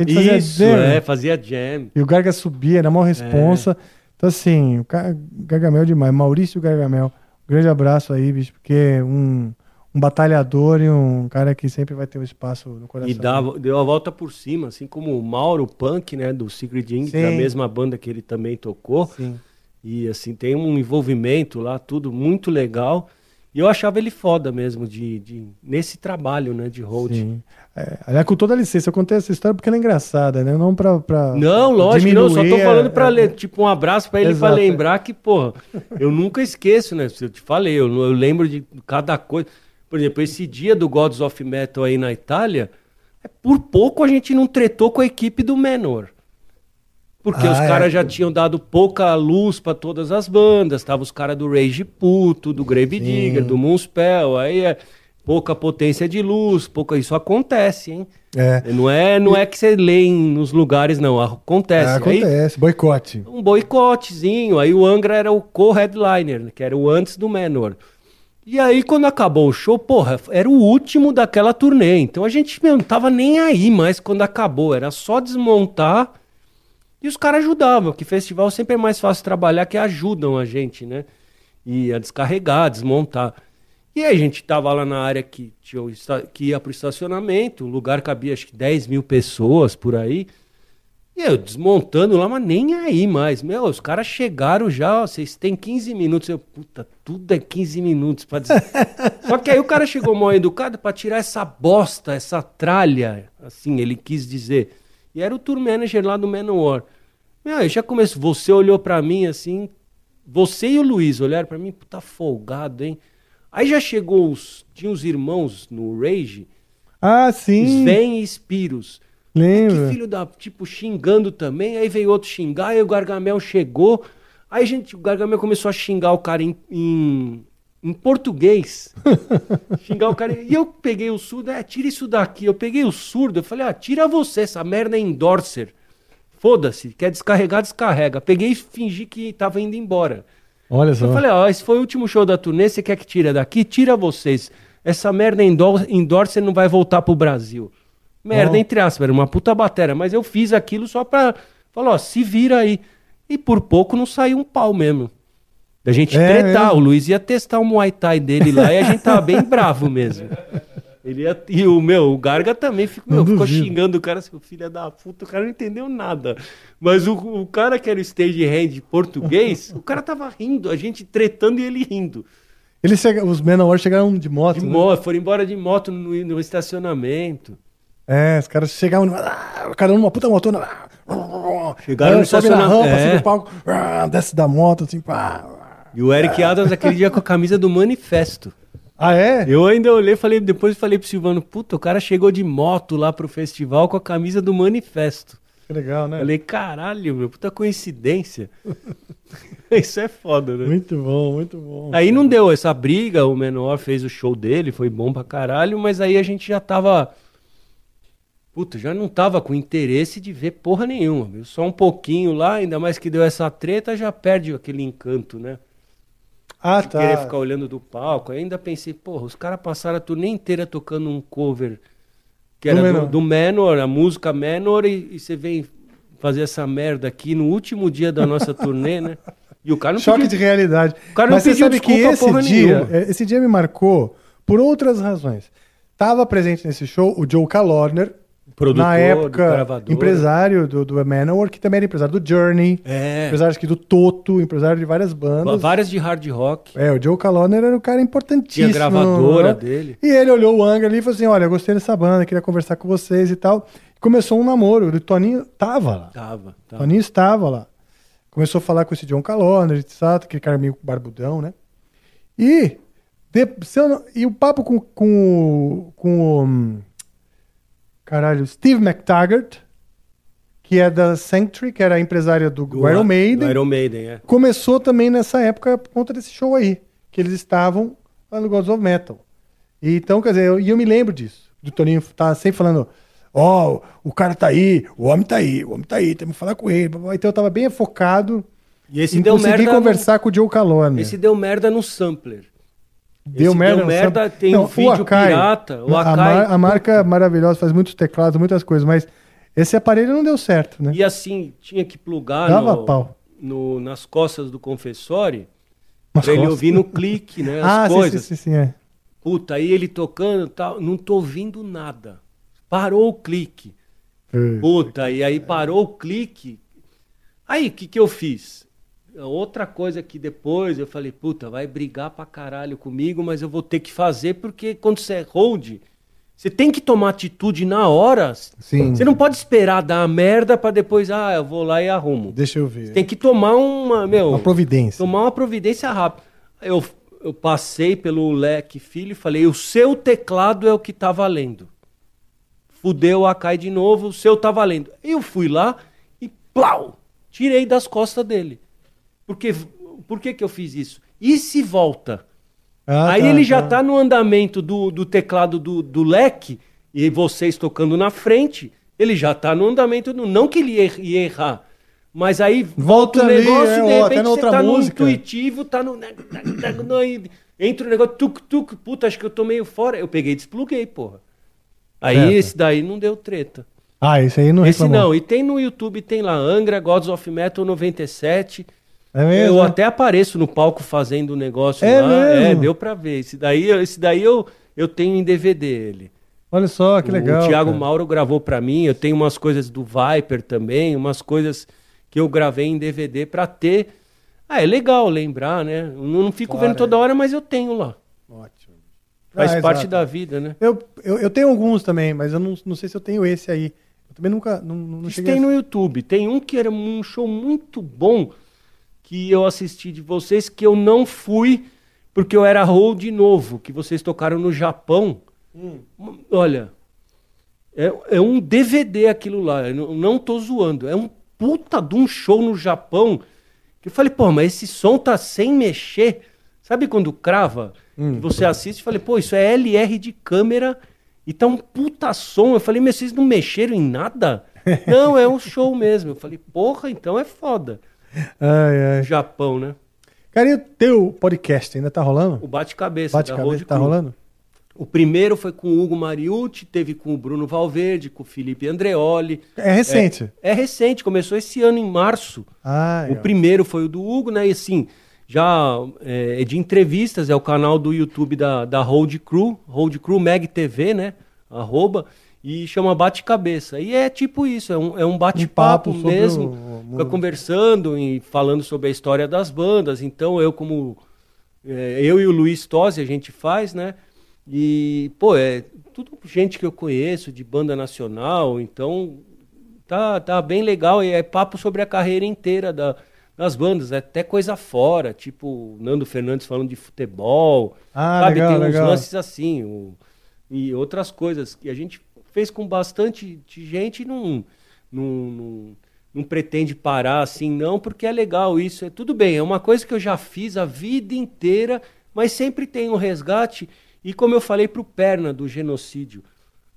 Gente fazia Isso, jam. é, fazia jam. E o Garga subia, era maior responsa. Então, assim, o Ga- Gargamel demais. Maurício Gargamel. Grande abraço aí, bicho, porque um, um batalhador e um cara que sempre vai ter um espaço no coração. E dava, deu a volta por cima, assim como o Mauro Punk, né, do Secret Inc., da mesma banda que ele também tocou. Sim. E assim, tem um envolvimento lá, tudo muito legal. E eu achava ele foda mesmo de, de nesse trabalho, né, de hold. Sim. É, aliás, com toda licença, eu contei essa história porque ela é engraçada, né? Não pra. pra Não, lógico, não, só tô diminuir a- falando pra a- ler, tipo, um abraço pra ele pra Exato. lembrar que, porra, eu nunca esqueço, né? Eu te falei, eu, eu lembro de cada coisa. Por exemplo, esse dia do Gods of Metal aí na Itália, é, por pouco a gente não tretou com a equipe do Menor. Porque Ah, os é. caras já tinham dado pouca luz pra todas as bandas. Tava os caras do Rage Puto, do Grave. Digger, do Moonspell. Aí é pouca potência de luz, pouca. Isso acontece, hein? É. Não é, não é que você lê em- nos lugares, não. Acontece. É, Aí, acontece, boicote. um boicotezinho. Aí o Angra era o co-headliner, que era o antes do Menor. E aí, quando acabou o show, porra, era o último daquela turnê. Então a gente meu, não tava nem aí mais quando acabou. Era só desmontar e os caras ajudavam. Que festival sempre é mais fácil trabalhar, que ajudam a gente, né? E a descarregar, desmontar. E aí a gente tava lá na área que, tinha o que ia pro estacionamento, o lugar cabia acho que 10 mil pessoas por aí. E eu desmontando lá, mas nem aí mais. Meu, os caras chegaram já, ó, vocês têm 15 minutos. Eu, puta, tudo é 15 minutos pra dizer. Só que aí o cara chegou mal educado pra tirar essa bosta, essa tralha, assim, ele quis dizer. E era o tour manager lá do Manowar. Meu, aí já começou, você olhou pra mim assim, você e o Luiz olharam pra mim, puta folgado, hein? Aí já chegou os, tinha os irmãos no Rage, Ah, sim. Ven e Spiros. Que Lembra? filho da. Tipo, xingando também. Aí veio outro xingar, aí o Gargamel chegou. Aí gente, o Gargamel começou a xingar o cara em, em, em português. xingar o cara. E eu peguei o surdo, é, tira isso daqui. Eu peguei o surdo, eu falei, ah, tira você, essa merda é endorser. Foda-se, quer descarregar, descarrega. Peguei e fingi que tava indo embora. Olha só. Eu falei, ó, esse foi o último show da turnê, você quer que tira daqui? Tira vocês. Essa merda endor endorser não vai voltar pro Brasil. Merda, Ó. entre aspas, era uma puta batera, mas eu fiz aquilo só pra. Falar, ó, se vira aí. E por pouco não saiu um pau mesmo. Da gente É tretar. mesmo? O Luiz ia testar o Muay Thai dele lá e a gente tava bem bravo mesmo. Ele ia, e o meu, o Garga também ficou, meu, ficou xingando o cara, seu filho da puta, o cara não entendeu nada. Mas o, o cara que era o stage hand português, o cara tava rindo, a gente tretando e ele rindo. Eles chega- os Manowar chegaram de moto. De né? moto, foram embora de moto no, no estacionamento. É, os caras chegavam ah, cada um numa puta motona. Chegaram Aí no estacionamento, rampa, assim, é. do palco, ah, desce da moto, assim, pá. E o Eric Adams aquele dia com a camisa do Manifesto. Ah, é? Eu ainda olhei, falei, depois falei pro Silvano, puta, o cara chegou de moto lá pro festival com a camisa do Manifesto. Que legal, né? Falei, caralho, meu, puta coincidência. Isso é foda, né? Muito bom, muito bom. Aí não deu essa briga, o Menor fez o show dele, foi bom pra caralho, mas aí a gente já tava. Puta, já não tava com interesse de ver porra nenhuma. Viu? Só um pouquinho lá, ainda mais que deu essa treta, já perde aquele encanto, né? Ah, De querer tá. ficar olhando do palco. Aí ainda pensei, porra, os caras passaram a turnê inteira tocando um cover que Do era do, Manowar. do Manor, a música Manor, e, e você vem fazer essa merda aqui no último dia da nossa turnê, né? E o cara não Choque podia- de realidade. O cara não Mas você pediu sabe que esse dia, nenhuma. é, esse dia me marcou por outras razões. Tava presente nesse show o Joe Calorner, Produtor, na época gravador. empresário do, do Manowar, que também era empresário do Journey, É. empresário aqui do Toto, empresário de várias bandas. Várias de hard rock. É, o Joe Calorner era um cara importantíssimo. Tinha gravadora né? dele. E ele olhou o Angra ali e falou assim: Olha, eu gostei dessa banda, queria conversar com vocês e tal. Começou um namoro. O Toninho tava lá. Tava, O tava. Toninho estava lá. Começou a falar com esse John Calorner, etc, aquele cara meio barbudão, né? E, de- não- e o papo com, com, com o. Caralho, Steve McTaggart, que é da Sanctuary, que era a empresária do, Do Iron Maiden. do Iron Maiden, é. Começou também nessa época por conta desse show aí, que eles estavam lá no Gods of Metal. E então, quer dizer, eu, e eu me lembro disso. Do Toninho tá sempre falando, ó, o cara tá aí, o homem tá aí, o homem tá aí, temos que falar com ele. Então eu tava bem focado E esse em deu conseguir merda. conversar com o Joe Calone. No, esse deu merda no sampler. Deu esse merda, deu merda, samba. tem um vídeo pirata, o a, Akai- mar- a marca é maravilhosa, faz muitos teclados, muitas coisas, mas esse aparelho não deu certo, né? E assim, tinha que plugar Dava no- pau. no- nas costas do confessore Nas pra ele costas. ouvir no clique, né? As ah, sim, coisas. sim, sim, sim, é. Puta, aí ele tocando e tal, não tô ouvindo nada. Parou o clique. Puta, e aí parou o clique. Aí, o que que eu fiz? Outra coisa que depois eu falei, puta, vai brigar pra caralho comigo, mas eu vou ter que fazer, porque quando você é hold, você tem que tomar atitude na hora. Sim. Você não pode esperar dar a merda pra depois, ah, eu vou lá e arrumo. Deixa eu ver. Você tem que tomar uma, meu, Uma providência. tomar uma providência rápida. Eu, eu passei pelo leque filho e falei: o seu teclado é o que tá valendo. Fudeu a cai de novo, o seu tá valendo. Eu fui lá e plau! Tirei das costas dele. Porque, por que, que eu fiz isso? E se volta? Ah, Aí tá, ele já tá. tá no andamento do, do teclado do, do leque, e vocês tocando na frente, ele já tá no andamento do. Não que ele ia, errar. Mas aí Volta volta, o ali, negócio, é, de repente até na você outra tá música. no intuitivo, tá no. Entra o negócio, tuc, puta, acho que eu tô meio fora. Eu peguei e despluguei, porra. Aí Certo. esse daí não deu treta. Ah, esse aí não esse reclamou. não, e tem no YouTube, tem lá, Angra, Gods of Metal 97. É mesmo? Eu até apareço no palco fazendo o negócio É lá. mesmo? É, deu pra ver. Esse daí, esse daí eu, eu tenho em DVD ele. Olha só, que legal. o Thiago cara. Mauro gravou pra mim. Eu tenho umas coisas do Viper também, umas coisas que eu gravei em DVD pra ter. Ah, é legal lembrar, né? Eu não fico Claro, vendo toda hora, mas eu tenho lá. Ótimo. Faz Ah, parte exato. da vida, né? Eu, eu, eu tenho alguns também, mas eu não, não sei se eu tenho esse aí. Eu também nunca. Não, não Isso tem a- no YouTube. Tem um que era um show muito bom que eu assisti de vocês, que eu não fui porque eu era hold novo, que vocês tocaram no Japão. Olha, é, é um DVD aquilo lá. Eu não, tô zoando. É um puta de um show no Japão. Que eu falei, pô, mas esse som tá sem mexer. Sabe quando crava? que você assiste e falei, pô, isso é LR de câmera e tá um puta som. Eu falei, mas vocês não mexeram em nada? não, é um show mesmo. Eu falei, porra, então é foda. Ai, ai. Japão, né? Cara, e o teu podcast ainda tá rolando? O bate-cabeça. Bate-cabeça tá rolando? O primeiro foi com o Hugo Mariucci, teve com o Bruno Valverde, com o Felipe Andreoli. É recente. É, é recente, começou esse ano em março. Ah, O primeiro foi o do Hugo, né? E assim, já é, é de entrevistas, é o canal do YouTube da, da Road Crew, Road Crew Mag TV, né? Arroba, e chama Bate-Cabeça. E é tipo isso, é um, é um bate-papo Um mesmo. o- o- Fica conversando e falando sobre a história das bandas. Então eu, como. é, eu e o Luiz Tosi, a gente faz, né? E, pô, é tudo gente que eu conheço, de banda nacional, então tá, tá bem legal. E é papo sobre a carreira inteira da, das bandas, é até coisa fora, tipo Nando Fernandes falando de futebol, Ah, sabe? legal, Tem uns legal. lances assim, o- e outras coisas que a gente fez com bastante gente e não, não, não, não pretende parar assim, não, porque é legal isso. É tudo bem, é uma coisa que eu já fiz a vida inteira, mas sempre tem um resgate. E como eu falei pro Perna do genocídio,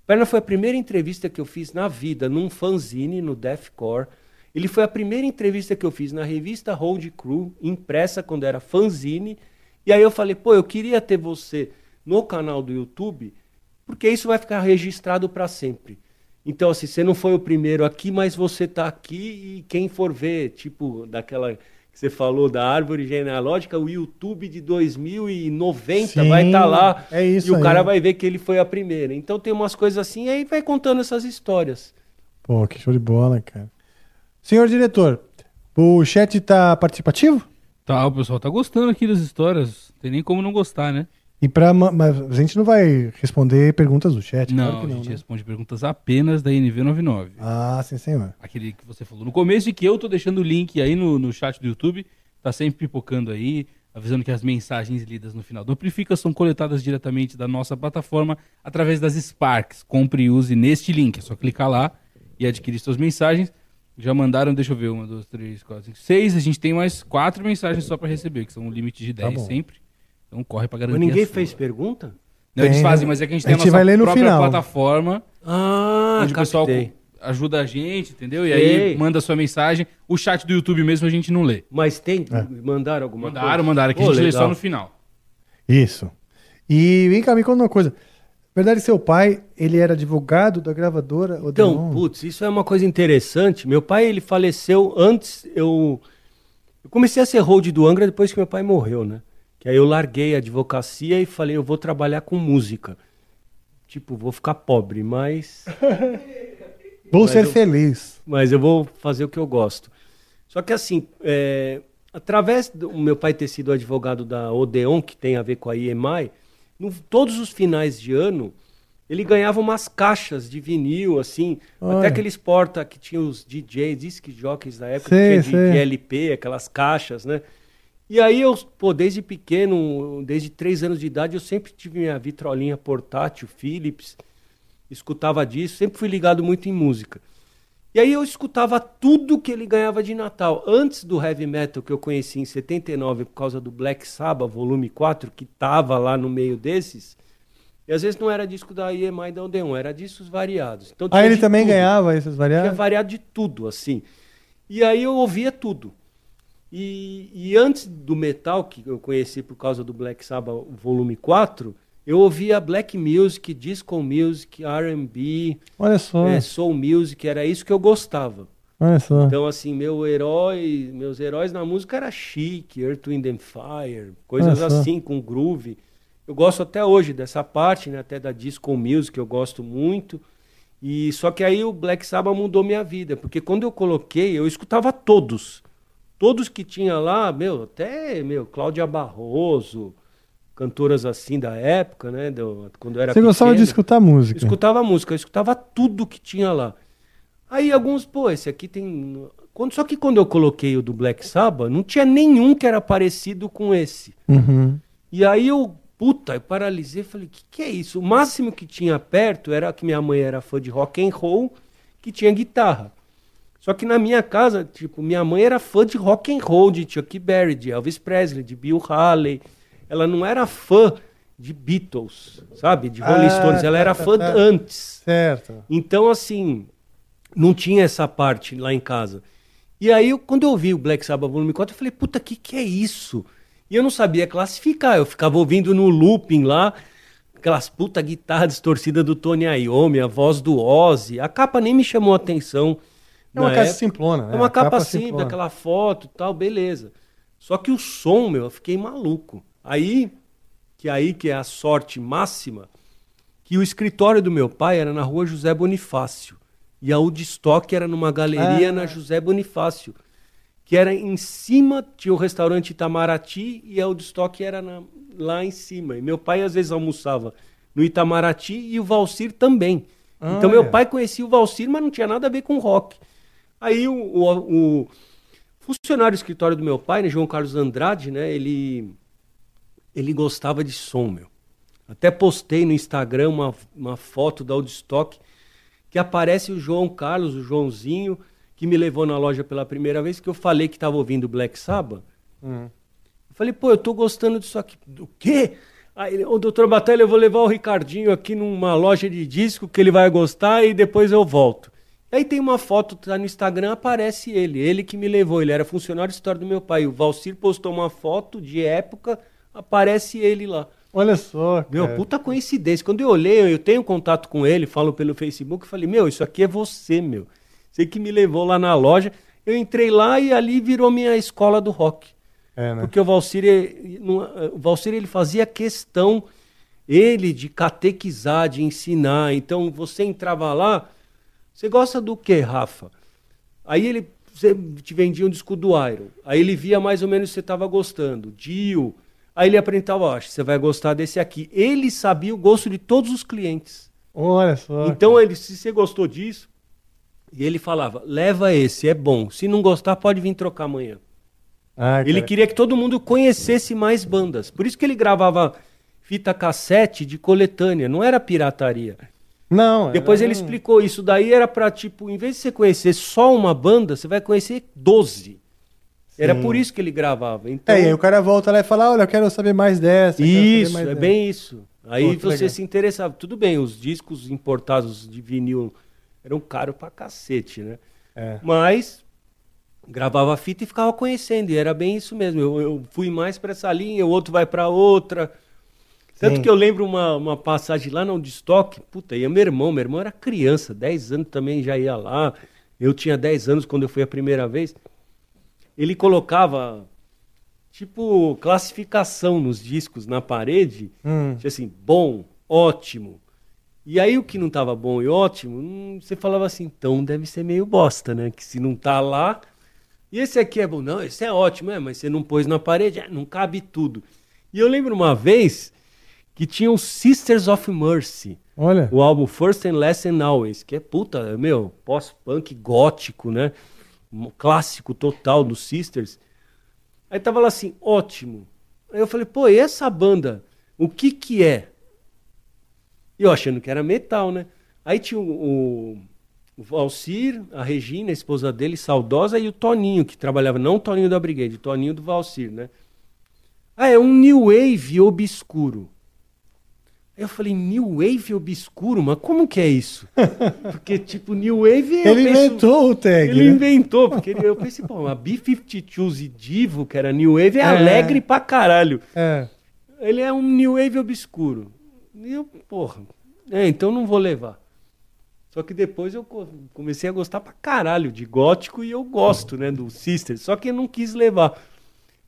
Perna foi a primeira entrevista que eu fiz na vida, num fanzine, no Deathcore. Ele foi a primeira entrevista que eu fiz na revista Road Crew, impressa quando era fanzine. E aí eu falei, pô, eu queria ter você no canal do YouTube, porque isso vai ficar registrado para sempre. Então, assim, você não foi o primeiro aqui, mas você tá aqui e quem for ver, tipo, daquela que você falou da árvore genealógica, o YouTube de 2090 Sim, vai estar lá é isso e o aí. cara vai ver que ele foi a primeira. Então tem umas coisas assim, aí vai contando essas histórias. Pô, que show de bola, cara. Senhor diretor, o chat tá participativo? Tá, o pessoal tá gostando aqui das histórias. Tem nem como não gostar, né? E pra, ma- mas a gente não vai responder perguntas do chat, Não, claro que a gente né? responde perguntas apenas da NV99. Ah, sim, senhor. Aquele que você falou no começo e que eu tô deixando o link aí no, no chat do YouTube. Tá sempre pipocando aí, avisando que as mensagens lidas no final do Amplifica são coletadas diretamente da nossa plataforma através das Sparks. Compre e use neste link. É só clicar lá e adquirir suas mensagens. Já mandaram, deixa eu ver, uma, duas, três, quatro, cinco, seis. A gente tem mais quatro mensagens só para receber, que são um limite de 10 bom. sempre. Então corre para garantir. Mas ninguém a sua. fez pergunta? Não, eles Tem, fazem, né? mas é que a gente A tem a, gente nossa vai ler no própria final. plataforma Ah, onde o pessoal captei. ajuda a gente, entendeu? E Sei. aí manda sua mensagem. O chat do YouTube mesmo a gente não lê. Mas tem, É. mandaram alguma coisa? Mandaram, mandaram, que a gente lê só no final. Isso. E vem cá, me conta uma coisa. Verdade, seu pai, ele era advogado da gravadora Então, Odeon? putz, isso é uma coisa interessante. Meu pai, ele faleceu antes, eu... Eu comecei a ser hold do Angra depois que meu pai morreu, né? Que aí eu larguei a advocacia e falei, eu vou trabalhar com música. Tipo, vou ficar pobre, mas... Vou mas ser eu- feliz. mas eu vou fazer o que eu gosto. Só que assim, é, através do meu pai ter sido advogado da Odeon, que tem a ver com a IEMAI, no, todos os finais de ano, ele ganhava umas caixas de vinil, assim, Olha. até aqueles porta que tinha os DJs, disc jockeys da época, Sei, que tinha de, de LP, aquelas caixas, né? E aí eu, pô, desde pequeno, desde três anos de idade, eu sempre tive minha vitrolinha portátil, Philips, escutava disso, sempre fui ligado muito em música. E aí eu escutava tudo que ele ganhava de Natal. Antes do heavy metal que eu conheci em 79 por causa do Black Sabbath, volume 4, que tava lá no meio desses, e às vezes não era disco da EMI e da Odeon, era discos variados. Então, Ah, tinha ele também tudo. ganhava esses Tinha variados? variado de tudo, assim. E aí eu ouvia tudo. E, e antes do metal, que eu conheci por causa do Black Sabbath volume 4, eu ouvia black music, disco music, R&B, eh, soul music, era isso que eu gostava. olha só. Então, assim, meu herói, meus heróis na música era chique, Earth, Wind and Fire, coisas assim, com groove. Eu gosto até hoje dessa parte, né? Até da disco music, eu gosto muito. E só que aí o Black Sabbath mudou minha vida, porque quando eu coloquei, eu escutava todos. Todos que tinha lá, meu, até, meu, Cláudia Barroso, cantoras assim da época, né? do- quando eu era Você gostava de pequeno. escutar música? Escutava música, eu escutava tudo que tinha lá. Aí alguns, pô, esse aqui tem. Quando, só que quando eu coloquei o do Black Sabbath, não tinha nenhum que era parecido com esse. Uhum. E aí eu, puta, eu paralisei, falei, o que, que é isso? O máximo que tinha perto era que minha mãe era fã de rock and roll, que tinha guitarra. Só que na minha casa, tipo, minha mãe era fã de rock and roll, de Chuck Berry, de Elvis Presley, de Bill Haley. Ela não era fã de Beatles, sabe? De Rolling Ah, Stones. Ela tá, era tá, fã tá. antes. Certo. Então, assim, não tinha essa parte lá em casa. E aí, eu- quando eu vi o Black Sabbath volume 4, eu falei, puta, que que é isso? E eu não sabia classificar, eu ficava ouvindo no looping lá, aquelas puta guitarra distorcida do Tony Iommi, a voz do Ozzy, a capa nem me chamou a atenção. É uma caixa época. simplona, né? É uma capa, capa simples, simplona. aquela foto e tal, beleza. Só que o som, meu, eu fiquei maluco. Aí, que aí que é a sorte máxima, que o escritório do meu pai era na rua José Bonifácio. E a Woodstock era numa galeria Ah. na José Bonifácio. Que era em cima, tinha o restaurante Itamaraty e a Woodstock era na- lá em cima. E meu pai às vezes almoçava no Itamaraty e o Valcir também. Então meu Olha. pai conhecia o Valcir, mas não tinha nada a ver com rock. Aí o, o- o funcionário do escritório do meu pai, né, João Carlos Andrade, né, ele, ele gostava de som, meu. Até postei no Instagram uma, uma foto da Woodstock que aparece o João Carlos, o Joãozinho, que me levou na loja pela primeira vez, que eu falei que estava ouvindo Black Sabbath. Hum. Eu falei, pô, eu tô gostando disso aqui. Do quê? Aí ele, ô, doutor Batalha, eu vou levar o Ricardinho aqui numa loja de disco que ele vai gostar e depois eu volto. Aí tem uma foto, tá no Instagram, aparece ele. Ele que me levou, ele era funcionário de história do meu pai. O Valcir postou uma foto de época, aparece ele lá. Olha só, Meu, cara. puta coincidência. Quando eu olhei, eu tenho contato com ele, falo pelo Facebook, falei, meu, isso aqui é você, meu. Você que me levou lá na loja. Eu entrei lá e ali virou minha escola do rock. É, né? Porque o Valcir, ele, não- o Valcir, ele fazia questão, ele, de catequizar, de ensinar. Então, você entrava lá, você gosta do que, Rafa? Aí ele você te vendia um disco do Iron. Aí ele via mais ou menos se você estava gostando. Dio. Aí ele apresentava, acho que você vai gostar desse aqui. Ele sabia o gosto de todos os clientes. Olha só. Então, ele, se você gostou disso, e ele falava, leva esse, é bom. Se não gostar, pode vir trocar amanhã. Ah, Ele queria que todo mundo conhecesse mais bandas. Por isso que ele gravava fita cassete de coletânea, não era pirataria. Não, Depois era ele um- explicou isso. Daí era pra, tipo, em vez de você conhecer só uma banda, você vai conhecer 12. Era Sim. por isso que ele gravava. Então, É, e aí o cara volta lá e fala, olha, eu quero saber mais dessa. isso, mais é dessa. bem isso. Aí Pô, você legal. se interessava. Tudo bem, os discos importados de vinil eram caros pra cacete, né? É. Mas gravava a fita e ficava conhecendo. E era bem isso mesmo. Eu, eu fui mais pra essa linha, o outro vai pra outra. Tanto Sim. que eu lembro uma, uma passagem lá no estoque, puta, ia meu irmão, meu irmão era criança, 10 anos também já ia lá. Eu tinha 10 anos quando eu fui a primeira vez. Ele colocava, tipo, classificação nos discos na parede, Hum. tinha assim, bom, ótimo. E aí o que não tava bom e ótimo, hum, você falava assim, então deve ser meio bosta, né? Que se não tá lá. E esse aqui é bom, não, esse é ótimo, é, mas você não pôs na parede, é, não cabe tudo. E eu lembro uma vez que tinha o Sisters of Mercy, Olha. o álbum First and Last and Always, que é puta, meu, pós-punk gótico, né? Um clássico total do Sisters. Aí tava lá assim, ótimo. Aí eu falei, pô, e essa banda, o que que é? E eu achando que era metal, né? Aí tinha o, o, o Valcir, a Regina, a esposa dele, saudosa, e o Toninho, que trabalhava, não o Toninho da Brigade, o Toninho do Valcir, né? Ah, é um New Wave obscuro. Eu falei, New Wave obscuro? Mas como que é isso? Porque, tipo, New Wave... Ele penso- inventou o tag, Ele né? inventou, porque ele- eu pensei, pô, a B-52s e Divo, que era New Wave, é, É. alegre pra caralho. É. Ele é um New Wave obscuro. E eu, porra, é, então não vou levar. Só que depois eu co- comecei a gostar pra caralho de gótico e eu gosto, né, do Sister. Só que eu não quis levar.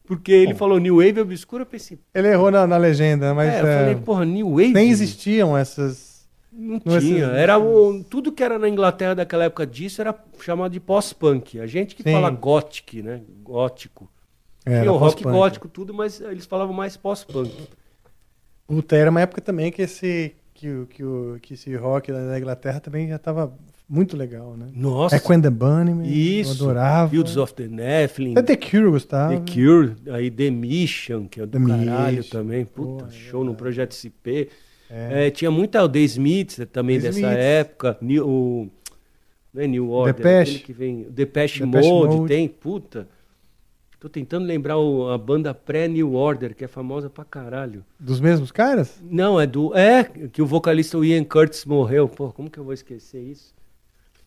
Porque ele falou New Wave obscuro, eu pensei, Ele errou na, na legenda, mas é, eu é, falei, porra, New Wave? nem existiam essas. Não Não tinha. esses- Era o, tudo que era na Inglaterra daquela época disso era chamado de pós-punk. A gente que Sim. fala gothic, né? Gótico. É, Tinha o rock gótico, tudo, mas eles falavam mais pós-punk. Puta, era uma época também que esse, que, que, que esse rock da da Inglaterra também já tava muito legal, né? Nossa. Echo and the Bunnymen, Isso. eu adorava. Fields of the Nephilim. Até The Cure eu gostava. The Cure, aí The Mission, que é do The caralho Mission. também. Puta, Pô, é show no Projeto SP. É. É, tinha muita o The Smiths também The dessa Smiths. época. New, o, não é New Order, Depeche. que vem. Depeche, Depeche Mode, Mode. tem, puta. Tô tentando lembrar o- a banda pré-New Order, que é famosa pra caralho. Dos mesmos caras? Não, é do. É, que o vocalista Ian Curtis morreu. Pô, como que eu vou esquecer isso?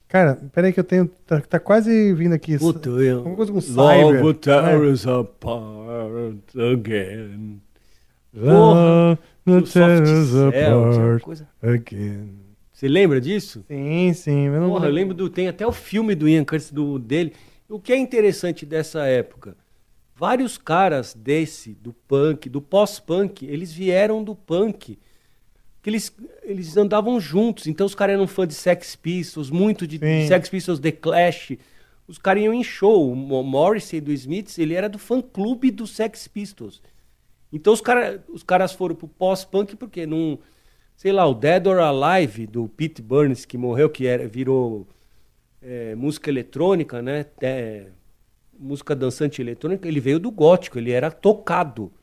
Cara, peraí que eu tenho. Tá, tá quase vindo aqui. Puta, eu- Alguma coisa com Love cyber. tear né? us apart again. Love Cell, tinha uma apart coisa- again. Você lembra disso? Sim, sim. Eu não Porra, eu lembro do. Tem até o filme do Ian Curtis do, dele. O que é interessante dessa época? Vários caras desse, do punk, do pós-punk, eles vieram do punk. Que eles, eles andavam juntos. Então os caras eram fã de Sex Pistols, muito de, de. Sex Pistols, The Clash. Os caras iam em show. O Mo- Morrissey do Smiths, ele era do fã-clube do Sex Pistols. Então os, cara, os caras foram pro pós-punk porque não... Sei lá, o Dead or Alive do Pete Burns, que morreu, que era, virou é, música eletrônica, né? É, música dançante eletrônica, ele veio do gótico, ele era tocado.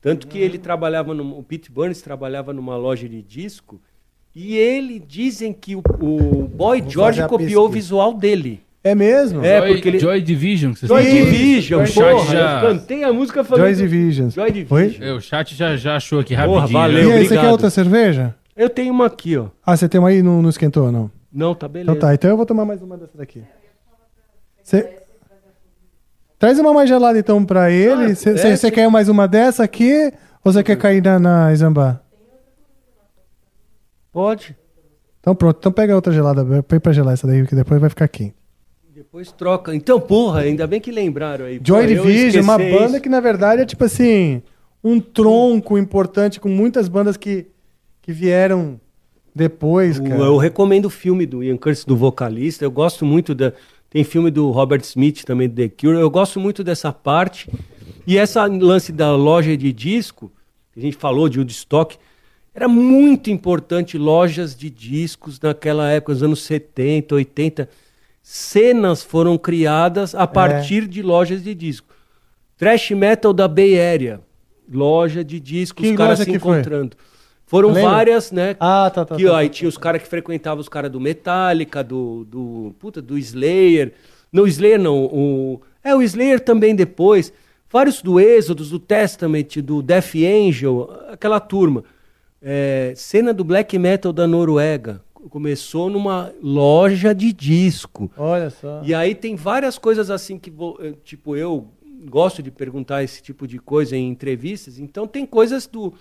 Tanto que ele trabalhava, num, o Pete Burns trabalhava numa loja de disco E ele dizem que o, o Boy Vou George copiou o visual dele. É mesmo? É, Joy, porque ele- Joy Division. Que você Joy tá- Division, O chat porra. já- Eu cantei a música falando. Joy Division. Joy Division. Oi? É, o chat já, já achou aqui Porra, rapidinho. valeu. né? E aí, você obrigado. quer outra cerveja? Eu tenho uma aqui, ó. Ah, você tem uma aí e não, não esquentou, não? Não, tá beleza. Então tá, então eu vou tomar mais uma dessa daqui. Você... Traz uma mais gelada então pra ele. Ah, Você é, sim. quer mais uma dessa aqui? Ou você quer cair na, na Isambá? Pode. Então pronto, então pega outra gelada, põe pra gelar essa daí, que depois vai ficar quente. Depois troca. Então, porra, ainda bem que lembraram aí. Joy Division, uma banda isso. que na verdade é tipo assim, um tronco importante com muitas bandas que, que vieram depois, O- cara. Eu recomendo o filme do Ian Curtis, do vocalista. Eu gosto muito da. Tem filme do Robert Smith também, The Cure. Eu gosto muito dessa parte. E essa lance da loja de disco, que a gente falou de Woodstock, era muito importante lojas de discos naquela época, nos anos 70, 80. Cenas foram criadas a partir de lojas de disco. Trash Metal da Bay Area, loja de discos, Que os caras se que foi? Foram Lembra? várias, né? Ah, tá, tá. que tá, aí tá, tinha os caras que frequentavam os caras do Metallica, do, do. Puta, do Slayer. Não, Slayer não. O, é, o Slayer também depois. Vários do Êxodos, do Testament, do Death Angel, aquela turma. É, cena do black metal da Noruega. Começou numa loja de disco. Olha só. E aí tem várias coisas assim que, vou, eh, tipo, eu gosto de perguntar esse tipo de coisa em entrevistas. Então tem coisas do,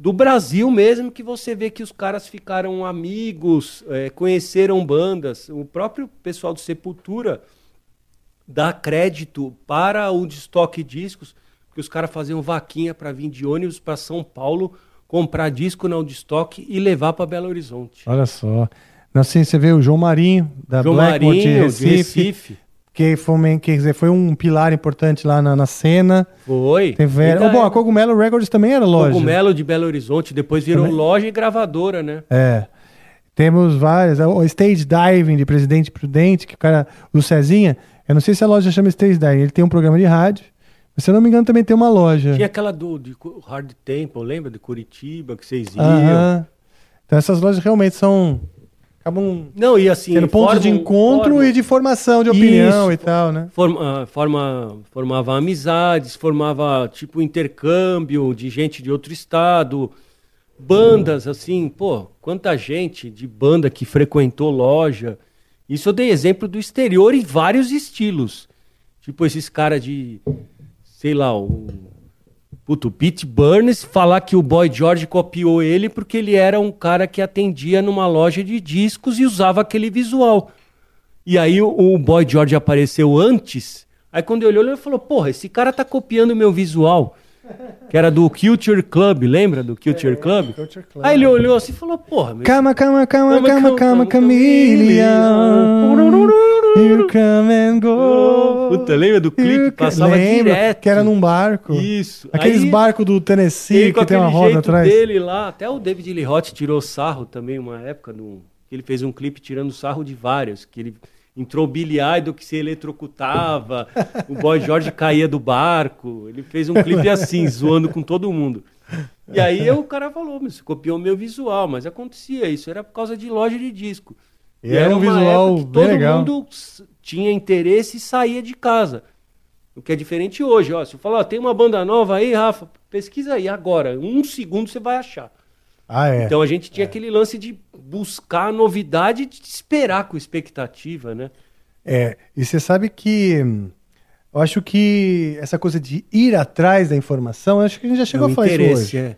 do Brasil mesmo que você vê que os caras ficaram amigos, eh, conheceram bandas. O próprio pessoal do Sepultura dá crédito para o de estoque discos, que os caras faziam vaquinha para vir de ônibus para São Paulo comprar disco na Woodstock e levar para Belo Horizonte. Olha só. Se você vê o João Marinho, da João Blackmore Marinho, de de Recife, Recife. Que foi, quer dizer, foi um pilar importante lá na, na cena. Foi. Ainda Oh, bom, a Cogumelo Records também era loja. Cogumelo de Belo Horizonte, depois virou Também? loja e gravadora, né? É. Temos várias. O Stage Diving de Presidente Prudente, que o cara. O Cezinha. Eu não sei se a loja chama Stage Diving. Ele tem um programa de rádio. Mas, se eu não me engano, também tem uma loja. Tinha aquela do de Hard Temple, lembra? De Curitiba, que vocês iam. Aham. Então essas lojas realmente são. Acabam Não, e assim. sendo pontos de formam- encontro formam- e de formação de opinião Isso. e tal, né? Forma, ah, forma, formava amizades, formava tipo intercâmbio de gente de outro estado, bandas assim, pô, quanta gente de banda que frequentou loja. Isso eu dei exemplo do exterior em vários estilos. Tipo esses caras de, sei lá, o Puto, o Pete Burns falar que o Boy George copiou ele porque ele era um cara que atendia numa loja de discos e usava aquele visual. E aí o, o Boy George apareceu antes. Aí quando ele olhou, ele falou: Porra, esse cara tá copiando o meu visual. Que era do Culture Club, lembra do Culture Club? Culture Club. Aí ele olhou assim e falou: Porra, meu. Calma, calma, calma, Calma, calma, calma, Chameleon. You come and go. Puta, lembra do clipe? Ca- Passava Lembro, direto. Que era num barco. Isso. Aqueles Aí- barcos do Tennessee que tem uma roda jeito atrás. dele lá, até o David Lee Roth tirou sarro também uma época, no, que ele fez um clipe tirando sarro de vários, que ele entrou o Billy Idol que se eletrocutava, o Boy George caía do barco, ele fez um clipe assim, zoando com todo mundo. E aí o cara falou, "Mas você copiou o meu visual, mas acontecia isso, era por causa de loja de disco. E era um uma visual que bem todo legal. mundo tinha interesse e saía de casa. O que é diferente hoje, ó. Se eu falar, ó, tem uma banda nova aí, Rafa, pesquisa aí agora. Um segundo você vai achar. Ah, é. Então a gente tinha aquele lance de buscar a novidade e de esperar com expectativa, né? É, e você sabe que hum, eu acho que essa coisa de ir atrás da informação, acho que a gente já chegou É a falar isso hoje. é.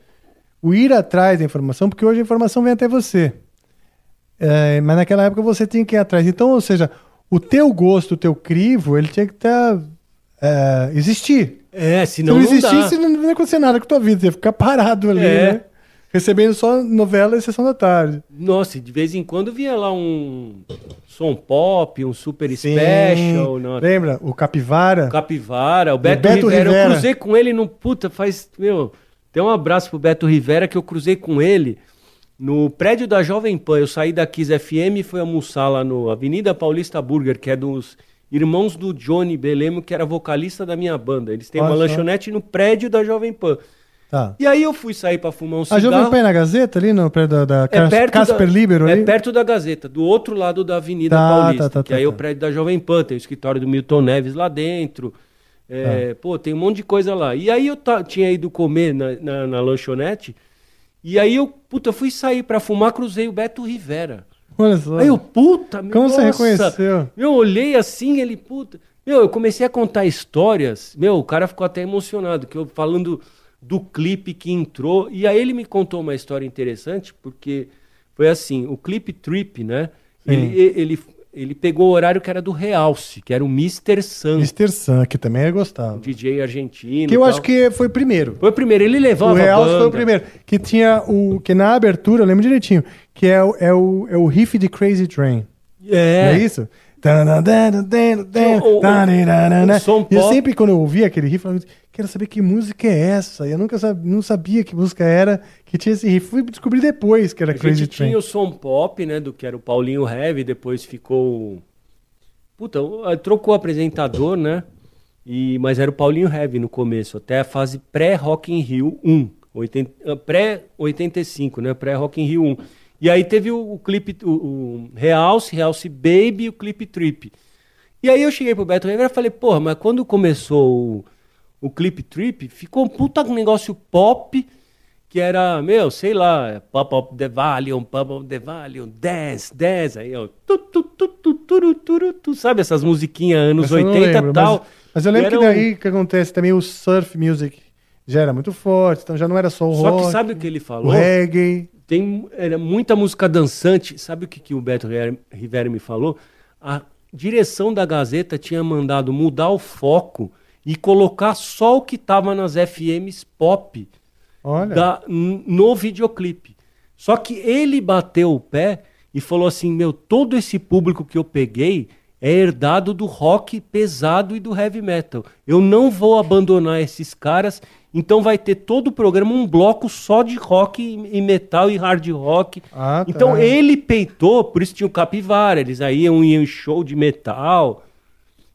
O ir atrás da informação, porque hoje a informação vem até você. É, mas naquela época você tinha que ir atrás. Então, ou seja, o teu gosto, o teu crivo, ele tinha que estar. é, existir. É, Se senão não não, existisse, dá. não, ia acontecer nada com a tua vida. Você ia ficar parado ali, É. né? Recebendo só novela e sessão da tarde. Nossa, e de vez em quando vinha lá um som pop, um super Sim. special, não, Lembra? O Capivara. Capivara, o Beto, Beto Rivera. Rivera. Eu cruzei com ele no. Puta, faz. Meu. Tem um abraço pro Beto Rivera que eu cruzei com ele no prédio da Jovem Pan. Eu saí da Kiss FM e fui almoçar lá no Avenida Paulista Burger, que é dos irmãos do Johnny Belemo, que era vocalista da minha banda. Eles têm Olha uma lanchonete no prédio da Jovem Pan. Tá. E aí eu fui sair pra fumar um A cigarro. Jovem Pan na Gazeta, ali no pé da, da É perto Casper da, Libero É ali? perto da Gazeta, do outro lado da Avenida Tá, Paulista. tá, tá, que tá, aí é o tá. prédio da Jovem Pan, tem o escritório do Milton Neves lá dentro. É, Pô, tem um monte de coisa lá. E aí eu tinha ido comer na, na, na lanchonete. E aí eu, puta, fui sair pra fumar, cruzei o Beto Rivera. Olha só. Aí eu, puta, meu, Como você nossa. reconheceu? Eu olhei assim, ele, puta. Meu, eu comecei a contar histórias. Meu, o cara ficou até emocionado, que eu falando do clipe que entrou. E aí ele me contou uma história interessante, porque foi assim, o clipe Trip, né? Ele, ele, ele pegou o horário que era do Realce, que era o Mr. Sun, Mr. Sun, que também é gostava. DJ argentino. Que eu e acho tal. que foi o primeiro. Foi o primeiro, ele levava O Real a banda. foi o primeiro. Que tinha o. Que na abertura, eu lembro direitinho, que é o, é o, é o riff de Crazy Train. É. Não é isso? o- o som eu sempre, quando eu ouvia aquele riff, eu falava, quero saber que música é essa. E eu nunca sab- não sabia que música era que tinha esse riff. Fui descobrir depois que era A Crazy gente Train. tinha o som pop, né, do que era o Paulinho Heavy, depois ficou... Puta, ah, trocou o apresentador, né, e, mas era o Paulinho Heavy no começo, até a fase pré-Rock in Rio 1, 80 ah, pré-85, né, pré-Rock in Rio 1. E aí teve o, o clipe, o, o Realce, Realce Baby e o clipe Trip. E aí eu cheguei pro Beto Rivera e falei, porra, mas quando começou o, o clipe Trip, ficou um puta negócio pop, que era, meu, sei lá, Pop Up the Valium, Pop Up the Valium, Dance, Dance, aí, ó, tu, tu, tu, tu, turu, turu, tu, sabe essas musiquinhas anos Essa eu não 80 lembro, e tal. Mas, mas eu lembro que um- daí o que acontece também, o surf music já era muito forte, então já não era só o Só rock, que sabe o que ele o falou? reggae. Tem era muita música dançante. Sabe o que, que o Beto Rivera me falou? A direção da Gazeta tinha mandado mudar o foco e colocar só o que estava nas FMs pop da- no videoclipe. Só que ele bateu o pé e falou assim: Meu, todo esse público que eu peguei é herdado do rock pesado e do heavy metal. Eu não vou abandonar esses caras. Então vai ter todo o programa um bloco só de rock e e metal e hard rock. Ah, tá. Então ele peitou, por isso tinha o Capivara, eles aí iam em show de metal.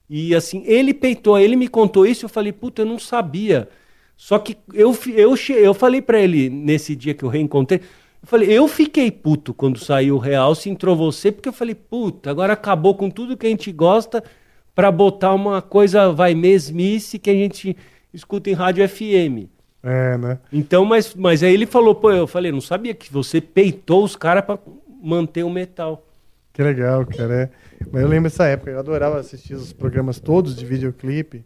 E assim, ele peitou, ele me contou isso, eu falei, puta, eu não sabia. Só que eu, eu, eu falei pra ele nesse dia que eu reencontrei, eu falei, eu fiquei puto quando saiu o Real, se entrou você, porque eu falei, puta, agora acabou com tudo que a gente gosta pra botar uma coisa, vai, mesmice que a gente escuta em rádio FM. É, né? Então, mas, mas aí ele falou, pô, eu falei, não sabia que você peitou os caras pra manter o metal. Que legal, cara. é. Mas eu lembro dessa época, eu adorava assistir os programas todos de videoclipe,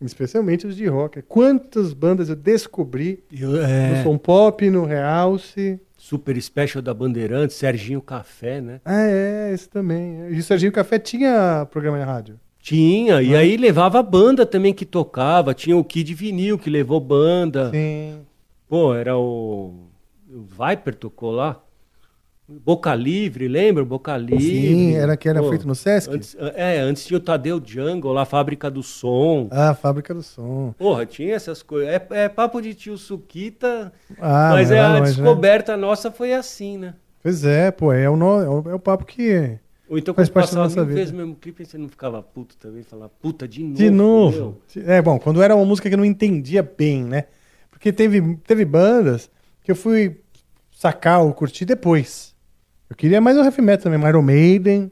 especialmente os de rock. Quantas bandas eu descobri no Som Pop, no Realce. Super Special da Bandeirantes, Serginho Café, né? Ah, é, esse também. E o Serginho Café tinha programa em rádio. Tinha, e aí levava a banda também que tocava, tinha o Kid Vinil que levou banda. Sim. Pô, era o, o Viper tocou lá. Boca Livre, lembra? Boca Livre. Sim, era que era Pô, feito no Sesc? Antes, é, antes tinha o Tadeu Jungle lá, Fábrica do Som. Ah, Fábrica do Som. Porra, tinha essas coisas. É, é papo de tio Suquita, Ah, mas não é, a longe, né? descoberta nossa foi assim, né? Pois é, pô, é o, no- é o, é o papo que. Ou então quando passava nossa mil vezes o mesmo clipe, você não ficava puto também, falar puta de novo. De novo. meu. É, bom, quando era uma música que eu não entendia bem, né? Porque teve, teve bandas que eu fui sacar ou curtir depois. Eu queria mais o heavy metal também, Iron Maiden.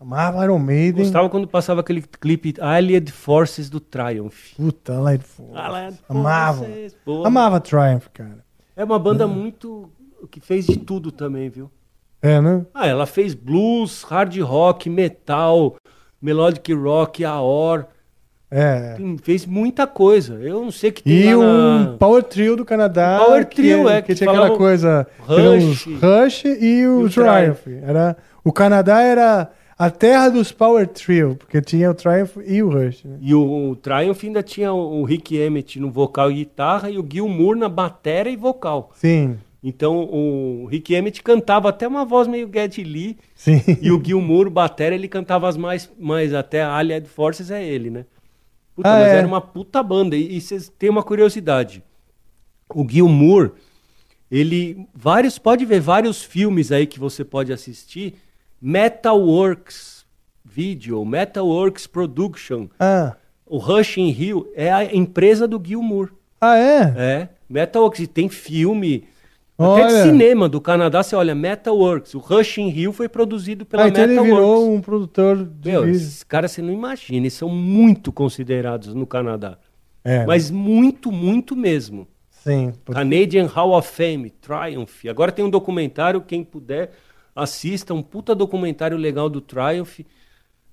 Amava Iron Maiden. Gostava quando passava aquele clipe Allied Forces do Triumph. Puta, Allied Force. Allied Amava. Forces, porra. Amava Triumph, cara. É uma banda muito. que fez de tudo também, viu? É, né? Ah, ela fez blues, hard rock, metal, melodic rock, AOR. É. Fez muita coisa. Eu não sei o que tem E um na... Power Trio do Canadá. Power Trio, é, Que, que tinha aquela coisa. Rush. Rush. E o, o Triumph. Era, o Canadá era a terra dos Power Trio, porque tinha o Triumph e o Rush. Né? E o, o Triumph ainda tinha o, o Rick Emmett no vocal e guitarra e o Gil Moore na bateria e vocal. Sim, Então o Rick Emmett cantava até uma voz meio Geddy Lee sim. e o Gil Moore, bateria, ele cantava as mais, mais até a Allied Forces é ele, né? Puta, Ah, mas é. era uma puta banda. E vocês têm uma curiosidade. O Gil Moore, ele. Vários, pode ver vários filmes aí que você pode assistir. Metalworks Video, Metalworks Production. Ah, O Rush in Rio é a empresa do Gil Moore. ah é? É. Metalworks e tem filme, até de Olha. cinema do Canadá, você olha, Metalworks, o Rush in Rio foi produzido pela Ah, então ele Metalworks. virou um produtor de Meu, esses caras você não imagina, eles são muito considerados no Canadá. É, Mas muito, muito mesmo. sim. Canadian Hall of Fame, Triumph. Agora tem um documentário, quem puder, assista, um puta documentário legal do Triumph.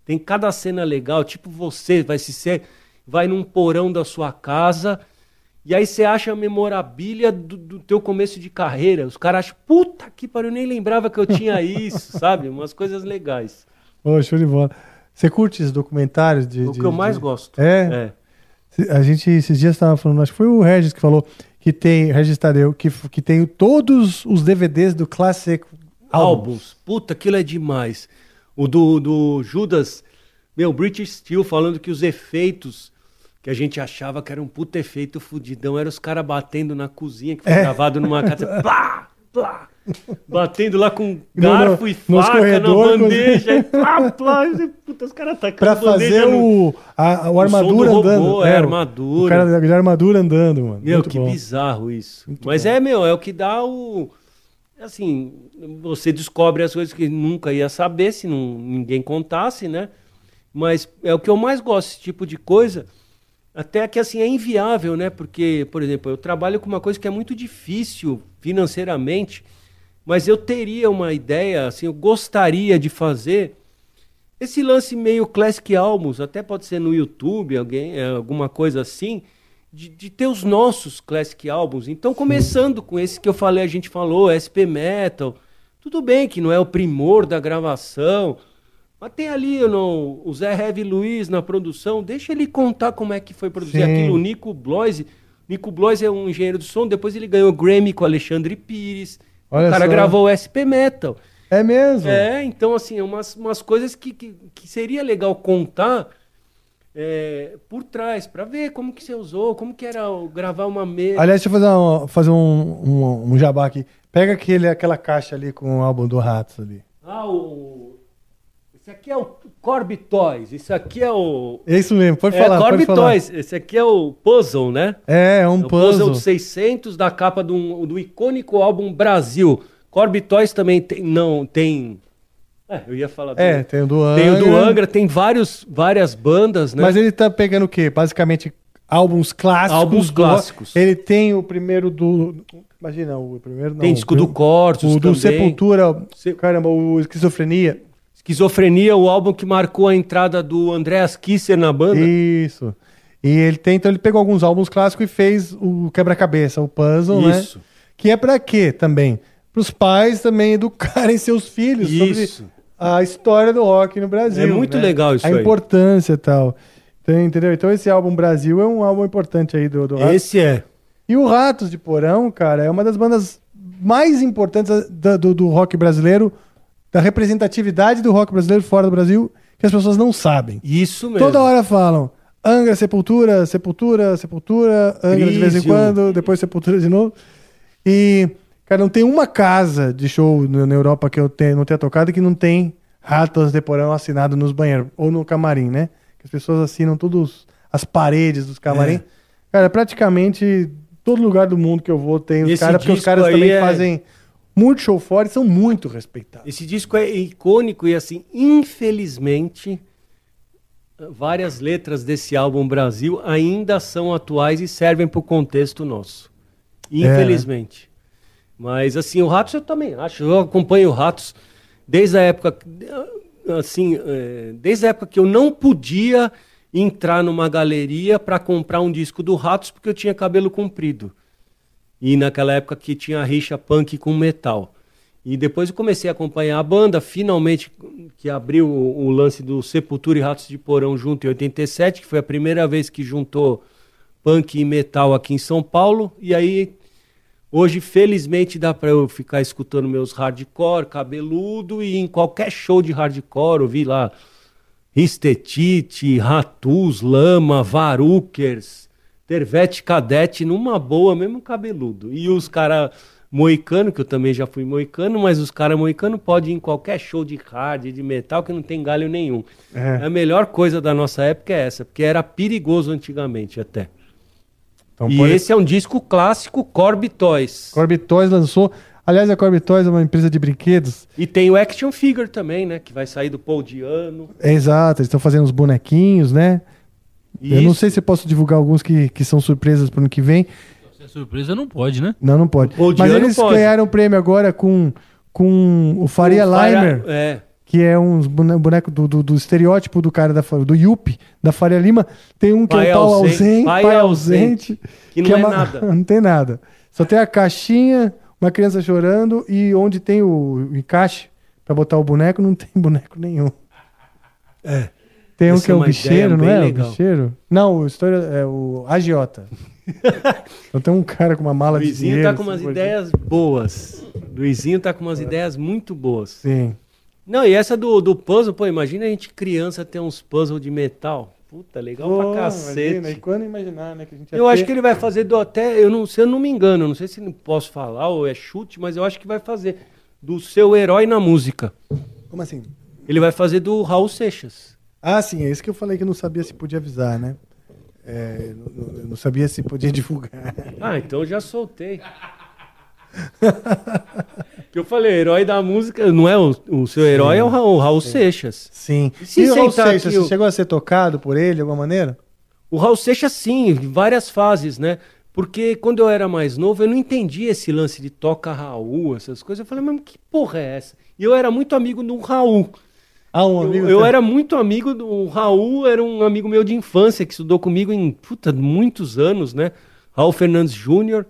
Tem cada cena legal, tipo você vai se ser, vai num porão da sua casa e aí você acha a memorabilia do, do teu começo de carreira. Os caras acham, puta que pariu, eu nem lembrava que eu tinha isso, sabe? Umas coisas legais. Ô, show de bola. Você curte esses documentários de. O de- que eu mais de- gosto. É? A gente esses dias estava falando, acho que foi o Regis que falou que tem, Regis Tadeu, que, que tem todos os DVDs do Classic Album. álbuns. Puta, aquilo é demais. O do, do Judas, meu, British Steel falando que os efeitos que a gente achava que era um puta efeito fudidão, eram os caras batendo na cozinha, que foi É. gravado numa casa, plá, plá, batendo lá com garfo no- e faca na corredores, bandeja, e plá, plá, e, puta, os caras tacando Pra fazer o, a, o O som armadura robô, andando. é, o- armadura. O cara de armadura andando, mano. Meu, Muito que bom. bizarro isso. Mas é, meu, é o que dá o. Assim, você descobre as coisas que nunca ia saber se não, ninguém contasse, né? Mas é o que eu mais gosto, esse tipo de coisa. Até que assim é inviável, né? Porque, por exemplo, eu trabalho com uma coisa que é muito difícil financeiramente, mas eu teria uma ideia, assim, eu gostaria de fazer esse lance meio classic albums, até pode ser no YouTube, alguém, é, alguma coisa assim, de, de ter os nossos classic albums. Então, começando com esse que eu falei, a gente falou, SP Metal. Tudo bem que não é o primor da gravação, mas tem ali no, o Zé Heavy Luiz na produção, deixa ele contar como é que foi produzir Sim. aquilo. O Nico Bloise, Nico Bloise é um engenheiro de som, depois ele ganhou Grammy com Alexandre Pires. Olha o cara só. gravou o SP Metal. É mesmo? É, então, assim, é umas, umas coisas que, que, que seria legal contar é, por trás, pra ver como que você usou, como que era gravar uma mesa. Aliás, deixa eu fazer, um, fazer um, um, um jabá aqui. Pega aquele, aquela caixa ali com o álbum do Ratos ali. Ah, o... Esse aqui é o Corby Toys, esse aqui é o... É isso mesmo, pode é, falar. Corby pode falar. Toys, esse aqui é o Puzzle, né? É, é um É o Puzzle puzzle. de 600 da capa do, do icônico álbum Brasil. Corby Toys também tem, não, tem... É, eu ia falar... do- É, tem o do Angra. Tem o do Angra, tem vários, várias bandas, né? Mas ele tá pegando o quê? Basicamente, álbuns clássicos. Álbuns clássicos. Ele tem o primeiro do. Imagina, o primeiro não. Tem disco do Corsos O do. Sepultura. Se- Caramba, o Esquizofrenia. Esquizofrenia, o álbum que marcou a entrada do Andreas Kisser na banda. Isso. E ele tem, então ele pegou alguns álbuns clássicos e fez o quebra-cabeça, o puzzle, né? Isso. Que é pra quê também? Para os pais também educarem seus filhos Isso. sobre a história do rock no Brasil. É muito né? legal isso A aí. importância e tal. Então, entendeu? Então esse álbum Brasil é um álbum importante aí do, do Ratos. Esse é. E o Ratos de Porão, cara, é uma das bandas mais importantes da- do, do rock brasileiro, da representatividade do rock brasileiro fora do Brasil, que as pessoas não sabem. Isso mesmo. Toda hora falam Angra, Sepultura, Sepultura, Sepultura, Angra de vez em quando, depois Sepultura de novo. E, cara, não tem uma casa de show na Europa que eu tenha, não tenha tocado que não tem Ratos de Porão assinado nos banheiros, ou no camarim, né? Que as pessoas assinam todas as paredes dos camarim. É. Cara, praticamente todo lugar do mundo que eu vou tem os caras, porque os caras também é- fazem muito show fora e são muito respeitados. Esse disco é icônico e assim, infelizmente, várias letras desse álbum Brasil ainda são atuais e servem para o contexto nosso. Infelizmente. Mas assim, o Ratos eu também acho. Eu acompanho o Ratos desde a época, assim, é, desde a época que eu não podia entrar numa galeria para comprar um disco do Ratos porque eu tinha cabelo comprido. E naquela época que tinha a rixa punk com metal. E depois eu comecei a acompanhar a banda, finalmente que abriu o, lance do Sepultura e Ratos de Porão junto em 87, que foi a primeira vez que juntou punk e metal aqui em São Paulo. E aí hoje felizmente dá para eu ficar escutando meus hardcore, cabeludo e em qualquer show de hardcore, ouvir lá Ristetite, Ratus, Lama, Varukers, Tervete Cadete, numa boa, mesmo cabeludo. E os caras moicano, que eu também já fui moicano, mas os caras moicano podem ir em qualquer show de hard, de metal, que não tem galho nenhum. É. A melhor coisa da nossa época é essa, porque era perigoso antigamente até. Então e pode- esse é um disco clássico Corby Toys. Corby Toys lançou. Aliás, a Corby Toys é uma empresa de brinquedos. E tem o Action Figure também, né? Que vai sair do Paul Diano. É exato, eles estão fazendo os bonequinhos, né? Eu não Isso. sei se eu posso divulgar alguns que, que são surpresas pro ano que vem. Se é surpresa, não pode, né? Não, não pode. O Mas eles pode. ganharam o prêmio agora com, com o Faria O Limer, É. que é um bone- boneco do, do, do estereótipo do cara da, do Yuppie, da Faria Lima. Tem um que é Pai o pau ausente, pai pai, ausente, ausente. que não é uma- nada. não tem nada. Só tem a caixinha, uma criança chorando e onde tem o encaixe pra botar o boneco, não tem boneco nenhum. É. Tem um que é é o bicheiro, não é? legal. O bicheiro? Não, o história é o agiota. então tem um cara com uma mala O de Luizinho dinheiro. tá com umas ideias boas. Luizinho tá com umas ideias muito boas. Sim. Não, e essa do, do puzzle, pô, imagina a gente criança ter uns puzzles de metal. Puta, legal Pô, pra cacete. imagina, e quando imaginar, né? Que a gente Eu acho ter- que ele vai fazer do até, eu não, se eu não me engano, eu não sei se não posso falar ou é chute, mas eu acho que vai fazer do seu herói na música. Como assim? Ele vai fazer do Raul Seixas. Ah, sim, é isso que eu falei que eu não sabia se podia avisar, né? É, não- não, sabia se podia divulgar. Ah, então eu já soltei. que eu falei, herói da música, não é o, o seu herói, é o Raul, o Raul Seixas. Sim. E se E o Raul Seixas, você o- chegou a ser tocado por ele de alguma maneira? O Raul Seixas, sim, em várias fases, né? Porque quando eu era mais novo, eu não entendia esse lance de toca Raul, essas coisas. Eu falei, mas que porra é essa? E eu era muito amigo do Raul. Ah, um Eu, amigo. eu seu? era muito amigo do o Raul, era um amigo meu de infância que estudou comigo em puta, muitos anos, né? Raul Fernandes Júnior,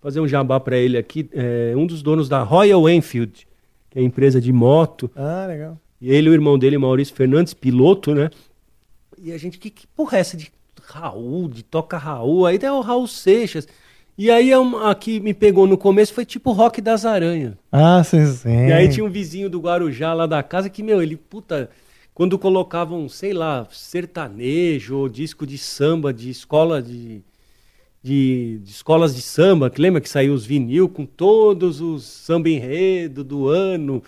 fazer um jabá pra ele aqui, é um dos donos da Royal Enfield, que é a empresa de moto. Ah, legal. E ele, o irmão dele, Maurício Fernandes, piloto, né? E a gente, que, que porra é essa de Raul, de toca Raul? Aí tem o Raul Seixas. E aí a, a que me pegou no começo foi tipo Rock das Aranhas. Ah, sim, sim. E aí tinha um vizinho do Guarujá lá da casa que, meu, ele, puta, quando colocavam, sei lá, sertanejo ou disco de samba de escola de, de, de escolas de samba, que lembra que saiu os vinil com todos os samba enredo do ano.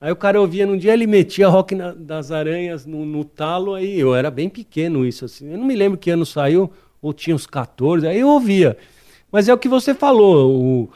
Aí o cara ouvia num dia, ele metia rock na- das aranhas no, no talo, aí eu era bem pequeno isso, assim. Eu não me lembro que ano saiu, ou tinha uns 14, aí eu ouvia. Mas é o que você falou, o,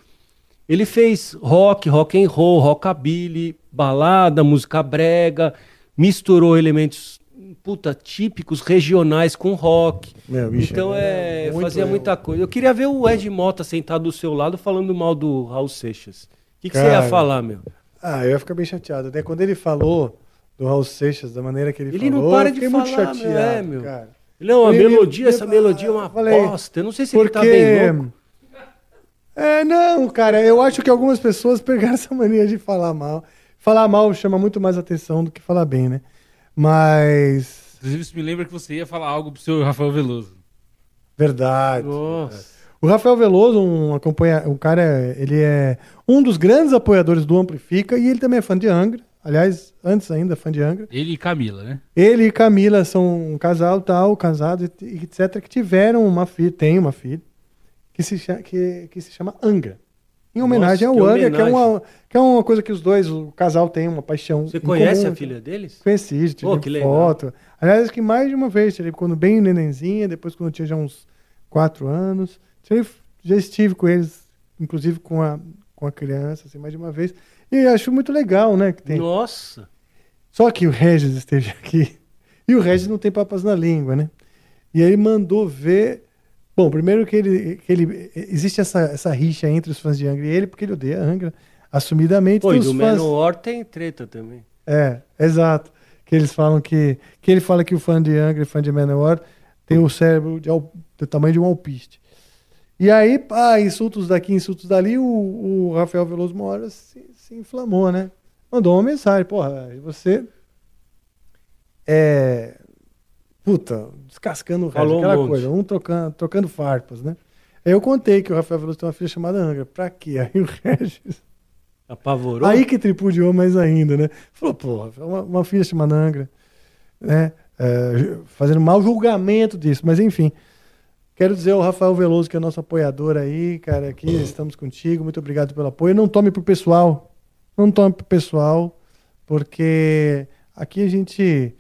ele fez rock, rock and roll, rockabilly, balada, música brega, misturou elementos puta típicos regionais com rock. Meu, bicho, então é é, fazia muita coisa. Eu queria ver o Ed Mota sentado do seu lado falando mal do Raul Seixas. O que, que você ia Cara, falar, meu? Ah, eu ia ficar bem chateado. Até quando ele falou do Raul Seixas, da maneira que ele, Ele falou, não para de falar, muito meu, chateado, é, meu. cara. Não, a Ele- melodia, ele- essa melodia é uma falei, bosta. Eu não sei se ele tá Porque... bem louco. É, não, cara, eu acho que algumas pessoas pegaram essa mania de falar mal. Falar mal chama muito mais atenção do que falar bem, né? Mas. Inclusive, isso me lembra que você ia falar algo pro seu Rafael Veloso. Verdade. Nossa. O Rafael Veloso, um, acompanha, um cara, ele é um dos grandes apoiadores do Amplifica e ele também é fã de Angra. Aliás, antes ainda, fã de Angra. Ele e Camila, né? Ele e Camila são um casal tal, casados, e etc., que tiveram uma filha, tem uma filha, que se, que, que se chama Angra. Em homenagem Nossa, ao que Angra, que é, homenagem. uma, que é uma coisa que os dois, o casal tem uma paixão. Você conhece comum. a filha deles? Conheci, tive Pô, que legal. foto. Aliás, acho que mais de uma vez, tive quando bem nenenzinha, depois quando eu tinha já uns quatro anos. Já, já estive com eles, inclusive com a, com a criança, assim, mais de uma vez. E acho muito legal, né? Que tem. Nossa. Só que o Regis esteve aqui. E o Regis não tem papas na língua, né? E aí mandou ver. Bom, primeiro que ele. Que ele existe essa, essa rixa entre os fãs de Angra e ele, porque ele odeia Angra, assumidamente. Pô, e do fãs- Manowar tem treta também. é, exato. Que eles falam que. Que ele fala que o fã de Angra e fã de Manowar tem o cérebro de do tamanho de um alpiste. E aí, pá, insultos daqui, insultos dali, o, o Rafael Veloso hora se, se inflamou, né? Mandou uma mensagem, porra, você. É. Puta, descascando o um aquela monte. coisa, um trocando, trocando farpas, né? Aí eu contei que o Rafael Veloso tem uma filha chamada Angra. Pra quê? Aí o Regis. Apavorou? Aí que tripudiou mais ainda, né? Falou, porra, uma, uma filha chamada Angra, né? É, fazendo mau julgamento disso, mas enfim. Quero dizer ao Rafael Veloso, que é nosso apoiador aí, cara, aqui estamos contigo, muito obrigado pelo apoio. Não tome pro pessoal, não tome pro pessoal, porque aqui a gente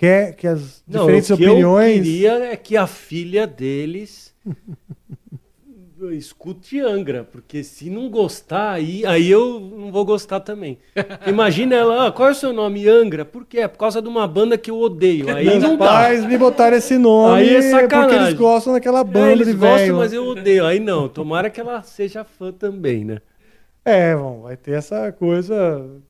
quer que as Não, diferentes o que opiniões. eu queria é que a filha deles escute Angra, porque se não gostar, aí, aí eu não vou gostar também. Imagina ela, ah, qual é o seu nome? Angra. Por quê? É por causa de uma banda que eu odeio. Aí Meus não dá. pais me botaram esse nome Aí é sacanagem. porque eles gostam daquela É, banda eles de gostam, velho. mas eu odeio. Aí não, tomara que ela seja fã também, né? É, bom, vai ter essa coisa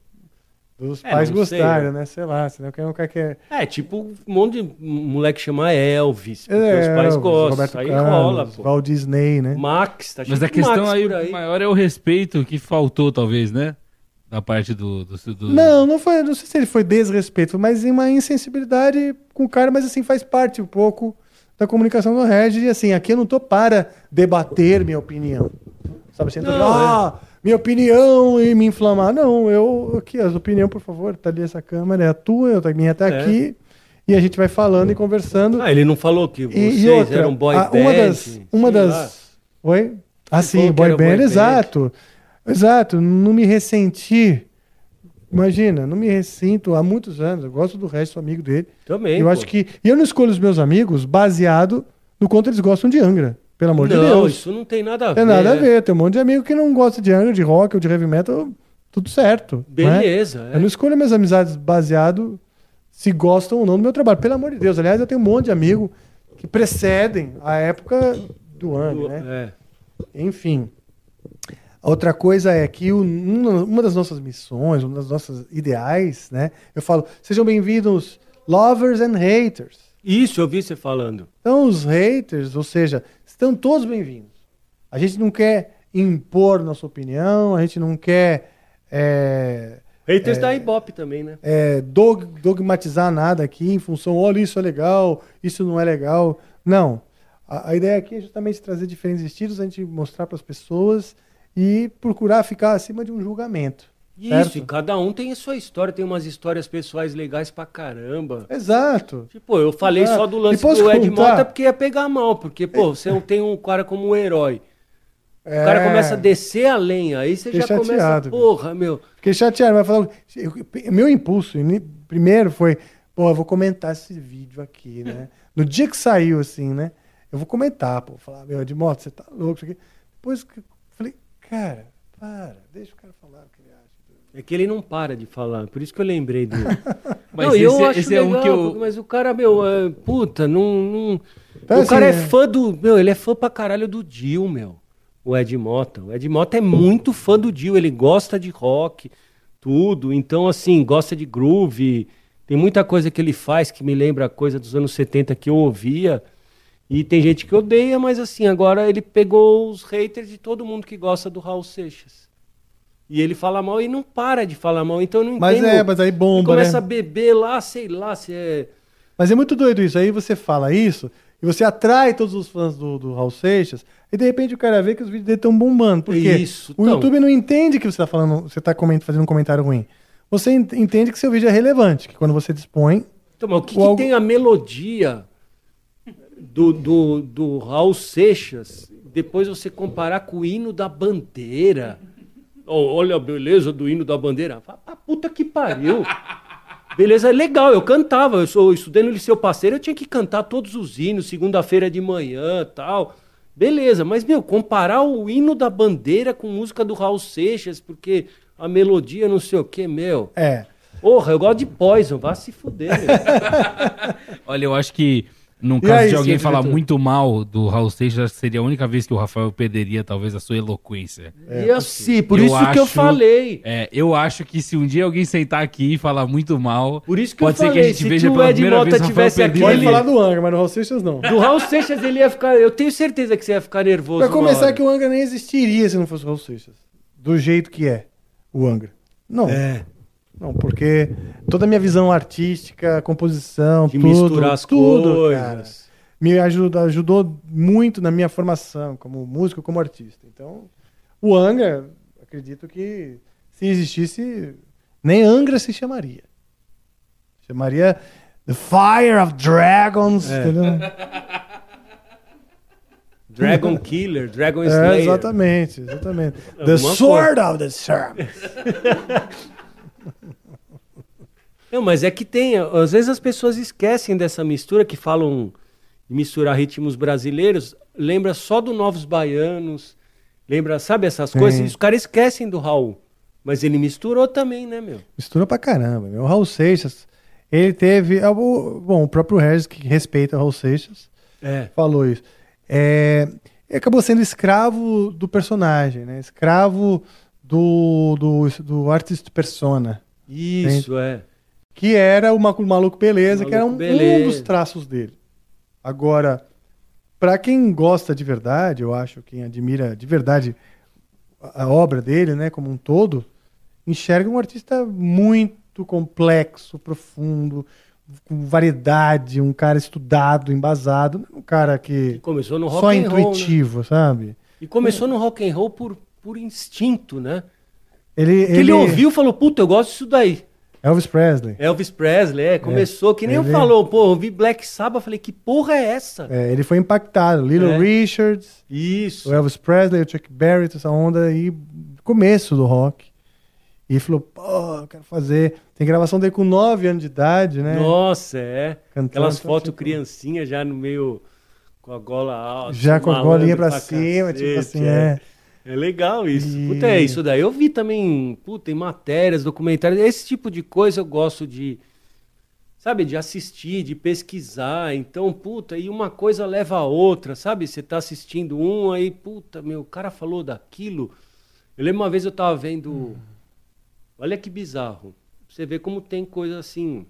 dos É, pais sei, gostarem, né? Sei lá, senão quem não quer que... É, tipo um monte de moleque chama Elvis, porque É, os pais gostam. Roberto aí Carlos, rola, pô. Walt Disney, né? Max, tá Mas a questão Max aí, por aí. maior é o respeito que faltou, talvez, né? Da parte do. do, do- Não, não foi, não sei se ele foi desrespeito, mas uma insensibilidade com o cara, mas assim, faz parte um pouco da comunicação do Regis. E assim, aqui eu não tô para debater minha opinião. Sabe, entra, Não, ah, minha opinião e me inflamar. Não, eu, aqui, as opiniões, por favor, tá ali essa câmera, é a tua, eu, a minha tá É. aqui. E a gente vai falando e conversando. Ah, ele não falou que vocês e, outra, eram boy a- band? uma das, uma das, lá. oi? Ah, sim, boy band, boy band. exato, exato. Não me ressenti. Imagina, não me ressinto há muitos anos. Eu gosto do resto, sou amigo dele. Também, Eu pô. acho que e eu não escolho os meus amigos baseado no quanto eles gostam de Angra. Pelo amor de não, Deus. isso não tem nada a ver. Tem nada a ver. Tem um monte de amigo que não gosta de Angra, de rock ou de heavy metal. Tudo certo. né? Beleza, é. Eu não escolho minhas amizades baseado se gostam ou não do meu trabalho. Pelo amor de Deus. Aliás, eu tenho um monte de amigo que precedem a época do Angra, né? É. Enfim. Outra coisa é que o- uma das nossas missões, uma das nossas ideais, né? Eu falo, sejam bem-vindos, lovers and haters. Isso, eu vi você falando. Então, os haters, ou seja, estão todos bem-vindos. A gente não quer impor nossa opinião, a gente não quer é, Haters da Ibope também, né? é, dog- dogmatizar nada aqui em função, olha, isso é legal, isso não é legal. Não. A, a ideia aqui é justamente trazer diferentes estilos, a gente mostrar para as pessoas e procurar ficar acima de um julgamento. Isso, certo? e cada um tem a sua história, tem umas histórias pessoais legais pra caramba. Exato. Tipo, eu falei Exato. só do lance do Ed contar? Mota porque ia pegar mal, porque, pô, você não tem um cara como um herói. O cara É. começa a descer a lenha, aí você Fiquei já começa, chateado, porra, meu. Fiquei chateado, mas falar, eu- meu impulso primeiro foi, pô, eu vou comentar esse vídeo aqui, né? No dia que saiu, assim, né? Eu vou comentar, pô, falar, meu, de moto, você tá louco, isso aqui. Depois que eu falei, cara, para, deixa o cara falar o que ele acha. É que ele não para de falar, por isso que eu lembrei dele. Mas não, esse, eu acho esse é um legal, que eu. mas o cara, meu, é, puta, não. não- Então, o assim, cara é é- fã do. Meu, ele é fã pra caralho do Dio, meu. O Ed Mota. O Ed Mota é muito fã do Dio, ele gosta de rock, tudo. Então, assim, gosta de groove. Tem muita coisa que ele faz que me lembra coisa dos anos 70 que eu ouvia. E tem gente que odeia, mas assim, agora ele pegou os haters de todo mundo que gosta do Raul Seixas. E ele fala mal e não para de falar mal, então eu não Mas entendo. é, mas aí bomba, Ele começa né? a beber lá, sei lá, se é. Mas é muito doido isso. Aí você fala isso e você atrai todos os fãs do, do Raul Seixas e de repente o cara vê que os vídeos dele estão bombando. Por quê? Isso, o então. YouTube não entende que você está falando, você está fazendo um comentário ruim. Você ent- entende que seu vídeo é relevante, que quando você dispõe. Então, mas o que, O que algo- tem a melodia do, do, do Raul Seixas, depois você comparar com o hino da bandeira? Oh, olha a beleza do hino da bandeira. Fala, "Ah, puta que pariu. Beleza, é legal, eu cantava, eu sou estudei no Liceu Parceiro, eu tinha que cantar todos os hinos, segunda-feira de manhã tal. Beleza, mas, meu, comparar o hino da bandeira com música do Raul Seixas, porque a melodia não sei o que, meu. É. Porra, eu gosto de Poison, vá se fuder, meu. Olha, eu acho que no E caso aí, de alguém falar diretor? muito mal do Raul Seixas, acho que seria a única vez que o Rafael perderia talvez a sua eloquência. e assim, por Eu isso que eu acho- falei. É, eu acho que se um dia alguém sentar aqui e falar muito mal, Por isso que pode eu ser falei, que a gente se veja o pela Ed primeira Mota vez tivesse aqui, Pode falar do Angra, mas no Raul Seixas não. Do Raul Seixas ele ia ficar. Eu tenho certeza que você ia ficar nervoso. Pra começar, hora. que o Angra nem existiria se não fosse o Raul Seixas. Do jeito que é o Angra. Não. É. Não, porque toda a minha visão artística, composição, De tudo, misturar as tudo, coisas. cara, me ajuda, ajudou muito na minha formação como músico, como artista. Então, o Angra, acredito que se existisse, nem Angra se chamaria. Chamaria The Fire of Dragons, É. entendeu? Dragon Killer, Dragon É, Slayer. exatamente, exatamente. The Sword of the Serpent. Não, mas é que tem. Às vezes as pessoas esquecem dessa mistura que falam de misturar ritmos brasileiros, lembra só do Novos Baianos, lembra, sabe essas coisas? E os caras esquecem do Raul. Mas ele misturou também, né, meu? Misturou pra caramba. meu. O Raul Seixas, ele teve. é, Bom, o próprio Regis, que respeita o Raul Seixas, É. falou isso. É, ele acabou sendo escravo do personagem, né? Escravo do, do, do artista persona. Isso, é. Que era o Maluco Beleza, que era um, Maluco Beleza. um dos traços dele. Agora, pra quem gosta de verdade, eu acho, quem admira de verdade a obra dele, né, como um todo, enxerga um artista muito complexo, profundo, com variedade, um cara estudado, embasado, é um cara que Começou no rock só and roll, né? intuitivo, sabe? E começou no rock and roll por, por instinto, né? Ele, Que ele ouviu e falou, puta, eu gosto disso daí. Elvis Presley. Elvis Presley, é, começou, que nem ele- eu falou, pô, eu vi Black Sabbath, falei, que porra é essa? É, ele foi impactado. Little É. Richards, Isso. o Elvis Presley, o Chuck Berry, essa onda aí, começo do rock. E ele falou, pô, eu quero fazer. Tem gravação dele com 9 anos de idade, né? Nossa, é. Cantando, Aquelas então, fotos tipo- criancinha já no meio, com a gola alta. Já com a golinha pra pra cima, tipo cacete, assim, é. É legal isso. E- Puta, é isso daí. Eu vi também, puta, em matérias, documentários, esse tipo de coisa eu gosto de, sabe, de assistir, de pesquisar. Então, puta, e uma coisa leva a outra, sabe? Você tá assistindo um, aí, puta, meu, o cara falou daquilo. Eu lembro uma vez eu tava vendo. Olha que bizarro. Você vê como tem coisa assim.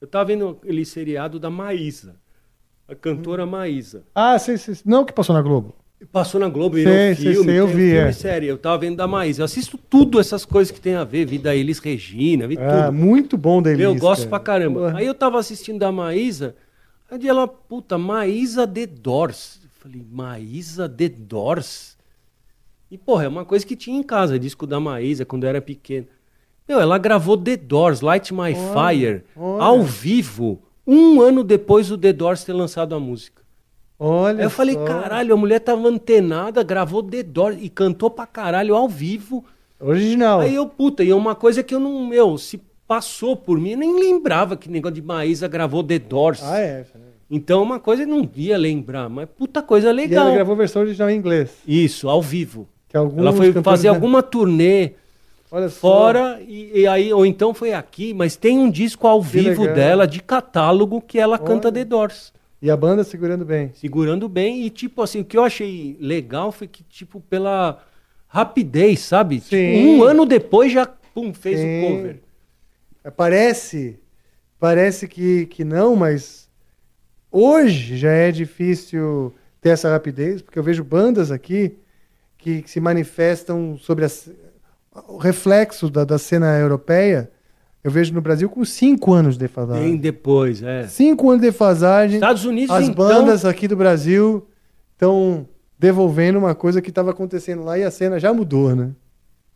Eu tava vendo aquele seriado da Maísa. A cantora Maísa. Ah, sei, sei. Não que passou na Globo. Passou na Globo, Sei, virou sei, filme, sei, eu tem vi, filme é. série. Eu tava vendo da Maísa. Eu assisto tudo essas coisas que tem a ver. Vi da Elis Regina, vi Ah, tudo. muito bom dele. Eu gosto pra caramba. Porra. Aí eu tava assistindo da Maísa, aí ela, puta, Maísa The Doors. Eu falei, Maísa The Doors? E, porra, é uma coisa que tinha em casa, disco da Maísa, quando eu era pequeno. Meu, ela gravou The Doors, Light My Fire, olha. ao vivo, um ano depois do The Doors ter lançado a música. Olha Aí eu falei, só. caralho, a mulher tava antenada, gravou The Doors e cantou pra caralho ao vivo. Original. Aí eu, puta, e é uma coisa que eu não, meu, se passou por mim, eu nem lembrava que negócio de Maísa gravou The Doors. Ah, é. Então uma coisa eu não ia lembrar, mas puta coisa E legal. ela gravou versão original em inglês. Isso, ao vivo. Que Ela foi fazer né? alguma turnê Olha fora e, e aí, ou então foi aqui, mas tem um disco ao vivo legal. dela, de catálogo, que ela canta Olha. The Doors. E a banda segurando bem. segurando bem e tipo assim, o que eu achei legal foi que tipo pela rapidez, sabe? Tipo, um ano depois já pum, fez o cover. É, Parece, parece que, que não, mas hoje já é difícil ter essa rapidez, porque eu vejo bandas aqui que, que se manifestam sobre as- o reflexo da, da cena europeia. Eu vejo no Brasil com cinco anos de Bem defasagem. depois, é. Cinco anos de defasagem. Estados Unidos As então, bandas aqui do Brasil estão devolvendo uma coisa que estava acontecendo lá e a cena já mudou, né?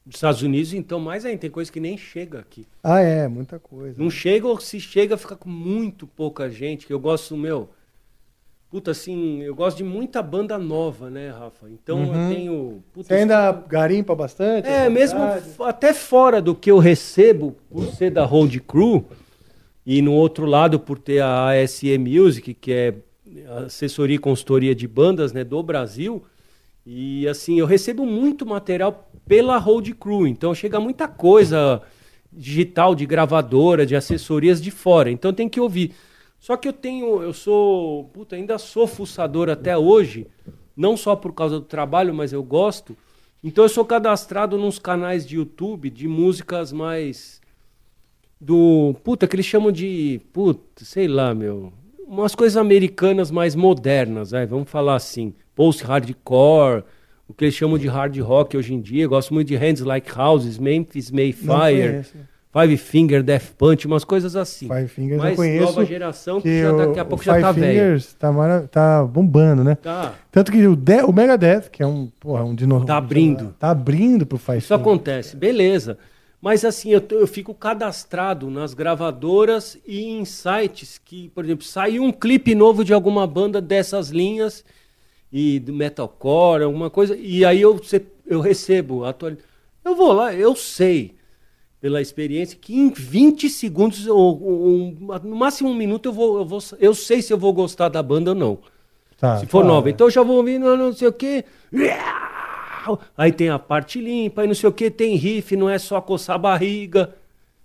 dos Estados Unidos então mais ainda tem coisa que nem chega aqui. Ah, é, muita coisa. Não chega ou se chega fica com muito pouca gente, que eu gosto meu. Puta assim, eu gosto de muita banda nova, né, Rafa? Então Uhum. eu tenho puta, Você ainda garimpa bastante? É, mesmo até fora do que eu recebo por ser da Road Crew e no outro lado por ter a ASE Music, que é assessoria e consultoria de bandas, né, do Brasil. E assim, eu recebo muito material pela Road Crew, então chega muita coisa digital de gravadora, de assessorias de fora. Então tem que ouvir. Só que eu tenho, eu sou, puta, ainda sou fuçador até hoje, não só por causa do trabalho, mas eu gosto. Então eu sou cadastrado nos canais de YouTube de músicas mais do, puta, que eles chamam de, puta, sei lá, meu, umas coisas americanas mais modernas, vai, vamos falar assim, post hardcore, o que eles chamam de hard rock hoje em dia. Eu gosto muito de Hands Like Houses, Memphis Mayfire. Five Finger Death Punch, umas coisas assim. Five Fingers Mas eu conheço. nova geração que, já daqui a pouco já Five tá velho. Fingers tá, mara- tá bombando, né? Tá. Tanto que o, De o Megadeth, que é um, porra, um dinossauro. Tá abrindo. Tá abrindo pro Five Isso acontece, beleza. Mas assim, eu, eu fico cadastrado nas gravadoras e em sites que, por exemplo, saiu um clipe novo de alguma banda dessas linhas e do metalcore, alguma coisa, e aí eu, eu recebo atual. Eu vou lá, eu sei, pela experiência, que em 20 segundos, ou, ou- no máximo um minuto, eu, vou, eu, vou, eu sei se eu vou gostar da banda ou não. Tá, Se for tá. nova. Então eu já vou ouvindo não sei o quê. Aí tem a parte limpa, aí não sei o que, tem riff, não é só coçar a barriga.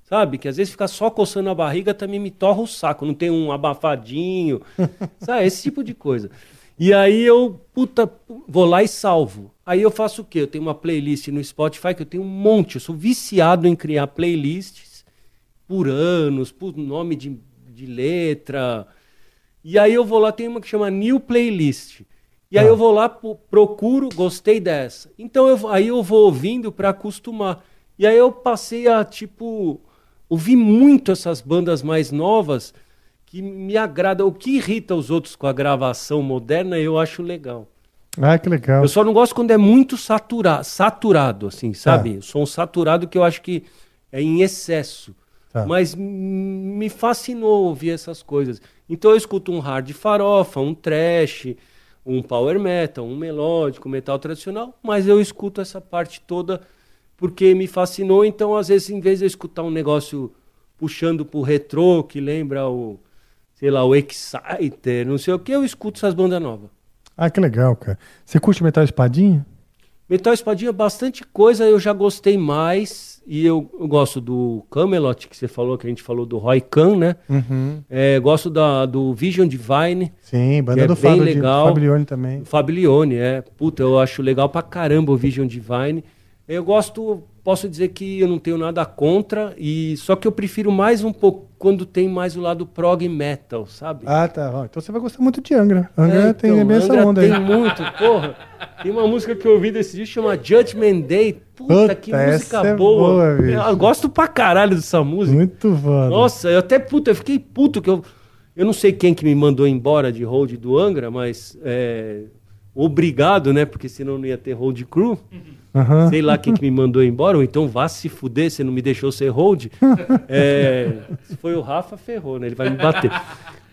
Sabe? Que às vezes ficar só coçando a barriga também me torra o saco. Não tem um abafadinho. sabe? Esse tipo de coisa. E aí eu, puta, vou lá e salvo. Aí eu faço o quê? Eu tenho uma playlist no Spotify que eu tenho um monte. Eu sou viciado em criar playlists por anos, por nome de, de letra. E aí eu vou lá, tem uma que chama New Playlist. E aí eu vou lá, pro- procuro, gostei dessa. Então eu, aí eu vou ouvindo para acostumar. E aí eu passei a, tipo, ouvir muito essas bandas mais novas que me agrada. O que irrita os outros com a gravação moderna, eu acho legal. Ah, que legal. Eu só não gosto quando é muito satura, saturado, assim, sabe? Som saturado que eu acho que é em excesso. Tá. Mas me fascinou ouvir essas coisas. Então eu escuto um hard farofa, um trash, um power metal, um melódico, metal tradicional, mas eu escuto essa parte toda porque me fascinou. Então, às vezes, em vez de eu escutar um negócio puxando pro retrô, que lembra o, sei lá, o Exciter, não sei o que, eu escuto essas bandas novas. Ah, que legal, cara. Você curte metal espadinha? Metal Espadinha, bastante coisa eu já gostei mais. E eu, eu gosto do Camelot, que você falou, que a gente falou do Roy Khan, né? Uhum. É, gosto da, do Vision Divine. Sim, banda é do bem Fábio, legal. Fablione também. Fablione, é. Puta, eu acho legal pra caramba o Vision Divine. Eu gosto, posso dizer que eu não tenho nada contra, e só que eu prefiro mais um pouco quando tem mais o lado prog metal, sabe? Ah, tá. Ó, Então você vai gostar muito de Angra. Angra É, tem então, essa onda tem aí. muito, porra. Tem uma música que eu ouvi desse disco chama Judgment Day. Puta, Puta, que essa música é boa. boa, bicho. eu gosto pra caralho dessa música. Muito foda. Nossa, eu até puta, eu fiquei puto que eu. Eu não sei quem que me mandou embora de hold do Angra, mas é, obrigado, né? Porque senão não ia ter hold crew. Aham. Sei lá quem que me mandou embora, ou então vá se fuder, você não me deixou ser hold. É, se foi o Rafa, ferrou, né? Ele vai me bater.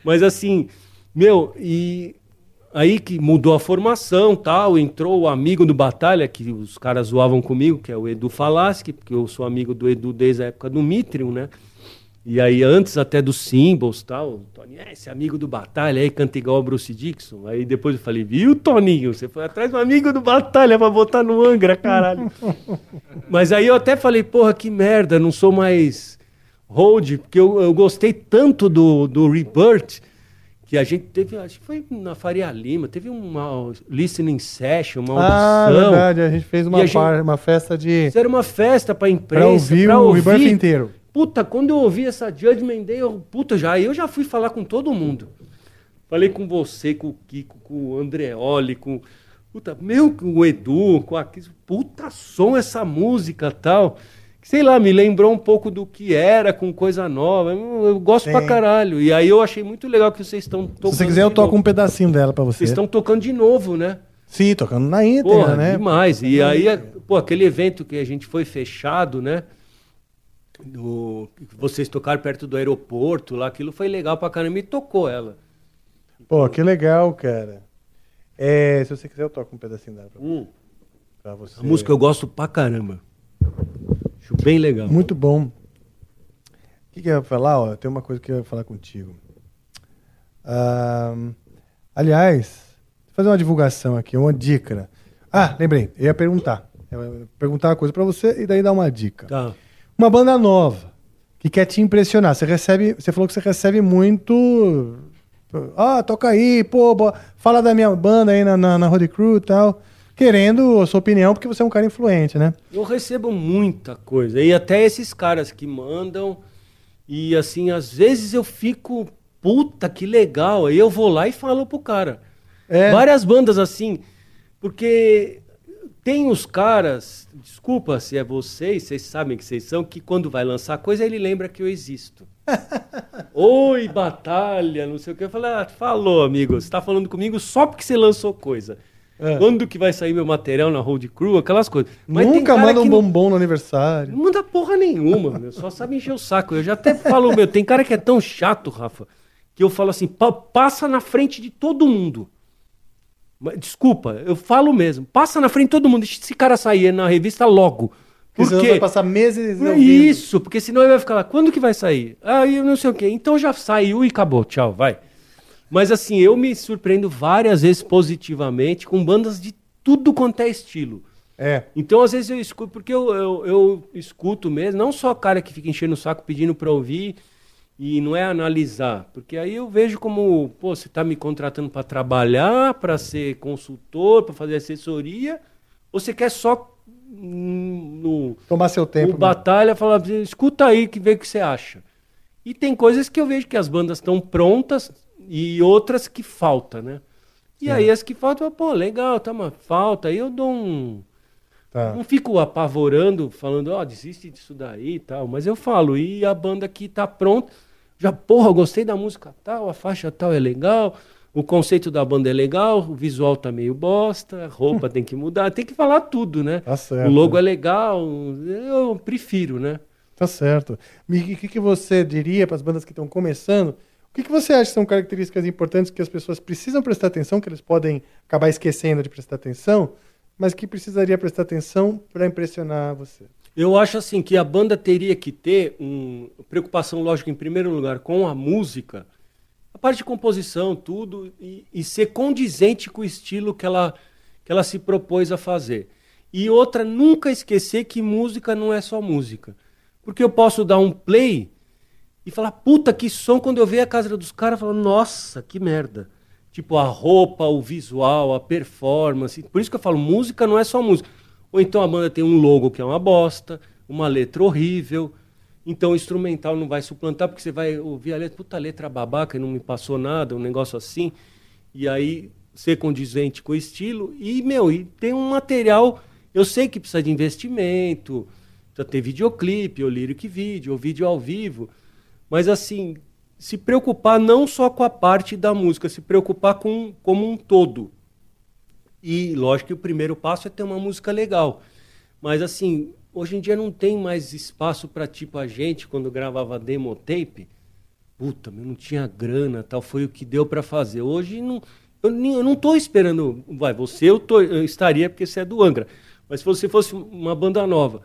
Mas assim, meu, e aí que mudou a formação tal, entrou o amigo do Batalha, que os caras zoavam comigo, que é o Edu Falaschi, porque eu sou amigo do Edu desde a época do Mitrium, né? E aí, antes até dos Symbols tal, o Tony, é, esse amigo do Batalha aí canta igual o Bruce Dixon. Aí depois eu falei, viu, Toninho? Você foi atrás do amigo do Batalha pra botar no Angra, caralho. Mas aí eu até falei, porra, que merda, não sou mais hold, porque eu, eu gostei tanto do, do Rebirth, que a gente teve, acho que foi na Faria Lima, teve uma listening session, uma Ah, audição. verdade. A gente fez uma, a gente- par- uma festa de. Isso era uma festa pra imprensa, Pra ouvir pra o ouvir. Rebirth inteiro. Puta, quando eu ouvi essa Judgment Day, eu, puta, já, eu já fui falar com todo mundo. Falei com você, com o Kiko, com o Andreoli, com. Puta, meu, com o Edu, com a. Puta som essa música tal. Sei lá, me lembrou um pouco do que era, com coisa nova. Eu, eu gosto Sim. pra caralho. E aí eu achei muito legal que vocês estão tocando. Se você quiser, eu toco novo. um pedacinho dela pra você. Vocês estão tocando de novo, né? Sim, tocando na íntegra, Porra, né? demais. E aí, a- pô, aquele evento que a gente foi fechado, né? Do, vocês tocaram perto do aeroporto lá, aquilo foi legal pra caramba e tocou ela. Pô, que legal, cara. É, se você quiser, eu toco um pedacinho dela pra, Hum, pra você. a música eu gosto pra caramba. Acho bem legal. Muito bom. O que, que eu ia falar? Ó, tem uma coisa que eu ia falar contigo. Ahn, aliás, vou fazer uma divulgação aqui, uma dica. Ah, lembrei, eu ia perguntar. Eu ia perguntar uma coisa pra você e daí dar uma dica. Tá. Uma banda nova que quer te impressionar. Você recebe, você falou que você recebe muito. Ah, toca aí, pô, bo- fala da minha banda aí na, na, na Road Crew e tal. Querendo a sua opinião, porque você é um cara influente, né? Eu recebo muita coisa. E até esses caras que mandam. E assim, às vezes eu fico, puta, que legal. Aí eu vou lá e falo pro cara. É. Várias bandas assim. Porque tem os caras, desculpa se é vocês, vocês sabem que vocês são, que quando vai lançar coisa, ele lembra que eu existo. Oi, batalha, não sei o que. Eu falei, ah, falou, amigo, você tá falando comigo só porque você lançou coisa. É. Quando que vai sair meu material na Road Crew, aquelas coisas. Mas Nunca manda um não- bombom no aniversário. não manda porra nenhuma, meu. Só sabe encher o saco. Eu já até falo, meu, tem cara que é tão chato, Rafa, que eu falo assim, "Pa- passa na frente de todo mundo. Desculpa, eu falo mesmo. Passa na frente de todo mundo. Deixa esse cara sair na revista logo. Porque vai passar meses É ouvindo. Isso, porque senão ele vai ficar lá. Quando que vai sair? Ah, eu não sei o quê. Então já saiu e acabou. Tchau, vai. Mas assim, eu me surpreendo várias vezes positivamente com bandas de tudo quanto é estilo. É. Então, às vezes eu escuto, porque eu, eu, eu escuto mesmo, não só cara que fica enchendo o saco pedindo pra ouvir e não é analisar, porque aí eu vejo como, pô, você tá me contratando pra trabalhar, pra ser consultor, pra fazer assessoria, ou você quer só hum, no, Tomar seu tempo. o batalha falar, escuta aí que vê o que você acha. E tem coisas que eu vejo que as bandas estão prontas e outras que falta, né? E aí as que faltam, pô, legal, tá, mas falta. Aí eu dou um. Tá. Não fico apavorando, falando, ó, desiste disso daí e tal. Mas eu falo, e a banda que tá pronta, já, porra, gostei da música tal, a faixa tal é legal, o conceito da banda é legal, o visual tá meio bosta, a roupa tem que mudar, tem que falar tudo, né? Tá certo. O logo é legal, eu prefiro, né? Tá certo. E o que, que você diria para as bandas que estão começando? O que, que você acha que são características importantes que as pessoas precisam prestar atenção, que eles podem acabar esquecendo de prestar atenção, mas que precisaria prestar atenção para impressionar você? Eu acho assim que a banda teria que ter um preocupação, lógico, em primeiro lugar, com a música, a parte de composição, tudo, e, e ser condizente com o estilo que ela, que ela se propôs a fazer. E outra, nunca esquecer que música não é só música. Porque eu posso dar um play e falar, puta, que som, quando eu ver a casa dos caras, falar, nossa, que merda. Tipo, a roupa, o visual, a performance. Por isso que eu falo, música não é só música. Ou então a banda tem um logo que é uma bosta, uma letra horrível. Então o instrumental não vai suplantar, porque você vai ouvir a letra, puta letra babaca não me passou nada, um negócio assim. E aí ser condizente com o estilo. E, meu, e tem um material. Eu sei que precisa de investimento, precisa ter videoclipe, ou lyric vídeo, ou vídeo ao vivo. Mas assim, se preocupar não só com a parte da música, se preocupar com como um todo. E lógico que o primeiro passo é ter uma música legal. Mas assim, hoje em dia não tem mais espaço para tipo a gente quando gravava demo tape. Puta, meu, não tinha grana, tal, foi o que deu para fazer. Hoje não eu, eu não tô esperando, vai, você eu, tô, eu estaria porque você é do Angra. Mas se você fosse uma banda nova,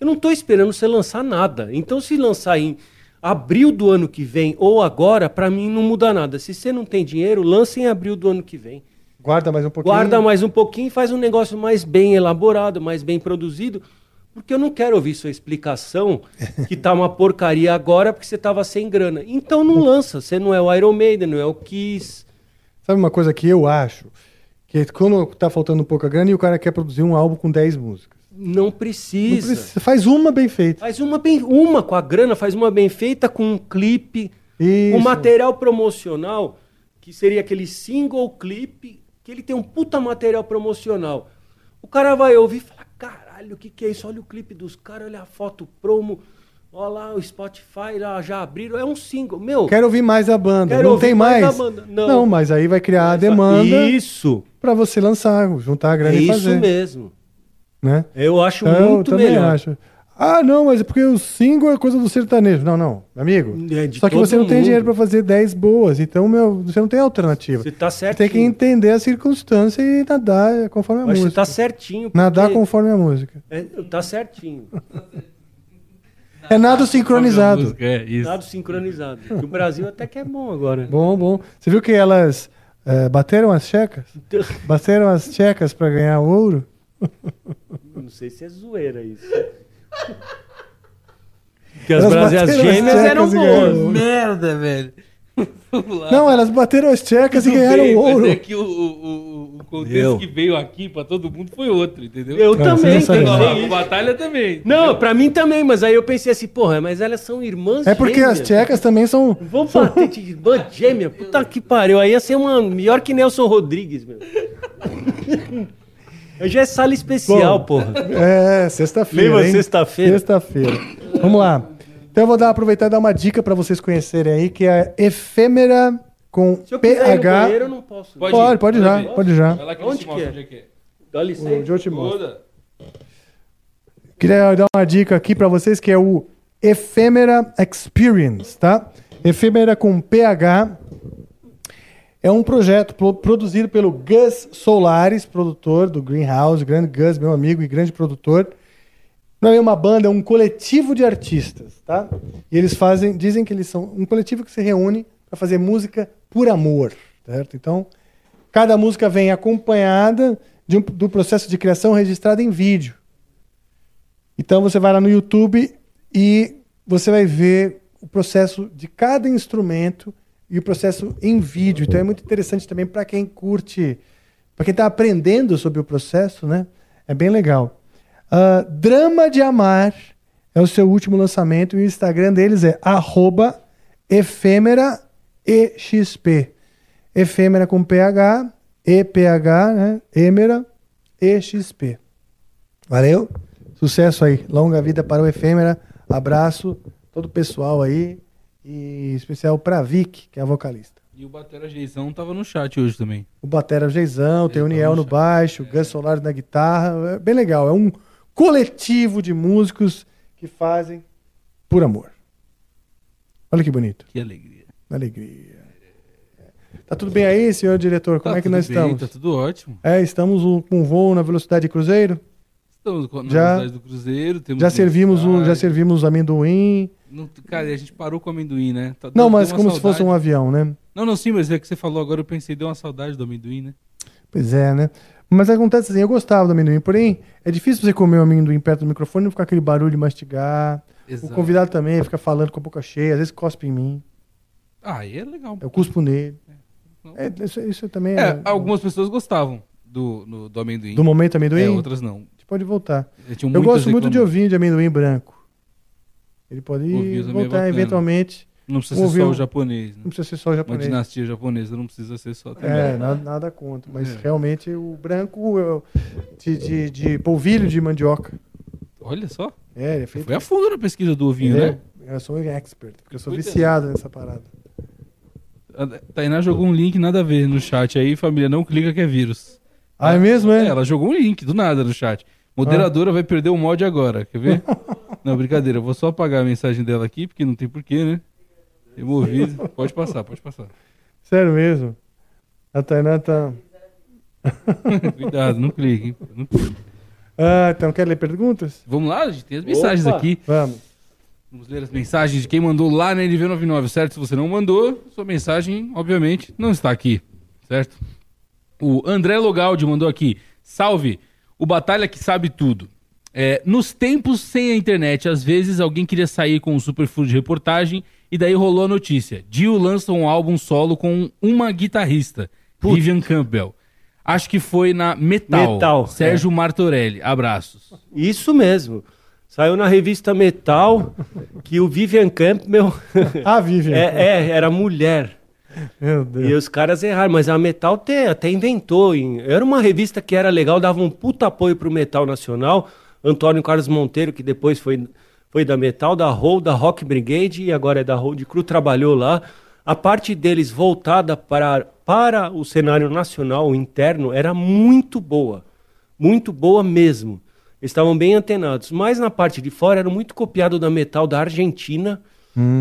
eu não estou esperando você lançar nada. Então, se lançar em abril do ano que vem ou agora, para mim não muda nada. Se você não tem dinheiro, lance em abril do ano que vem. Guarda mais um pouquinho. Guarda mais um pouquinho e faz um negócio mais bem elaborado, mais bem produzido. Porque eu não quero ouvir sua explicação que tá uma porcaria agora porque você tava sem grana. Então não lança. Você não é o Iron Maiden, não é o Kiss. Sabe uma coisa que eu acho? Que quando tá faltando pouca grana e o cara quer produzir um álbum com 10 músicas. Não Não precisa. precisa- Faz uma bem feita. Faz uma bem, uma com a grana, faz uma bem feita com um clipe, Isso. um material promocional, que seria aquele single clipe, que ele tem um puta material promocional. O cara vai ouvir e fala: caralho, o que, que é isso? Olha o clipe dos caras, olha a foto promo, olha lá o Spotify, lá, já abriram. É um single. Meu, Quero ouvir mais a banda. Não tem mais mais? banda. Não. mas aí vai criar a demanda Isso, para você lançar, juntar a é grana e isso fazer. mesmo. Né? Eu acho Então, eu muito também melhor. acho. Ah, não, mas é porque o single é coisa do sertanejo. Não, não, amigo. É de Só que você não tem mundo. dinheiro para fazer 10 boas, então meu, você não tem alternativa. Você tá Você tem que entender a circunstância e nadar conforme a Mas você música. tá certinho. Nadar conforme a música. É, tá certinho. É nado sincronizado. Música, É, isso. Dado sincronizado. O Brasil até que é bom agora. Bom, bom. Você viu que elas eh, bateram as checas? Bateram as checas para ganhar ouro? Não sei se é zoeira isso. Porque as, Elas brasi- as bateram as gêmeas eram e ganharam boas. ouro. Merda, velho. Não, elas bateram as checas e Tudo ganharam bem, ouro. Mas é que o, o, o- o contexto Meu. que veio aqui pra todo mundo foi outro, entendeu? Eu Cara, também isso. batalha também. Não, pra mim também, mas aí eu pensei assim, porra, mas elas são irmãs É porque as gêmeas. checas também são. Vamos bater de irmã gêmea? Puta que pariu. Aí ia ser uma melhor que Nelson Rodrigues, meu. Hoje é sala especial, Bom, porra. É, sexta-feira. Lembra sexta-feira? Sexta-feira. Vamos lá. Então eu vou dar, aproveitar e dar uma dica para vocês conhecerem aí, que é efêmera com Se eu quiser ir no PH. banheiro, eu não posso. Pode, ir, pode já, ir. pode já. Vai lá que Onde Onde te que é? onde é que é. Dá licença. Hoje eu te mostro. Queria dar uma dica aqui para vocês que é o Ephemera Experience, tá? Efêmera com PH. É um projeto pro- produzido pelo Gus Solares, produtor do Greenhouse, grande Gus, meu amigo e grande produtor. Não é uma banda, é um coletivo de artistas, tá? E eles fazem, dizem que eles são um coletivo que se reúne para fazer música por amor, certo? Então, cada música vem acompanhada um- do processo de criação registrado em vídeo. Então você vai lá no YouTube e você vai ver o processo de cada instrumento e o processo em vídeo. Então é muito interessante também para quem curte, para quem está aprendendo sobre o processo, né? É bem legal. Ah, Drama de Amar é o seu último lançamento e o Instagram deles é arroba efêmera exp. Efêmera com PH, EPH, né? Emera exp. Valeu? Sucesso aí. Longa vida para o Efêmera. Abraço todo o pessoal aí. E especial pra Vic, que é a vocalista. E o Batera Geizão tava no chat hoje também. O Batera Geizão, tem o Niel no no baixo, o Gus Solar na guitarra. É bem legal. É um coletivo de músicos que fazem por amor. Olha que bonito. Que alegria. Alegria. Tá tudo bem aí, senhor diretor? Como Tá é que nós bem, estamos? Tá tudo ótimo. É, estamos um- com voo na velocidade de cruzeiro. Estamos com- na Já- velocidade do Cruzeiro. Já servimos, o, já servimos amendoim. Não, cara, a gente parou com o amendoim, né? Tá- Não, mas como se fosse um saudade. avião, né? Não, não, sim, mas é que você falou agora, eu pensei, deu uma saudade do amendoim, né? Pois é, né? Mas acontece assim, eu gostava do amendoim, porém, é difícil você comer o amendoim perto do microfone e não ficar aquele barulho de mastigar. Exato. O convidado também fica falando com a boca cheia, às vezes cospe em mim, Ah, aí é legal. eu cuspo nele. Não. É, isso, isso também é. É, algumas pessoas gostavam do, no- do amendoim. Do momento amendoim? É, outras não. A gente pode voltar. Eu muitas gosto muito de ovinho de amendoim branco. Ele pode é voltar bacana. eventualmente. Não precisa ser só o japonês, né? Não precisa ser só o Uma japonês. dinastia japonesa não precisa ser só também. É, nada, nada contra. Mas É. realmente o branco é de, de, de polvilho de mandioca. Olha só. É, ele é feito. Foi a fundo na pesquisa do ovinho, Ele né? é- eu sou um expert, porque eu sou Muito viciado nessa parada. A Tainá jogou um link nada a ver no chat aí, família, não clica que é vírus. Ah, é mesmo, é? É, ela jogou um link do nada no chat. Moderadora vai perder o mod agora, quer ver? não, brincadeira, eu vou só apagar a mensagem dela aqui, porque não tem porquê, né? Removido. Pode passar, pode passar. Sério mesmo. A Tainá tá. Cuidado, não clique, hein? Não clique. Ah, então quer ler perguntas? Vamos lá, a gente tem as mensagens Opa! aqui. Vamos. Vamos ler as mensagens de quem mandou lá na NV99, certo? Se você não mandou, sua mensagem, obviamente, não está aqui, certo? O André Logaldi mandou aqui. Salve, o Batalha que sabe tudo. É, nos tempos sem a internet, às vezes alguém queria sair com um superfuro de reportagem e daí rolou a notícia. Dio lança um álbum solo com uma guitarrista, Vivian Campbell. Acho que foi na Metal. Metal, Sérgio Martorelli. Abraços. Isso mesmo. Saiu na revista Metal que o Vivian Campbell Ah, Vivian. é, é, era mulher. Meu E Deus. os caras erraram, mas a Metal até, até inventou. em- era uma revista que era legal, dava um puta apoio pro Metal Nacional. Antônio Carlos Monteiro, que depois foi, foi da Metal, da Roll, da Rock Brigade e agora é da Roll de Cru, trabalhou lá. A parte deles voltada para, para o cenário nacional, interno, era muito boa. Muito boa mesmo. Eles estavam bem antenados. Mas na parte de fora era muito copiado da Metal da Argentina,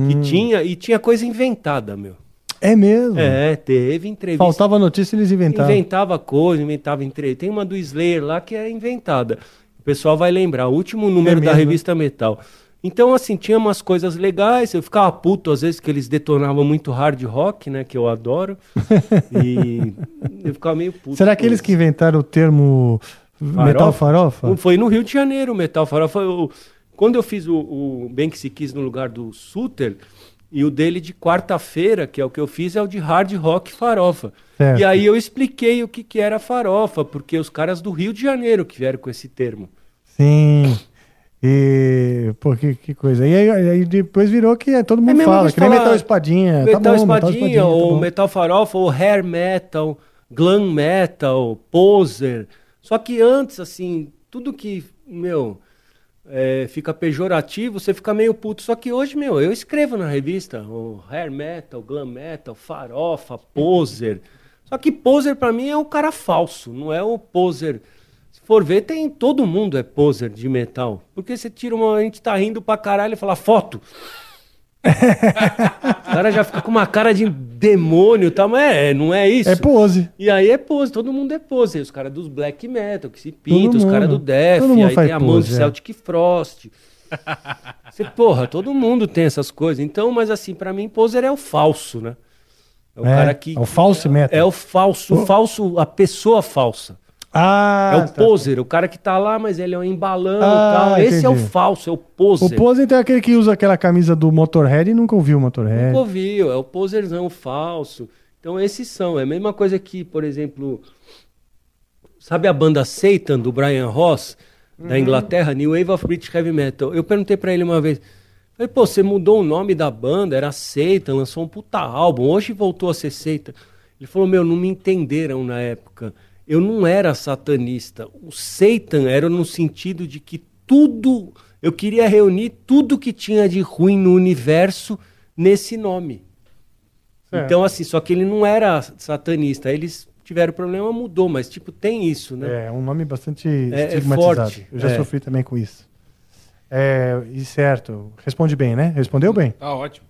que tinha, e tinha coisa inventada, meu. É mesmo. É, teve entrevista. Faltava notícia e eles inventavam. Inventava coisa, inventava entrevista. Tem uma do Slayer lá que é inventada. Pessoal vai lembrar, o último número da mesmo, né? revista Metal. Então, assim, tinha umas coisas legais. Eu ficava puto às vezes que eles detonavam muito hard rock, né? Que eu adoro. E eu ficava meio puto. Será que eles isso. que inventaram o termo metal farofa? Foi no Rio de Janeiro Metal Farofa. Eu- quando eu fiz o, o Bem Que Se Quis no lugar do Suter, e o dele de quarta-feira, que é o que eu fiz, é o de hard rock farofa. Certo. E aí eu expliquei o que, que era farofa, porque os caras do Rio de Janeiro que vieram com esse termo. Sim. E, pô, que, que coisa. E aí, aí depois virou que é, todo mundo mesmo fala, que nem metal espadinha. Metal, tá bom, espadinha, tá ou bom. metal farofa, ou hair metal, glam metal, poser. Só que antes, assim, tudo que, meu, é, fica pejorativo, você fica meio puto. Só que hoje, meu, eu escrevo na revista, o hair metal, glam metal, farofa, poser. Só que poser pra mim é o cara falso, não é o poser. Se for ver, tem todo mundo é poser de metal. Porque você tira uma. A gente tá rindo pra caralho e fala foto. O cara já fica com uma cara de demônio e tal, mas é, não é isso. É pose. E aí é pose, todo mundo é pose. Os caras dos black metal que se pintam, os caras do mundo aí tem a mão de pose, é. Celtic Frost. Você, porra, todo mundo tem essas coisas. Então, mas assim, pra mim, poser é o falso, né? É o cara que. É o falso metal. É o falso, o falso, a pessoa falsa. Ah, é o tá. poser, o cara que tá lá, mas ele é um embalão Ah, e tal. Esse é o entendi. falso, é o O poser. pose então é aquele que usa aquela camisa do Motorhead e nunca ouviu o Motorhead. Nunca ouviu, é o poserzão falso. Então esses são. É a mesma coisa que, por exemplo, sabe a banda Satan do Brian Ross, da Inglaterra, New Wave of British Heavy Metal. Eu perguntei pra ele uma vez, falei, pô, você mudou o nome da banda, era Satan, lançou um puta álbum, hoje voltou a ser Satan. Ele falou, meu, não me entenderam na época. Eu não era satanista. O Satan era no sentido de que tudo, eu queria reunir tudo que tinha de ruim no universo nesse nome. Certo. Então, assim, só que ele não era satanista. Eles tiveram problema, mudou, mas, tipo, tem isso, né? É, um nome bastante é estigmatizado. forte, Eu já é. sofri também com isso. É, e certo, responde bem, né? Respondeu bem? Tá ótimo.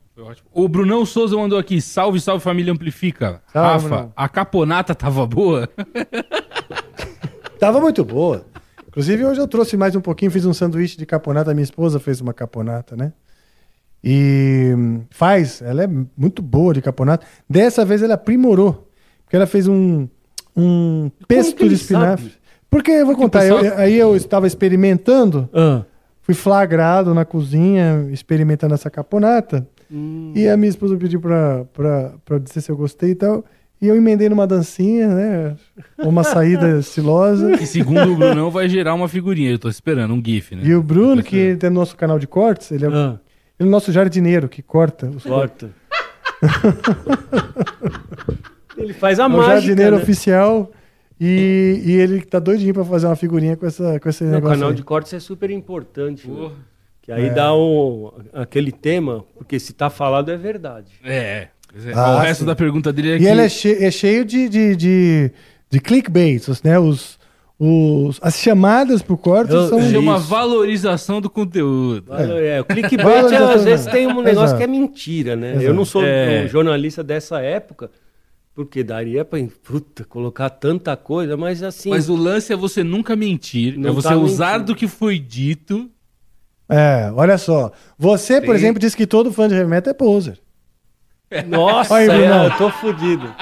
O Brunão Souza mandou aqui, salve, salve família Amplifica. Salve, Rafa, Brunão. a caponata tava boa? Tava muito boa. Inclusive, hoje eu trouxe mais um pouquinho, fiz um sanduíche de caponata. Minha esposa fez uma caponata, né? E hum, faz, ela é muito boa de caponata. Dessa vez ela aprimorou, porque ela fez um, um pesto de espinafre. sabe? Porque eu vou contar, eu- aí eu estava experimentando, Ah. fui flagrado na cozinha experimentando essa caponata. E a minha esposa pediu pra, pra, pra dizer se eu gostei e tal. E eu emendei numa dancinha, né? Uma saída estilosa. Que segundo o Brunão vai gerar uma figurinha, eu tô esperando, um gif, né? E o Bruno, que tem no nosso canal de cortes, ele é, Ah, ele é o nosso jardineiro que corta os corta. ele faz a É o mágica, jardineiro né? oficial. E, e ele tá doidinho pra fazer uma figurinha com, essa, com esse No negócio. canal aí. de cortes é super importante. né? Que aí É. dá um, aquele tema, porque se tá falado é verdade. É. é. Ah, o resto sim. da pergunta dele é E que... ele é, che- é cheio de, de, de, de clickbaits, os- né? Os, os, as chamadas pro corte Eu- são. Chama Isso. valorização do conteúdo. Valor- É, o clickbait às vezes tem um negócio Exato. que é mentira, né? Exato. Eu não sou É. um jornalista dessa época, porque daria pra puta, colocar tanta coisa, mas assim. Mas o lance é você nunca mentir, Não é você tá usar mentindo. do que foi dito. É, olha só. Você, por exemplo, disse que todo fã de heavy metal é poser. Nossa, Aí, é, eu tô fudido.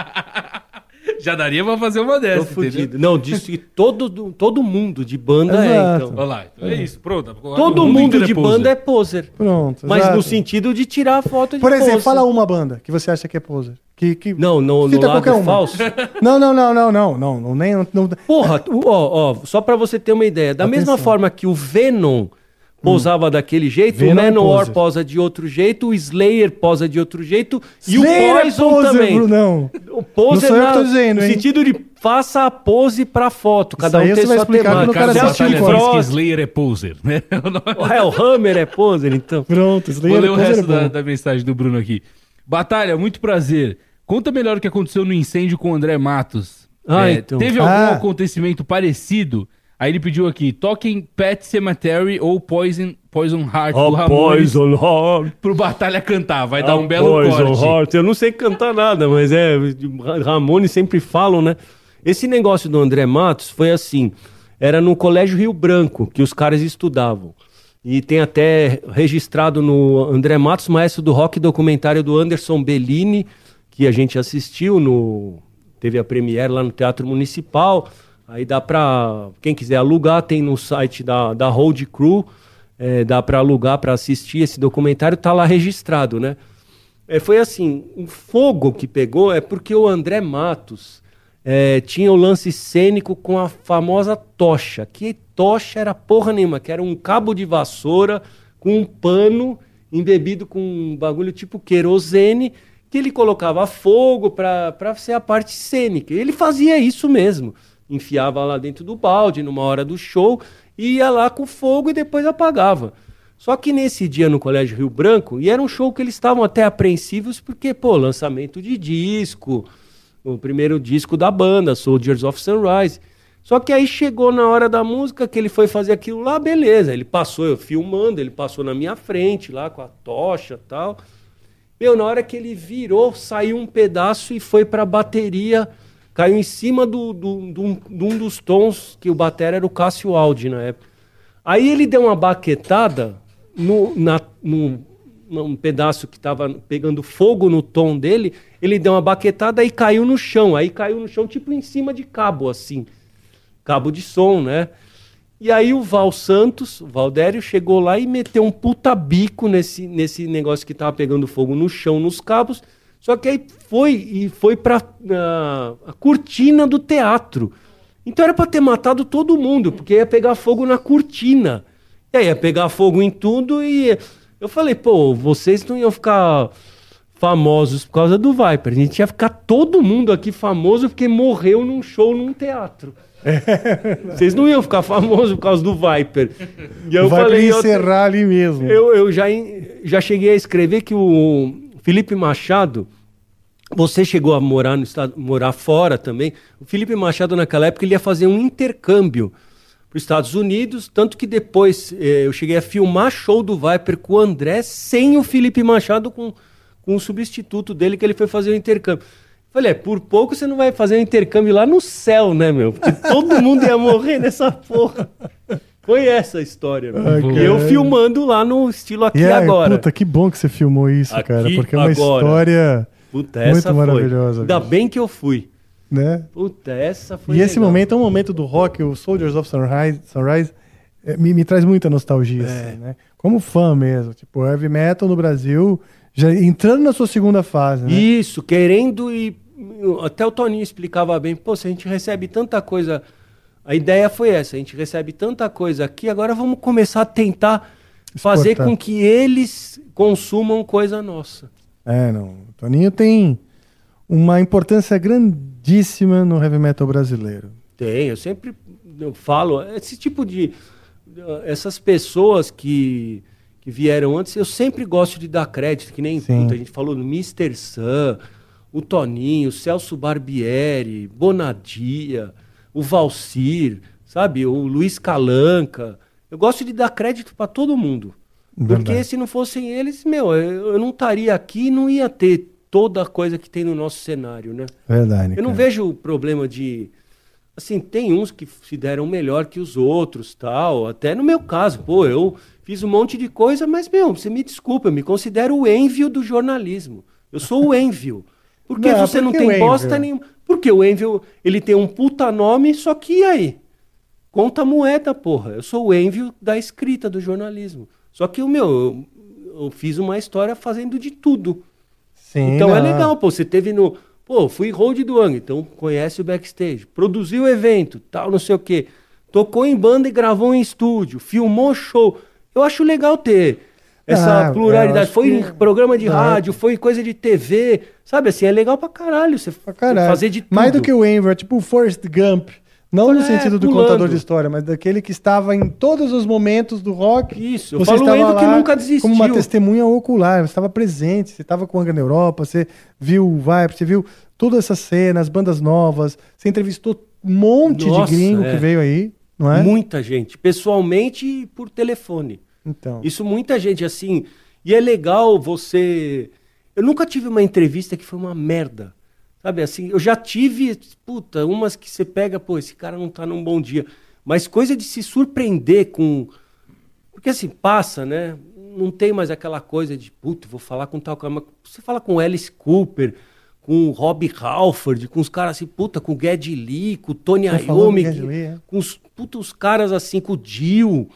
Já daria pra fazer uma Tô dessa, fudido. entendeu? Não, disse que todo, todo mundo de banda é, Exato. então. Olha lá, então é isso, pronto. Todo mundo inteiro de poser. banda é poser. Pronto. Mas exato. no sentido de tirar a foto de Por exemplo, poser. fala uma banda que você acha que é poser. Que, que... Não, no, no Cita lado qualquer uma. falso. Não, não, não, não, não, não, não, nem, não, Porra, ó, ó, só pra você ter uma ideia. Da mesma Atenção. forma que o Venom posava daquele jeito, Venom o é Manowar posa de outro jeito, o Slayer posa de outro jeito e Slayer o é Poison poser, também. Brunão. O poser Não na- dizendo, no hein? sentido de faça a pose pra foto. Cada aí um tem sua explicar temática. o cara o que diz que Frost- Slayer é poser, né? O Hellhammer é poser, então. Pronto, Vou Slayer ler o poser resto é da, da mensagem do Bruno aqui. Batalha, muito prazer. Conta melhor o que aconteceu no incêndio com o André Matos. Ah, É, então. Teve algum Ah. acontecimento parecido? Aí ele pediu aqui, toquem Pet Cemetery ou Poison, Poison Heart do Ramones Heart. pro Batalha cantar. Vai dar Ah, um belo Poison corte. Heart. Eu não sei cantar nada, mas é. Ramones sempre falam, né? Esse negócio do André Matos foi assim: era no Colégio Rio Branco que os caras estudavam. E tem até registrado no André Matos, maestro do rock, documentário do Anderson Bellini, que a gente assistiu no. Teve a premiere lá no Teatro Municipal. Aí dá pra. Quem quiser alugar, tem no site da, da Road Crew. é, dá pra alugar pra assistir esse documentário, tá lá registrado, né? É, foi assim, o fogo que pegou é porque o André Matos é, tinha o lance cênico com a famosa tocha. Que tocha era porra nenhuma, que era um cabo de vassoura com um pano embebido com um bagulho tipo querosene, que ele colocava fogo pra ser a parte cênica. Ele fazia isso mesmo. Enfiava lá dentro do balde, numa hora do show, ia lá com fogo e depois apagava. Só que nesse dia no Colégio Rio Branco, e era um show que eles estavam até apreensivos, porque, pô, lançamento de disco, o primeiro disco da banda, Soldiers of Sunrise. Só que aí chegou na hora da música que ele foi fazer aquilo lá, beleza. Ele passou, eu filmando, ele passou na minha frente lá com a tocha tal. Meu, na hora que ele virou, saiu um pedaço e foi pra bateria, caiu em cima do, do, do- de um dos tons, que o batera era o Cássio Aldi na época. Aí ele deu uma baquetada no, na, no, um pedaço que tava pegando fogo no tom dele, ele deu uma baquetada e caiu no chão. Aí caiu no chão, tipo em cima de cabo, assim. Cabo de som, né? E aí o Val Santos, o Valdério, chegou lá e meteu um puta bico nesse, nesse negócio que tava pegando fogo no chão, nos cabos. Só que aí foi e foi pra ah, a cortina do teatro. Então era pra ter matado todo mundo, porque ia pegar fogo na cortina. E aí ia pegar fogo em tudo e eu falei, pô, vocês não iam ficar famosos por causa do Viper. A gente ia ficar todo mundo aqui famoso porque morreu num show num teatro. Vocês não iam ficar famosos por causa do Viper. E eu Vai falei, pra eu- encerrar ali mesmo. eu, eu já, já cheguei a escrever que o Felipe Machado, você chegou a morar no estado, morar fora também. O Felipe Machado naquela época ele ia fazer um intercâmbio para os Estados Unidos, tanto que depois eh, eu cheguei a filmar show do Viper com o André sem o Felipe Machado com, com o substituto dele que ele foi fazer o intercâmbio. Falei, é, por pouco você não vai fazer um intercâmbio lá no céu, né, meu? Porque todo mundo ia morrer nessa porra. Foi essa a história, meu. Ai, e eu filmando lá no estilo aqui aí, agora. Puta, que bom que você filmou isso, Aqui cara. Porque é uma agora. história Puta, muito essa maravilhosa. foi. Ainda bicho. bem que eu fui. Né? Puta, essa foi E esse legal. momento é um momento do rock, o Soldiers of Sunrise, Sunrise é, me, me traz muita nostalgia, É. assim, né? Como fã mesmo. Tipo, heavy metal no Brasil, já entrando na sua segunda fase, né? Isso, querendo e. Até o Toninho explicava bem, pô, se a gente recebe tanta coisa. A ideia foi essa, a gente recebe tanta coisa aqui, agora vamos começar a tentar fazer Exportar. com que eles consumam coisa nossa. É, não. O Toninho tem uma importância grandíssima no heavy metal brasileiro. Tem, eu sempre eu falo, esse tipo de. Essas pessoas que, que vieram antes, eu sempre gosto de dar crédito, que nem puta, a gente falou no Mr. Sam, o Toninho, o Celso Barbieri, Bonadia, o Valcir, sabe? O Luiz Calanca. Eu gosto de dar crédito para todo mundo. Porque Verdade. se não fossem eles, meu, eu, eu não estaria aqui e não ia ter toda a coisa que tem no nosso cenário, né? Verdade. Eu não cara. vejo o problema de. Assim, tem uns que se deram melhor que os outros, tal. Até no meu caso, pô, eu fiz um monte de coisa, mas, meu, você me desculpa, eu me considero o Envio do jornalismo. Eu sou o Envio. Porque Não, você por não tem bosta nenhuma. Porque o Envio, ele tem um puta nome, só que e aí? Conta moeda, porra. Eu sou o Envio da escrita do jornalismo. Só que o meu, eu, eu fiz uma história fazendo de tudo. Sim, Então é não. legal, pô. Você teve no. Pô, fui hold do Ang, então conhece o backstage. Produziu o evento, tal, não sei o quê. Tocou em banda e gravou em estúdio. Filmou show. Eu acho legal ter essa Ah, pluralidade. Foi que- programa de Ah, rádio, foi coisa de TV. Sabe assim, é legal pra caralho. Você Pra caralho. fazer de tudo. Mais do que o Enver, é tipo o Forrest Gump. Não no É, sentido do pulando. contador de história, mas daquele que estava em todos os momentos do rock. Isso, eu Você falo estava que nunca desistiu. Como uma testemunha ocular, você estava presente, você estava com o Anga na Europa, você viu o Vibe, você viu toda essa cena, as bandas novas, você entrevistou um monte Nossa, de gringo é. que veio aí, não é? Muita gente, pessoalmente e por telefone. Então, Isso muita gente assim. E é legal você. Eu nunca tive uma entrevista que foi uma merda. Sabe assim, eu já tive, puta, umas que você pega, pô, esse cara não tá num bom dia. Mas coisa de se surpreender com. Porque assim, passa, né? Não tem mais aquela coisa de, puta, vou falar com tal cara. Mas Você fala com Alice Cooper, com o Rob Halford, com os caras assim, puta, com o Geddy Lee, com o Tony Iommi, é? com os, puta, os caras assim, com o Dio.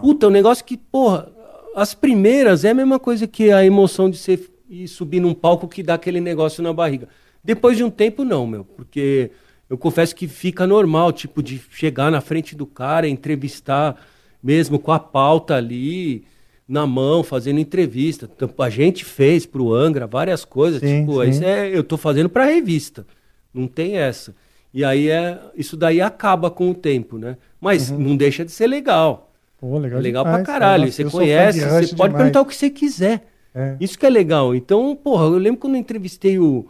Puta, é um negócio que, porra, as primeiras é a mesma coisa que a emoção de você ir subir num palco que dá aquele negócio na barriga. Depois de um tempo, não, meu, porque eu confesso que fica normal, tipo, de chegar na frente do cara, entrevistar mesmo com a pauta ali na mão, fazendo entrevista. Então, A gente fez pro Angra várias coisas, Sim, tipo, sim. isso é, eu tô fazendo pra revista. Não tem essa. E aí é, isso daí acaba com o tempo, né? Mas não deixa de ser legal. pô, legal, É legal demais, pra caralho. Nossa, você conhece, você pode demais. perguntar o que você quiser. É. Isso que é legal. Então, porra, eu lembro quando eu entrevistei o,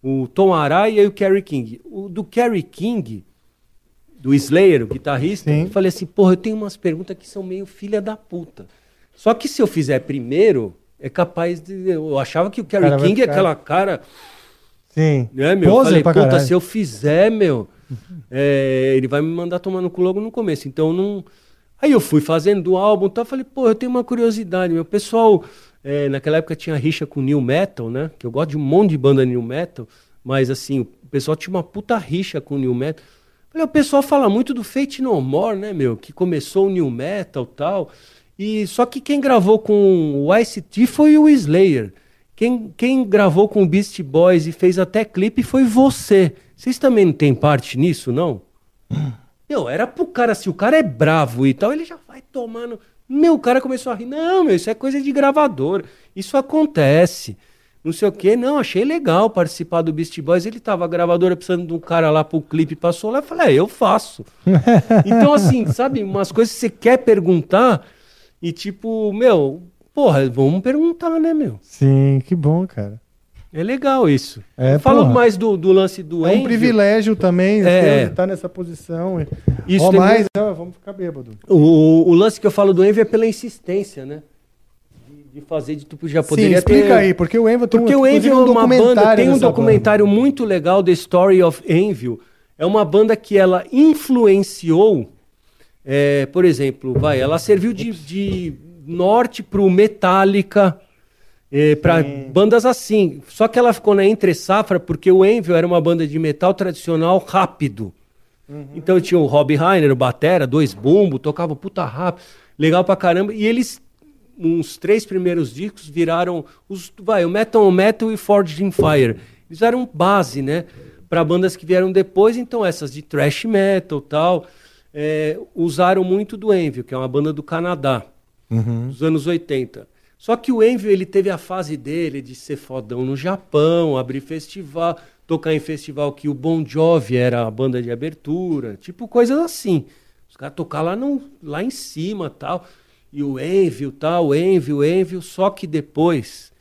o Tom Araya e o Kerry King. O do Kerry King, do Slayer, o guitarrista, Sim. eu falei assim, porra, eu tenho umas perguntas que são meio filha da puta. Só que se eu fizer primeiro, é capaz de. Eu achava que o Kerry King é ficar- aquela cara. Sim. Né, meu? Eu Poser falei, puta, caralho. se eu fizer, meu, é, ele vai me mandar tomar no cu logo no começo. Então não. Aí eu fui fazendo o álbum e tal, falei, pô, eu tenho uma curiosidade, meu. Pessoal é, naquela época tinha rixa com New Metal, né? Que eu gosto de um monte de banda New Metal, mas assim, o pessoal tinha uma puta rixa com New Metal. Falei, o pessoal fala muito do Fate No More, né, meu? Que começou o New Metal e tal. E só que quem gravou com o ICT foi o Slayer. Quem, quem gravou com o Beast Boys e fez até clipe foi você. Vocês também não têm parte nisso, não? Meu, era pro cara, se o cara é bravo e tal, ele já vai tomando. Meu, o cara começou a rir. Não, meu, isso é coisa de gravador. Isso acontece. Não sei o quê. Não, achei legal participar do Beast Boys. Ele tava a gravadora precisando de um cara lá pro clipe, passou lá. Eu falei, é, eu faço. então, assim, sabe, umas coisas que você quer perguntar e tipo, meu, porra, vamos perguntar, né, meu? Sim, que bom, cara. É legal isso. É, Fala mais do, do lance do É um Envy. privilégio também É. estar nessa posição. Isso tem mais, muito- ó, vamos ficar bêbado. O, o lance que eu falo do Envy é pela insistência, né? De, fazer de tudo já poderia Sim, explica ter... aí, porque o Envy tem Porque um, o Envy é um uma banda, tem um documentário muito legal, The Story of Envy. É uma banda que ela influenciou, é, por exemplo, vai, ela serviu de, de norte pro Metallica, é, para bandas assim. Só que ela ficou na entre safra porque o Envy era uma banda de metal tradicional rápido. Então tinha o Rob Reiner, o Batera, dois bumbos, tocava puta rápido, legal pra caramba. E eles, uns três primeiros discos, viraram os, vai, o Metal on Metal e Forged in Fire. Eles eram base, né? Pra bandas que vieram depois, então essas de thrash metal tal, é, usaram muito do Envy, que é uma banda do Canadá dos anos 80. Só que o Envy, ele teve a fase dele de ser fodão no Japão, abrir festival, tocar em festival que o Bon Jovi era a banda de abertura, tipo coisas assim. Os caras tocar lá, no, lá em cima tal. E o Envy, o tal, o Envy, o Envy. Só que depois,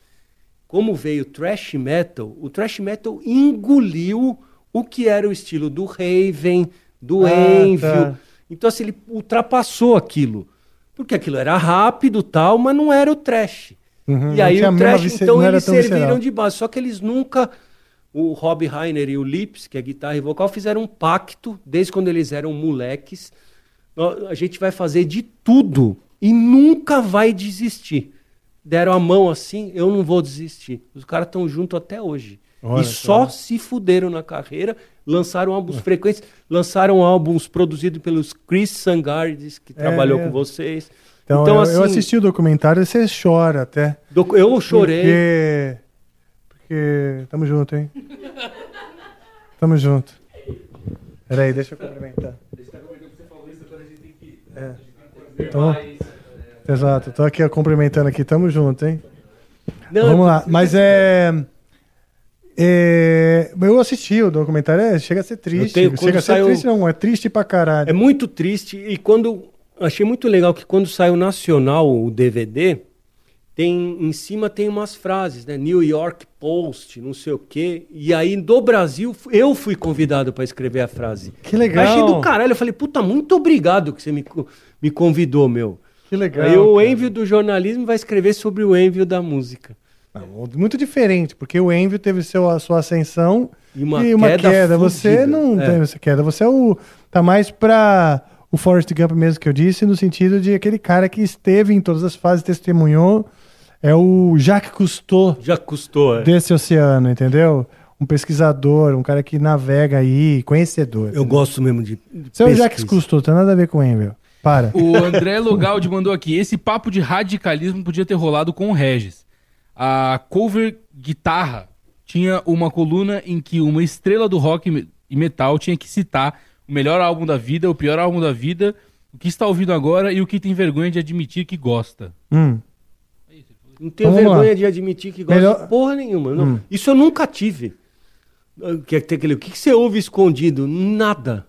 como veio o thrash metal, o thrash metal engoliu o que era o estilo do Raven, do Ah, Envy. tá. Então, assim, ele ultrapassou aquilo. Porque aquilo era rápido tal, mas não era o trash. Uhum, e aí o trash, então eles serviram visceral. de base. Só que eles nunca. O Rob Reiner e o Lips, que é guitarra e vocal, fizeram um pacto desde quando eles eram moleques. A gente vai fazer de tudo e nunca vai desistir. Deram a mão assim, eu não vou desistir. Os caras estão juntos até hoje. Olha e só se fuderam na carreira, lançaram álbuns frequentes, lançaram álbuns produzidos pelos Chris Sangaridis, que trabalhou mesmo. com vocês. Então, Então, eu, assim, eu assisti o documentário e você chora até. docu- eu chorei. Porque. Porque. Tamo junto, hein? Tamo junto. Peraí, deixa eu cumprimentar. É. Então, exato, tô aqui ó, cumprimentando aqui, tamo junto, hein? Não, Vamos lá, mas é. É, eu assisti o documentário, é, chega a ser triste. tenho- chega a ser saiu- triste, não, é triste pra caralho. É muito triste. E quando. Achei muito legal que quando saiu nacional o DVD, tem em cima tem umas frases, né? New York Post, não sei o quê. E aí do Brasil, eu fui convidado para escrever a frase. Que legal. Eu achei do caralho. Eu falei, puta, muito obrigado que você me, me convidou, meu. Que legal. aí o cara. Envio do jornalismo vai escrever sobre o Envio da música. Não, muito diferente, porque o Envy teve seu, a sua ascensão E uma e uma queda queda. Você não É. tem essa queda. Você é o. Tá mais pra o Forrest Gump mesmo que eu disse, no sentido de aquele cara que esteve em todas as fases, testemunhou. É o Jacques Cousteau Já custou, é. desse oceano, entendeu? Um pesquisador, um cara que navega aí, conhecedor. Eu gosto mesmo de. Você é o pesquisa. Jacques Cousteau, tem nada a ver com o Envy. Para. O André Logaldi mandou aqui. Esse papo de radicalismo podia ter rolado com o Regis. A cover guitarra tinha uma coluna em que uma estrela do rock e metal tinha que citar o melhor álbum da vida, o pior álbum da vida, o que está ouvindo agora e o que tem vergonha de admitir que gosta. Hum. Não tenho Vamos vergonha lá. de admitir que gosto Melhor- de porra nenhuma. não. Hum. Isso eu nunca tive. O que, que você ouve escondido? Nada.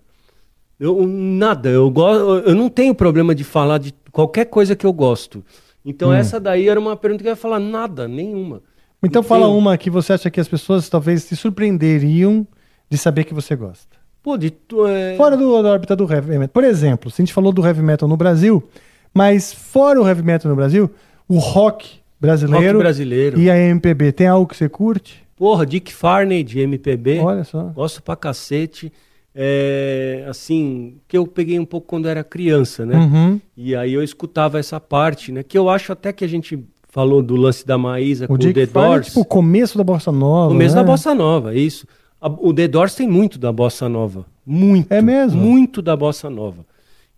Eu, nada. Eu, go, eu não tenho problema de falar de qualquer coisa que eu gosto. Então Hum. essa daí era uma pergunta que eu ia falar nada, nenhuma. Então fala uma que você acha que as pessoas talvez se surpreenderiam de saber que você gosta. Pô, de, tu- é, Fora do, da órbita do heavy metal. Por exemplo, se a gente falou do heavy metal no Brasil, mas fora o heavy metal no Brasil, o rock brasileiro, rock brasileiro. e a MPB, tem algo que você curte? Porra, Dick Farney de MPB. Olha só. Gosto pra cacete. É, assim, que eu peguei um pouco quando era criança, né? Uhum. E aí eu escutava essa parte, né? Que eu acho até que a gente falou do lance da Maísa com O o Dick The Farney é Doors. tipo o começo da Bossa Nova. Começo né? da bossa nova, isso. A- o The Doors tem muito da bossa nova. Muito. É mesmo? Muito da bossa nova.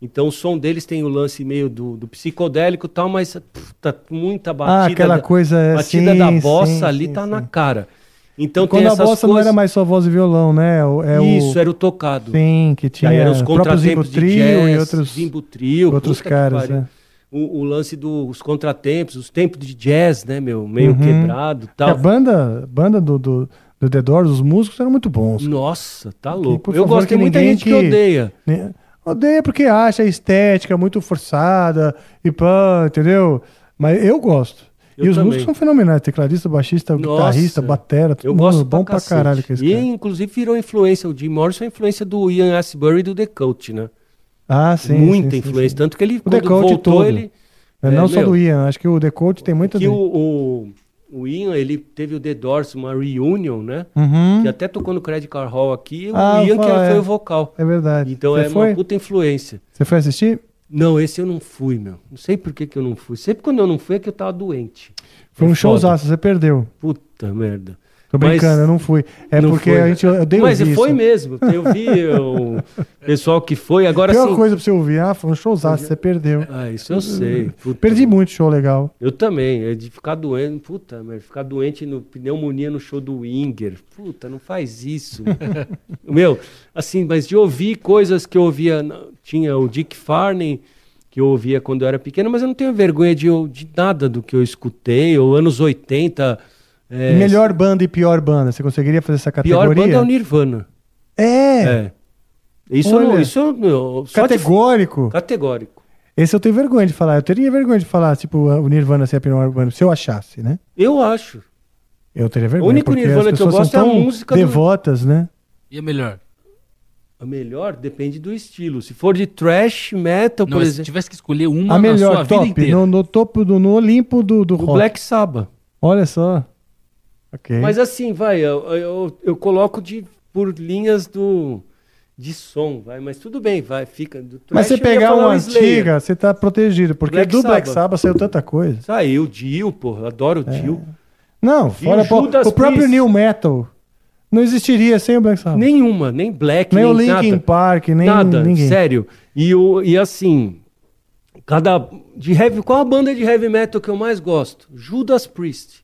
Então o som deles tem o lance meio do, do psicodélico e tal, mas pff, tá muita batida. Ah, aquela da, coisa, é, batida sim, da bossa sim, ali sim, tá na cara. Então Quando a bossa não coisas... era mais só voz e violão, né? O- É Isso, o... era o tocado. Sim, que tinha aí eram os contratempos de Trio jazz, e outros, Zimbo Trio, outros caras. né? o, o lance dos contratempos, os tempos de jazz, né, meu? Meio Uhum. quebrado e Que A tal. banda, banda do, do, do The Doors, os músicos eram muito bons. Nossa, tá louco. Eu favor, gosto, tem muita gente que, que- odeia. Né? Odeia porque acha a estética muito forçada e pá, entendeu? Mas eu gosto. Eu e os também. músicos são fenomenais. Tecladista, baixista, guitarrista, batera, todo eu mundo gosto bom pra, pra, caralho que esse E cara. inclusive virou influência, o Jim Morrison é influência do Ian Astbury e do The Coach, né? Ah, sim. Muita sim, influência, sim. tanto que ele O The quando Coach voltou, todo. ele É, é, não só meu, do Ian, acho que o The Coach tem muito que dele. o, o, o Ian, ele teve o The Doors, uma reunion, né? Uhum. Que até tocou no Credit Card Hall aqui, Ah, o Ian que fala, foi é. o vocal. É verdade. Então Você é foi? uma puta influência. Você foi assistir? Não, esse eu não fui, meu. Não sei por que, que eu não fui. Sempre quando eu não fui é que eu tava doente. Foi É um showzaço, você perdeu. Puta merda. Tô Mas- brincando, eu não fui. É Não porque foi. a gente, eu dei Mas foi isso. mesmo. Eu vi o pessoal que foi. Agora Pior sim. coisa pra você ouvir, ah, foi um showzaço, você perdeu. Ah, isso eu sei. Puta. Perdi muito show legal. Eu também. É de ficar doente. Puta, merda. Ficar doente no pneumonia no show do Winger. Puta, não faz isso. Meu, assim, mas de ouvir coisas que eu ouvia. Tinha o Dick Farney, que eu ouvia quando eu era pequeno, mas eu não tenho vergonha de, de nada do que eu escutei. Ou anos 80. É, Melhor banda e pior banda, você conseguiria fazer essa Pior categoria? banda é o Nirvana. É, É. Isso, eu não, Olha. isso não- só de- categórico. categórico. Esse eu tenho vergonha de falar. Eu teria vergonha de falar, tipo, o Nirvana ser a pior banda, se eu achasse, né? Eu acho. Eu teria vergonha. único porque Nirvana que eu gosto é a tão música do- devotas, né? E é melhor? A melhor depende do estilo. Se for de trash metal, Não, por mas se exemplo, tivesse que escolher uma a na melhor, top, inteira. no, no topo, do, no Olimpo do, do o rock. Black Sabbath. Olha só. Ok. Mas assim, vai, eu, eu, eu coloco de, por linhas do de som, vai, mas tudo bem, vai, fica. Mas você pegar uma antiga, você tá protegido, porque Black do Black Sabbath. Saiu tanta coisa. Saiu, Dio, porra, adoro o Dio. Não, E fora o pô, Judas o próprio Priest? New Metal não existiria sem o Black Sabbath. Nenhuma, nem Black, Nem nem, o Linkin nada. Park, nem nada, ninguém. sério. E, o, e assim, cada de heavy, qual a banda de heavy metal que eu mais gosto? Judas Priest.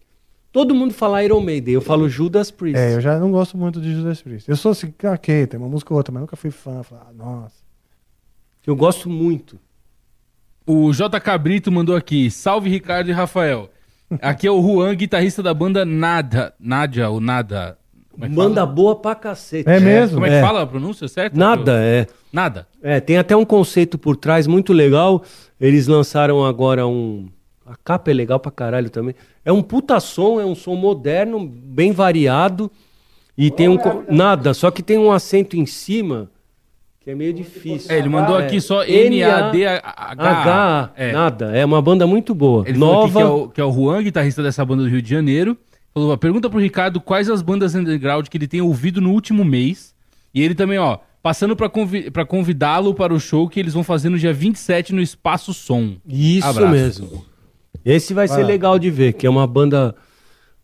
Todo mundo fala Iron Maiden, eu falo Judas Priest. É, eu já não gosto muito de Judas Priest. Eu sou assim, ok, tem uma música ou outra, mas nunca fui fã. Falar, ah, nossa. Eu gosto muito. O J. Cabrito mandou aqui. Salve Ricardo e Rafael. Aqui é o Juan, guitarrista da banda Nada. Nádia ou Nada. É que Banda fala? boa pra cacete. É mesmo? Como é que É. fala a pronúncia certa? Nada, é. Nada. É, tem até um conceito por trás muito legal. Eles lançaram agora um. A capa é legal pra caralho também. É um puta som, é um som moderno, bem variado. E tem um. Nada, só que tem um acento em cima que é meio difícil. É, ele mandou É, aqui só. N-A-D-H. É. Nada, é uma banda muito boa. Ele Nova. que é, o, que é o Juan, guitarrista dessa banda do Rio de Janeiro. Falou, pergunta pro Ricardo quais as bandas underground que ele tem ouvido no último mês. E ele também, ó, passando pra, convi convidá-lo para o show que eles vão fazer no dia 27 no Espaço Som. Isso Abraço. mesmo. Esse vai ser legal de ver, que é uma banda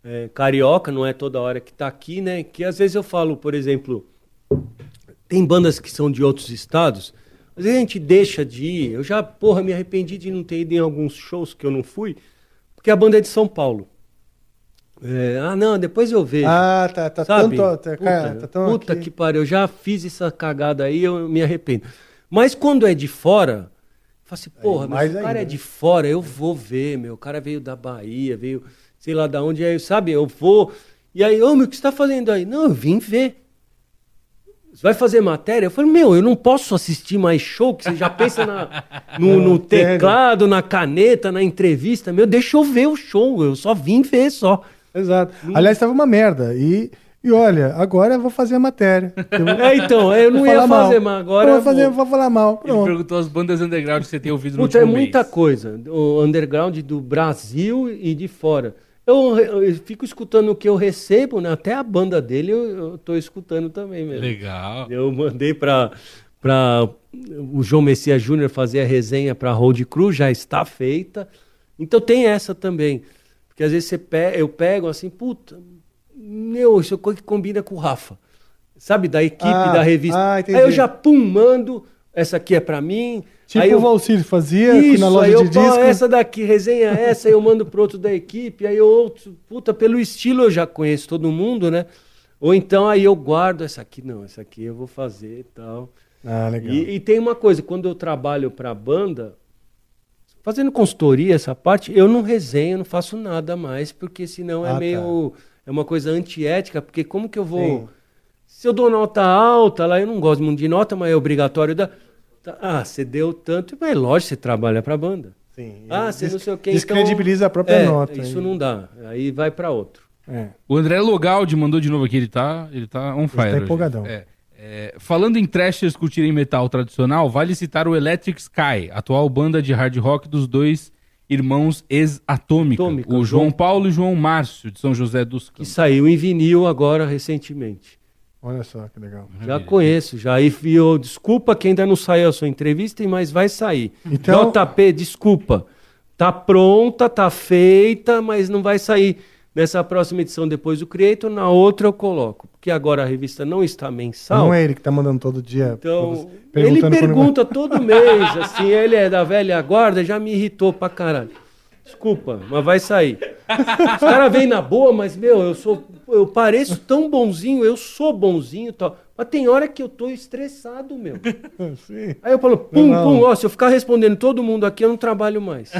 é, carioca, não é toda hora que tá aqui, né? Que às vezes eu falo, por exemplo, tem bandas que são de outros estados, às vezes a gente deixa de ir. Eu já, porra, me arrependi de não ter ido em alguns shows que eu não fui, porque a banda é de São Paulo. É, ah, não, depois eu vejo. Ah, tá, tá Sabe? tanto. Tá, puta, cara, tá puta que pariu, eu já fiz essa cagada aí, eu me arrependo. Mas quando é de fora, eu falo assim, porra, mas o cara é né? de fora, eu vou ver, meu. O cara veio da Bahia, veio, sei lá da onde, aí, sabe? Eu vou. E aí, ô, meu, o que você tá fazendo aí? Não, eu vim ver. Você vai fazer matéria? Eu falei, meu, eu não posso assistir mais show, que você já pensa na- no, no teclado, na caneta, na entrevista. Meu, deixa eu ver o show, eu só vim ver só. Exato. Aliás, tava uma merda. E, e olha, agora eu vou fazer a matéria. Eu É, então, eu não ia falar fazer, mal. mas agora. Eu eu vou, fazer, vou. falar mal. Ele Pronto. perguntou as bandas underground que você tem ouvido no Puta, é último muita mês. coisa. O underground do Brasil e de fora. Eu, eu fico escutando o que eu recebo, né? Até a banda dele eu, eu tô escutando também mesmo. Legal. Eu mandei para para o João Messias Júnior fazer a resenha para Road Crew, já está feita. Então tem essa também. Porque às vezes você pe- eu pego assim, puta, meu, isso é coisa que combina com o Rafa. Sabe, da equipe, Ah, da revista. ah, aí eu já, pum, mando, essa aqui é pra mim. Tipo aí eu, o Valcir fazia isso, na loja aí eu, de disco. essa daqui, resenha essa, eu mando pro outro da equipe, aí outro, puta, pelo estilo eu já conheço todo mundo, né? Ou então aí eu guardo essa aqui, não, essa aqui eu vou fazer e tal. Ah, legal. E, e tem uma coisa, quando eu trabalho pra banda, fazendo consultoria, essa parte, eu não resenho, não faço nada mais, porque senão é Ah, tá. É uma coisa antiética, porque como que eu vou. Sim. Se eu dou nota alta, lá eu não gosto muito de nota, mas é obrigatório dar. Tá, Ah, você deu tanto, mas lógico, você trabalha pra banda. Sim. Ah, você não sei o que. Descredibiliza a própria é, nota. Isso aí. não dá. Aí vai pra outro. É. O André Logaldi mandou de novo aqui, ele tá, ele tá on fire. tá hoje. empolgadão. É. É, falando em thrashers curtirem metal tradicional, vale citar o Electric Sky, atual banda de hard rock dos dois irmãos ex-Atômica, Atômica, o João João- Paulo e João Márcio, de São José dos Que Campos. saiu em vinil agora recentemente. Olha só que legal. Já conheço, já. E e eu, desculpa que ainda não saiu a sua entrevista, mas vai sair. Então- JP, desculpa. Tá pronta, tá feita, mas não vai sair nessa próxima edição depois do Creator. Na outra eu coloco. Porque agora a revista não está mensal. Não é ele que tá mandando todo dia. Então, ele pergunta todo mês, assim, ele é da velha guarda, já me irritou pra caralho. Desculpa, mas vai sair. Os caras vêm na boa, mas, meu, eu sou. Eu pareço tão bonzinho, eu sou bonzinho e tal. Mas tem hora que eu tô estressado, meu. Sim. Aí eu falo, pum, Não. pum, ó, se eu ficar respondendo todo mundo aqui, eu não trabalho mais.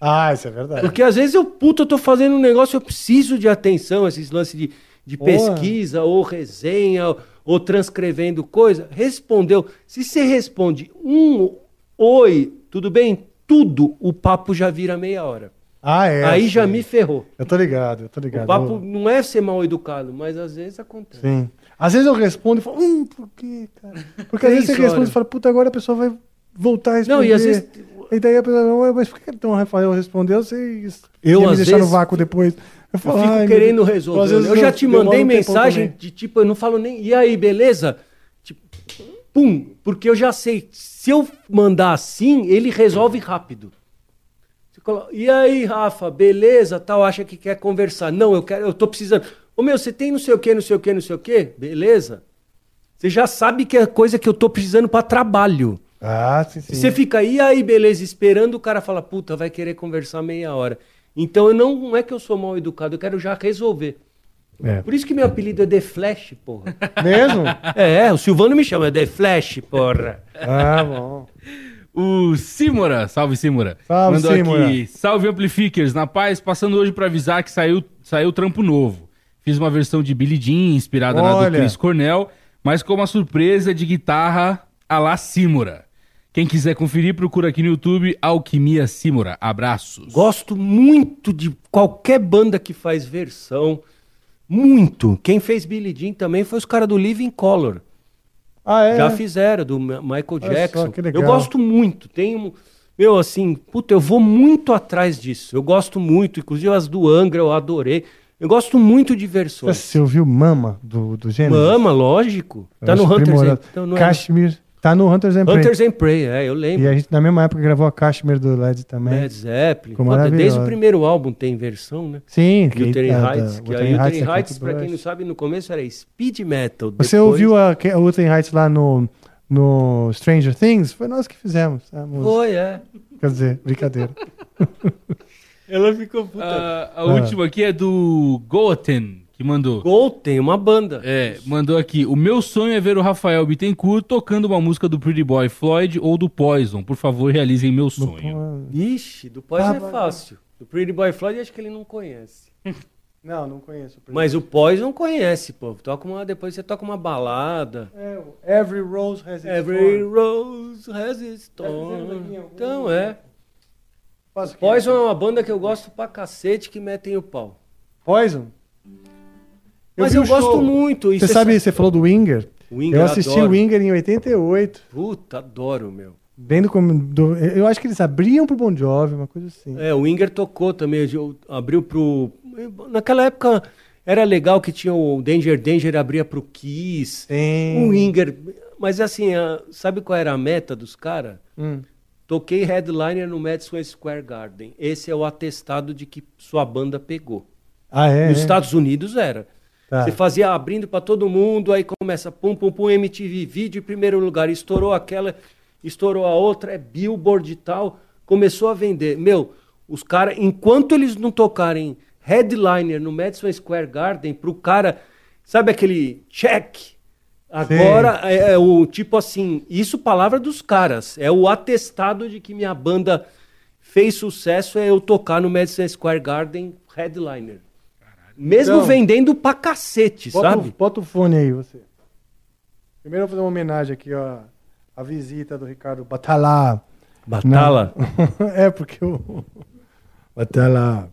Ah, isso é verdade. Porque às vezes eu, puta, eu tô fazendo um negócio, eu preciso de atenção, esses lances de, de pesquisa, ou resenha, ou, ou transcrevendo coisa. Respondeu. Se você responde um oi, tudo bem? Tudo, o papo já vira meia hora. Ah, é. Aí sim. já me ferrou. Eu tô ligado, eu tô ligado. O papo Eu- não é ser mal educado, mas às vezes acontece. Sim. Às vezes eu respondo e falo, hum, por quê, cara? Porque às vezes você responde e fala, puta, agora a pessoa vai voltar a responder. Não, e às vezes- E daí a pessoa, "Ué, mas por que então o Rafael respondeu? Vocês Eu, ia me deixar no vácuo depois. Eu, Eu falo, fico "Ai, meu querendo Deus." resolver. Vezes Eu já te mandei mensagem de tipo, eu não falo nem. E aí, beleza? Tipo, pum, porque eu já sei. Se eu mandar assim, ele resolve rápido. Você coloca, e aí, Rafa, beleza? Tal, acha que quer conversar. Não, eu quero, eu tô precisando. Ô meu, você tem não sei o que, não sei o que, não sei o que? Beleza? Você já sabe que é coisa que eu tô precisando para trabalho. Ah, sim, sim. Você fica aí, aí, beleza, esperando, o cara fala, puta, vai querer conversar meia hora. Então eu não, não é que eu sou mal educado, eu quero já resolver. É. Por isso que meu apelido é The Flash, porra. Mesmo? é, o Silvano me chama The Flash, porra. Ah, bom. O Simora, salve Simora. Salve, Mandou Simora. aqui, salve Amplifiers, na paz, passando hoje pra avisar que saiu, saiu trampo novo. Fiz uma versão de Billie Jean, inspirada na do Olha. Chris Cornell, mas com uma surpresa de guitarra a la Simora. Quem quiser conferir, procura aqui no YouTube Alquimia Simora. Abraços. Gosto muito de qualquer banda que faz versão. Muito. Quem fez Billie Jean também foi os caras do Living Color. Ah, é? Já fizeram, do Michael só, Jackson. que legal. Eu gosto muito. Tenho. Meu, assim, puta, eu vou muito atrás disso. Eu gosto muito. Inclusive as do Angra eu adorei. Eu gosto muito de versões. Você ouviu Mama do, do Gênesis? Mama, lógico. Eu Tá no and, então é- Kashmir. Tá no Hunters and Prey. Hunters and Prey, é, eu lembro. E a gente, na mesma época, gravou a Kashmir do Led também. Led Zeppelin. Desde o primeiro álbum tem versão, né? Sim. Wuthering da- da- Heights. Que a Wuthering Wuthering é Heights, pra quem não sabe, no começo era speed metal. Você depois- ouviu a, que- a Heights lá no, no Stranger Things? Foi nós que fizemos a música. Foi, é. Quer dizer, brincadeira. Ela ficou puta. Ah, a última aqui é do Goten, que mandou. Gol tem uma banda. É, mandou aqui. O meu sonho é ver o Rafael Bittencourt tocando uma música do Pretty Boy Floyd ou do Poison. Por favor, realizem meu sonho. Ixi, do Poison Ah, é fácil. Do Pretty Boy Floyd acho que ele não conhece. Não, não conheço. Mas o Poison conhece, pô. Toca uma, depois você toca uma balada. É, o Every Rose Has Its Every Thorn. Rose has its Tá em algum Então é. O? Poison é uma banda que eu gosto pra cacete que metem o pau. Poison? Mas vi eu gosto show. muito. Você sabe, você falou do Winger? Winger eu assisti adoro. o Winger em 88. Puta, adoro, meu. Bem do, do- eu acho que eles abriam pro Bon Jovi, uma coisa assim. É, o Winger tocou também, eu- abriu pro... Naquela época era legal que tinha o Danger Danger abria pro Kiss. Sim. O Winger... Mas assim, a- sabe qual era a meta dos caras? Hum. Toquei headliner no Madison Square Garden. Esse é o atestado de que sua banda pegou. Ah, é? Nos é. Estados Unidos era. Tá. Você fazia abrindo pra todo mundo, aí começa pum pum pum MTV vídeo em primeiro lugar, estourou aquela, estourou a outra, é Billboard e tal, começou a vender. Meu, os caras, enquanto eles não tocarem headliner no Madison Square Garden pro cara, sabe aquele check? Agora é, é o tipo assim, isso palavra dos caras, é o atestado de que minha banda fez sucesso é eu tocar no Madison Square Garden headliner. Mesmo Então- vendendo pra cacete, Bota, sabe? O, bota o fone aí, você. Primeiro eu vou fazer uma homenagem aqui, ó. A visita do Ricardo Batalá. Batala? Não. é, porque o. Batalá.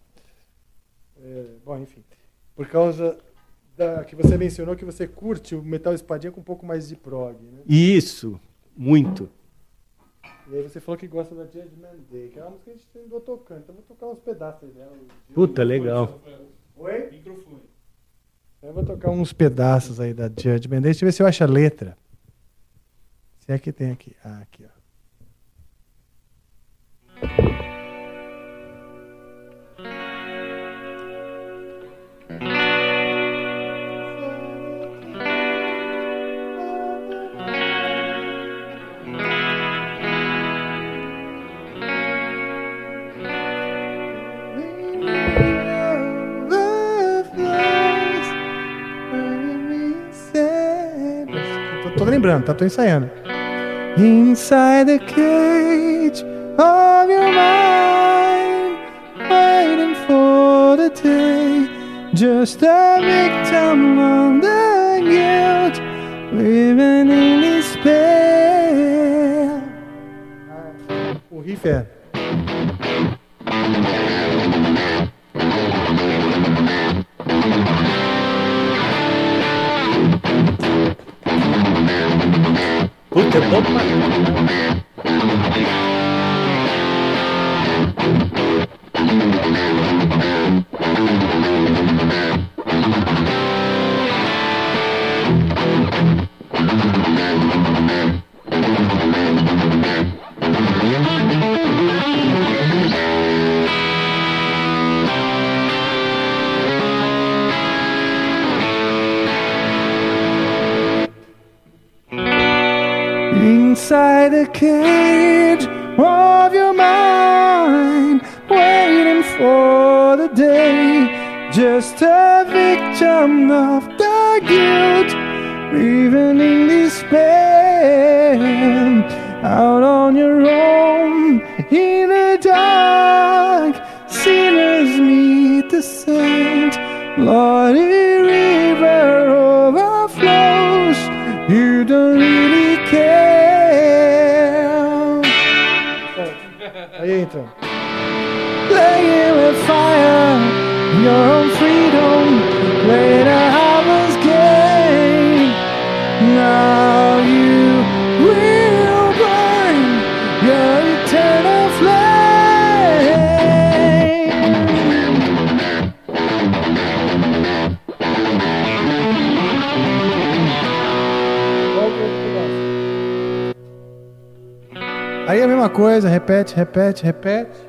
É, bom, enfim. Por causa da, que você mencionou que você curte o Metal Espadinha com um pouco mais de prog, né? Isso, muito. E aí você falou que gosta da Judgment Day, que é uma música que a gente andou tocando. Então vou tocar uns pedaços dela. Puta, legal. Oi? Microfone. Eu vou tocar uns pedaços aí da Judgment Day. Deixa eu ver se eu acho a letra. Se é que tem aqui. Ah, aqui, ó. Lembrando, tá? Tô ensaiando. Inside the cage of your mind, waiting for the day, just a victim the guilt, living in despair. O riff é. Puta, é bom just a victim of the guilt, living in despair, out on your own in the dark. Sinners meet the saint, bloody river overflows. You don't really care. Aí entra. Aí é a mesma coisa, repete, repete, repete.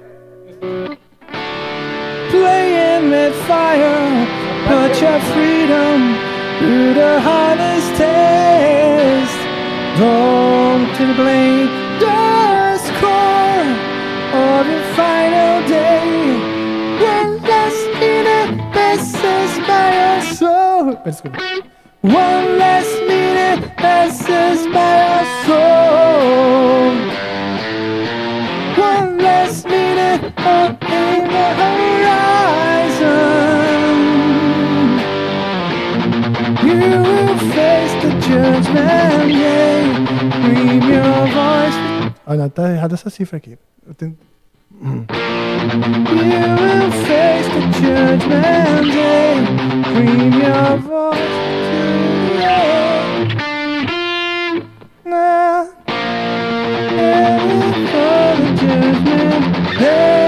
Playing with fire, put your freedom through the hardest test. Don't to the score of your final day. One less minute passes by your soul. One last minute passes by your soul. One less minute Ah, não, tá errada essa cifra aqui. Eu tenho... You will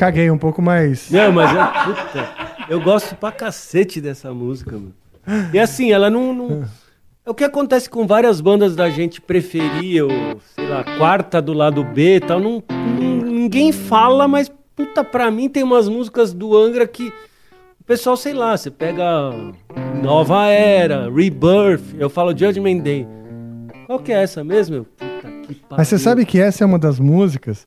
caguei um pouco mais. Não, mas eu, puta, eu gosto pra cacete dessa música, mano. E assim, ela não, não- É o que acontece com várias bandas da gente preferir, ou, sei lá, quarta do lado B e tal. Não, ninguém fala, mas, puta, pra mim tem umas músicas do Angra que. O pessoal, sei lá, você pega Nova Era, Rebirth, eu falo Judgment Day. Qual que é essa mesmo? Puta que pariu. Mas você sabe que essa é uma das músicas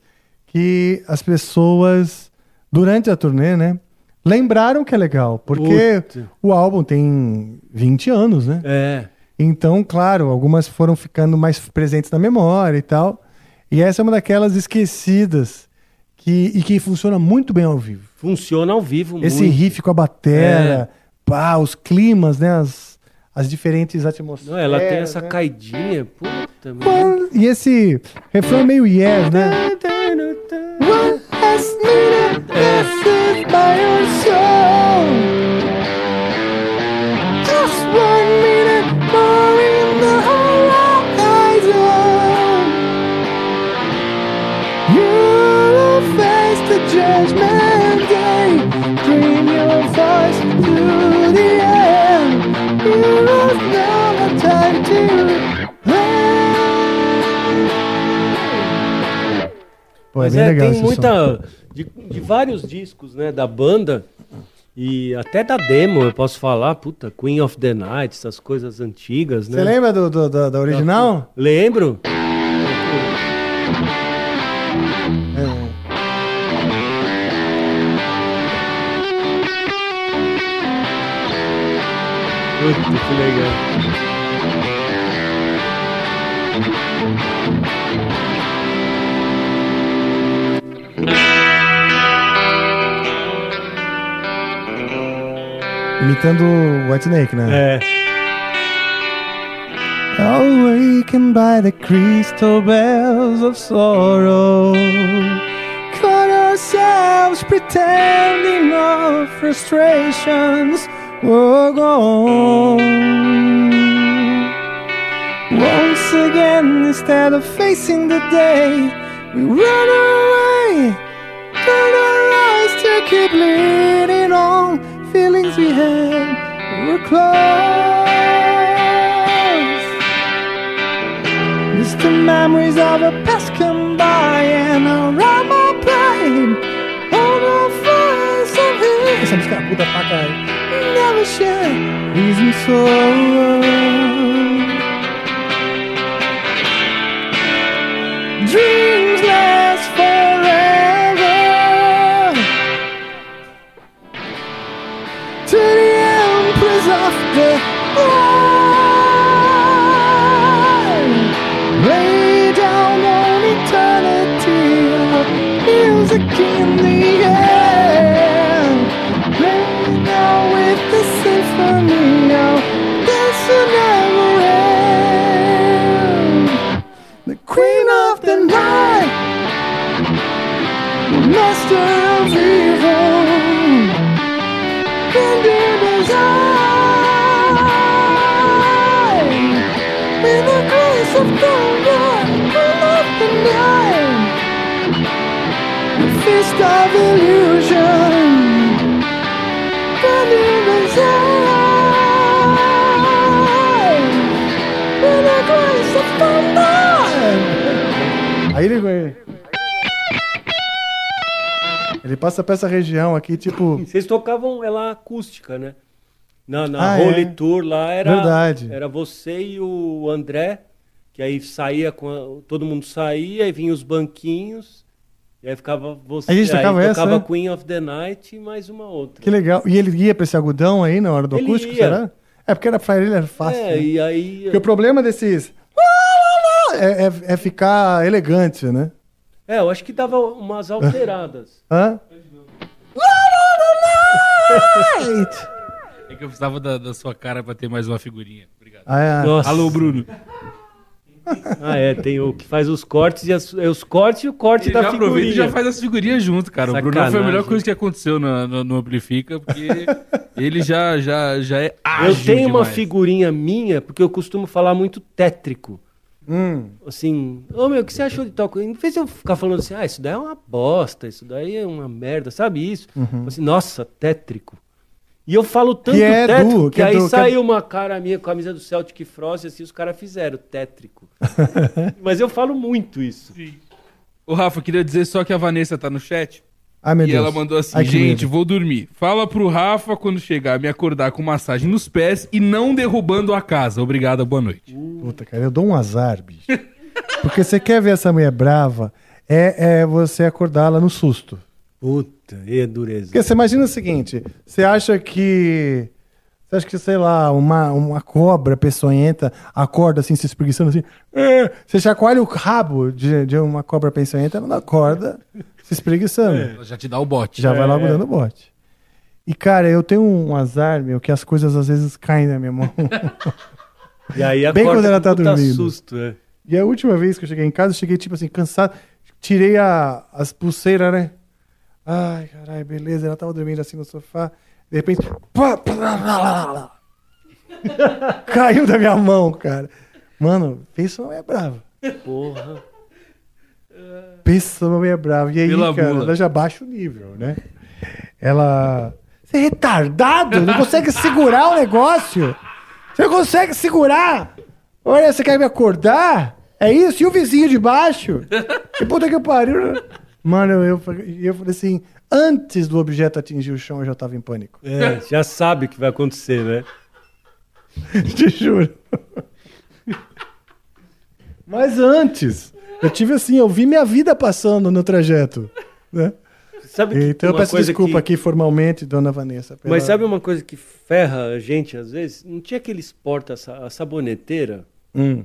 que as pessoas, durante a turnê, né, lembraram que é legal. Porque Puta. o álbum tem 20 anos, né? É. Então, claro, algumas foram ficando mais presentes na memória e tal. E essa é uma daquelas esquecidas que, e que funciona muito bem ao vivo. Funciona ao vivo Esse muito. riff com a batera, pá, os climas, né? As, as diferentes atmosferas. Não, ela tem essa né? caidinha, puta, mano. E esse refrão é meio yes, né? One last minute left by your soul. Pô, é Mas é, tem muita. De, de vários discos, né, da banda. E até da demo, eu posso falar, puta, Queen of the Night, essas coisas antigas, né? Você lembra do, do- do- da original? Lembro. É. Puta, que legal. Imitando o White Snake, né? É. Awakened by the crystal bells of sorrow. Caught ourselves pretending our frustrations were gone. Once again, instead of facing the day, we run away. Turn our eyes to keep leaning on. Feelings we had were close. Distant memories of a past come by and around my brain. All the fires of hate. Essa música é puta pra caralho. Never share reason sorrow. Dreams the master of evil. And in his eye, with the grace of God, queen of the night, ele passa pra essa região aqui, tipo. Vocês tocavam ela acústica, né? Na, na Ah, Holy é. Tour lá era. Verdade. Era você e o André, que aí saía com. a- todo mundo saía, aí vinha os banquinhos. E aí ficava você. A gente tocava aí essa, tocava né? Queen of the Night e mais uma outra. Que legal. E ele ia pra esse algodão aí na hora do Ele acústico, ia. será? É porque era pra ele era fácil. É, né? e aí. Porque o problema desses. É, é- é ficar elegante, né? É, eu acho que dava umas alteradas. Hã? É que eu precisava da, da sua cara pra ter mais uma figurinha. Obrigado. Ah, é. Nossa. Alô, Bruno. Ah, é, tem o que faz os cortes e as- é os cortes e o corte Ele da já aproveita e figurinha. já faz as figurinhas junto, cara. O Bruno foi a Sacanagem. melhor coisa que aconteceu no, no, no Amplifica, porque ele já, já, já é ágil Eu tenho uma demais. figurinha minha, porque eu costumo falar muito tétrico. Hum. Assim, ô meu, o que você achou de tal coisa? Em vez de eu ficar falando assim, ah, isso daí é uma bosta, isso daí é uma merda, sabe isso? Assim, nossa, tétrico. E eu falo tanto Que é tétrico do- que, que é aí do- que é- saiu uma cara minha com a camisa do Celtic Frost, assim, os caras fizeram, tétrico. Mas eu falo muito isso. Ô, Rafa, queria dizer só que a Vanessa tá no chat. Ai, meu e Deus. ela mandou assim: Ai, gente, vou dormir. Fala pro Rafa quando chegar me acordar com massagem nos pés e não derrubando a casa. Obrigado, boa noite. Puta, cara, eu dou um azar, bicho. Porque você quer ver essa mulher brava, é, é você acordá-la no susto. Puta, é dureza. Porque você imagina o seguinte: você acha que. Você acha que, sei lá, uma, uma cobra peçonhenta acorda assim, se espreguiçando assim. "É", Você chacoalha o rabo de, de uma cobra peçonhenta, ela não acorda se espreguiçando. Ela já te dá o bote. Já vai logo dando bote. E, cara, eu tenho um azar, meu, que as coisas às vezes caem na minha mão. E aí Bem quando ela tá dormindo. susto, é. E a última vez que eu cheguei em casa, eu cheguei, tipo assim, cansado. Tirei a, as pulseiras, né? Ai, caralho, beleza. Ela tava dormindo assim no sofá. De repente. pá, pá, lá, lá, lá. Caiu da minha mão, cara. Mano, pensa uma mulher brava. Porra. Pensa uma mulher brava. E aí, Pela cara, mula. ela já baixa o nível, né? Ela. Você é retardado? Não consegue segurar o negócio? Você não consegue segurar? Olha, você quer me acordar? É isso? E o vizinho de baixo? Que puta que pariu. né? Mano, eu, eu, eu falei assim: antes do objeto atingir o chão, eu já tava em pânico. É, já sabe o que vai acontecer, né? Te juro. Mas antes, eu tive assim, eu vi minha vida passando no trajeto. Né? Sabe que Então eu peço desculpa que- aqui formalmente, dona Vanessa. pela- Mas sabe uma coisa que ferra a gente às vezes? Não tinha aqueles porta a saboneteira? Hum.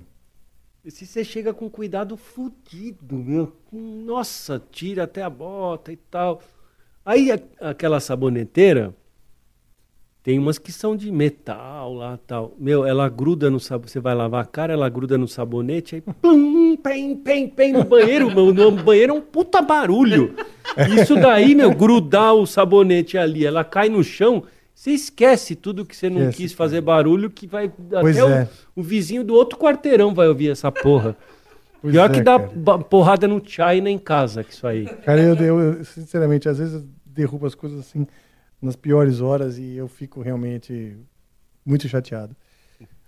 Se você chega com cuidado fudido, meu. Nossa, tira até a bota e tal. Aí a- aquela saboneteira tem umas que são de metal lá tal. Meu, ela gruda no sabonete. Você vai lavar a cara, ela gruda no sabonete, aí pum, pem, pem, pem no banheiro, meu. No banheiro é um puta barulho. Isso daí, meu, grudar o sabonete ali, ela cai no chão. Você esquece tudo que você não Esquece, quis fazer barulho, que vai. Pois até o- é. o, vizinho do outro quarteirão vai ouvir essa porra. Pois Pior é, que dá cara. porrada no China em casa, que isso aí. Cara, eu, eu, eu, sinceramente, às vezes eu derrubo as coisas assim nas piores horas e eu fico realmente muito chateado.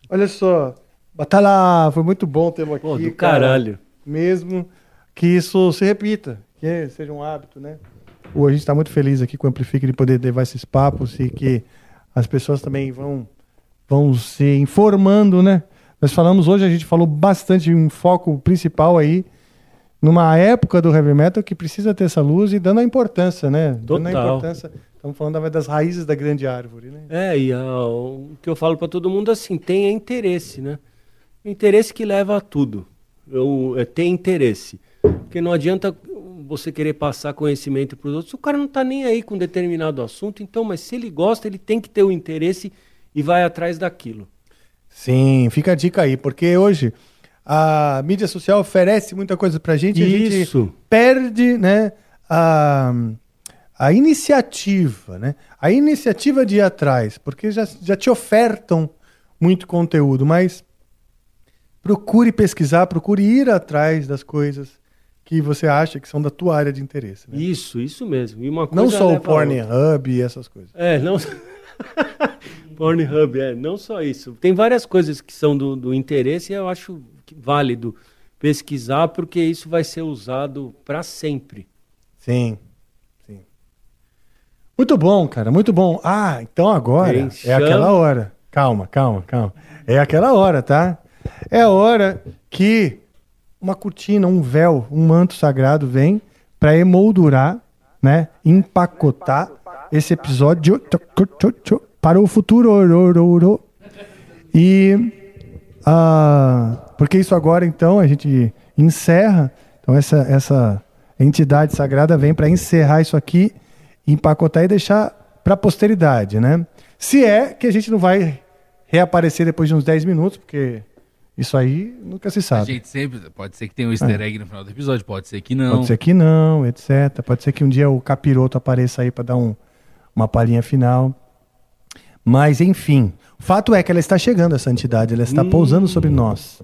Olha só, Batalha, foi muito bom ter aqui. Pô, do cara. caralho. Mesmo que isso se repita, que seja um hábito, né? O- A gente está muito feliz aqui com o Amplifica de poder levar esses papos e que as pessoas também vão, vão se informando, né? Nós falamos hoje, a gente falou bastante um foco principal aí numa época do heavy metal que precisa ter essa luz e dando a importância, né? Dando a Total. importância. Estamos falando da- das raízes da grande árvore, né? É, e ah, o que eu falo pra todo mundo assim, tenha interesse, né? Interesse que leva a tudo. Eu, é ter interesse. Porque não adianta você querer passar conhecimento para os outros. O cara não tá nem aí com determinado assunto, então, mas se ele gosta, ele tem que ter o interesse e vai atrás daquilo. Sim, fica a dica aí, porque hoje a mídia social oferece muita coisa pra gente e a gente Isso. perde, né, a, a iniciativa, né? A iniciativa de ir atrás, porque já, já te ofertam muito conteúdo, mas procure pesquisar, procure ir atrás das coisas que você acha que são da tua área de interesse, né? Isso, isso mesmo. E uma coisa Não só o. Pornhub e essas coisas. É, não. Pornhub, é, não só isso. Tem várias coisas que são do, do interesse e eu acho válido pesquisar, porque isso vai ser usado para sempre. Sim. Muito bom, cara, muito bom. Ah, então agora é aquela hora. Calma, calma, calma. É aquela hora, tá? É a hora que uma cortina, um véu, um manto sagrado vem para emoldurar, né? Empacotar esse episódio para o futuro. E ah, porque isso agora, então, a gente encerra. Então, essa, essa entidade sagrada vem para encerrar isso aqui, empacotar e deixar para a posteridade, né? Se é que a gente não vai reaparecer depois de uns 10 minutos, porque isso aí nunca se A sabe. gente sempre. Pode ser que tenha um easter egg no final do episódio, pode ser que não. Pode ser que não, etc. Pode ser que um dia o capiroto apareça aí para dar um, uma palhinha final. Mas, enfim, o fato é que ela está chegando, essa entidade, ela está pousando sobre nós.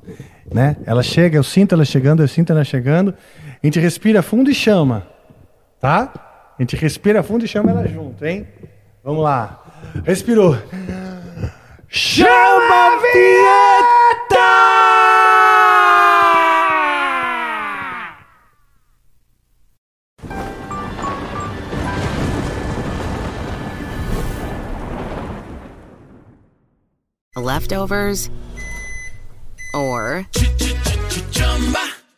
Né? Ela chega, eu sinto ela chegando, eu sinto ela chegando. A gente respira fundo e chama. Tá? A gente respira fundo e chama ela junto, hein? Vamos lá. Respirou. Chama a vinheta! Leftovers? Or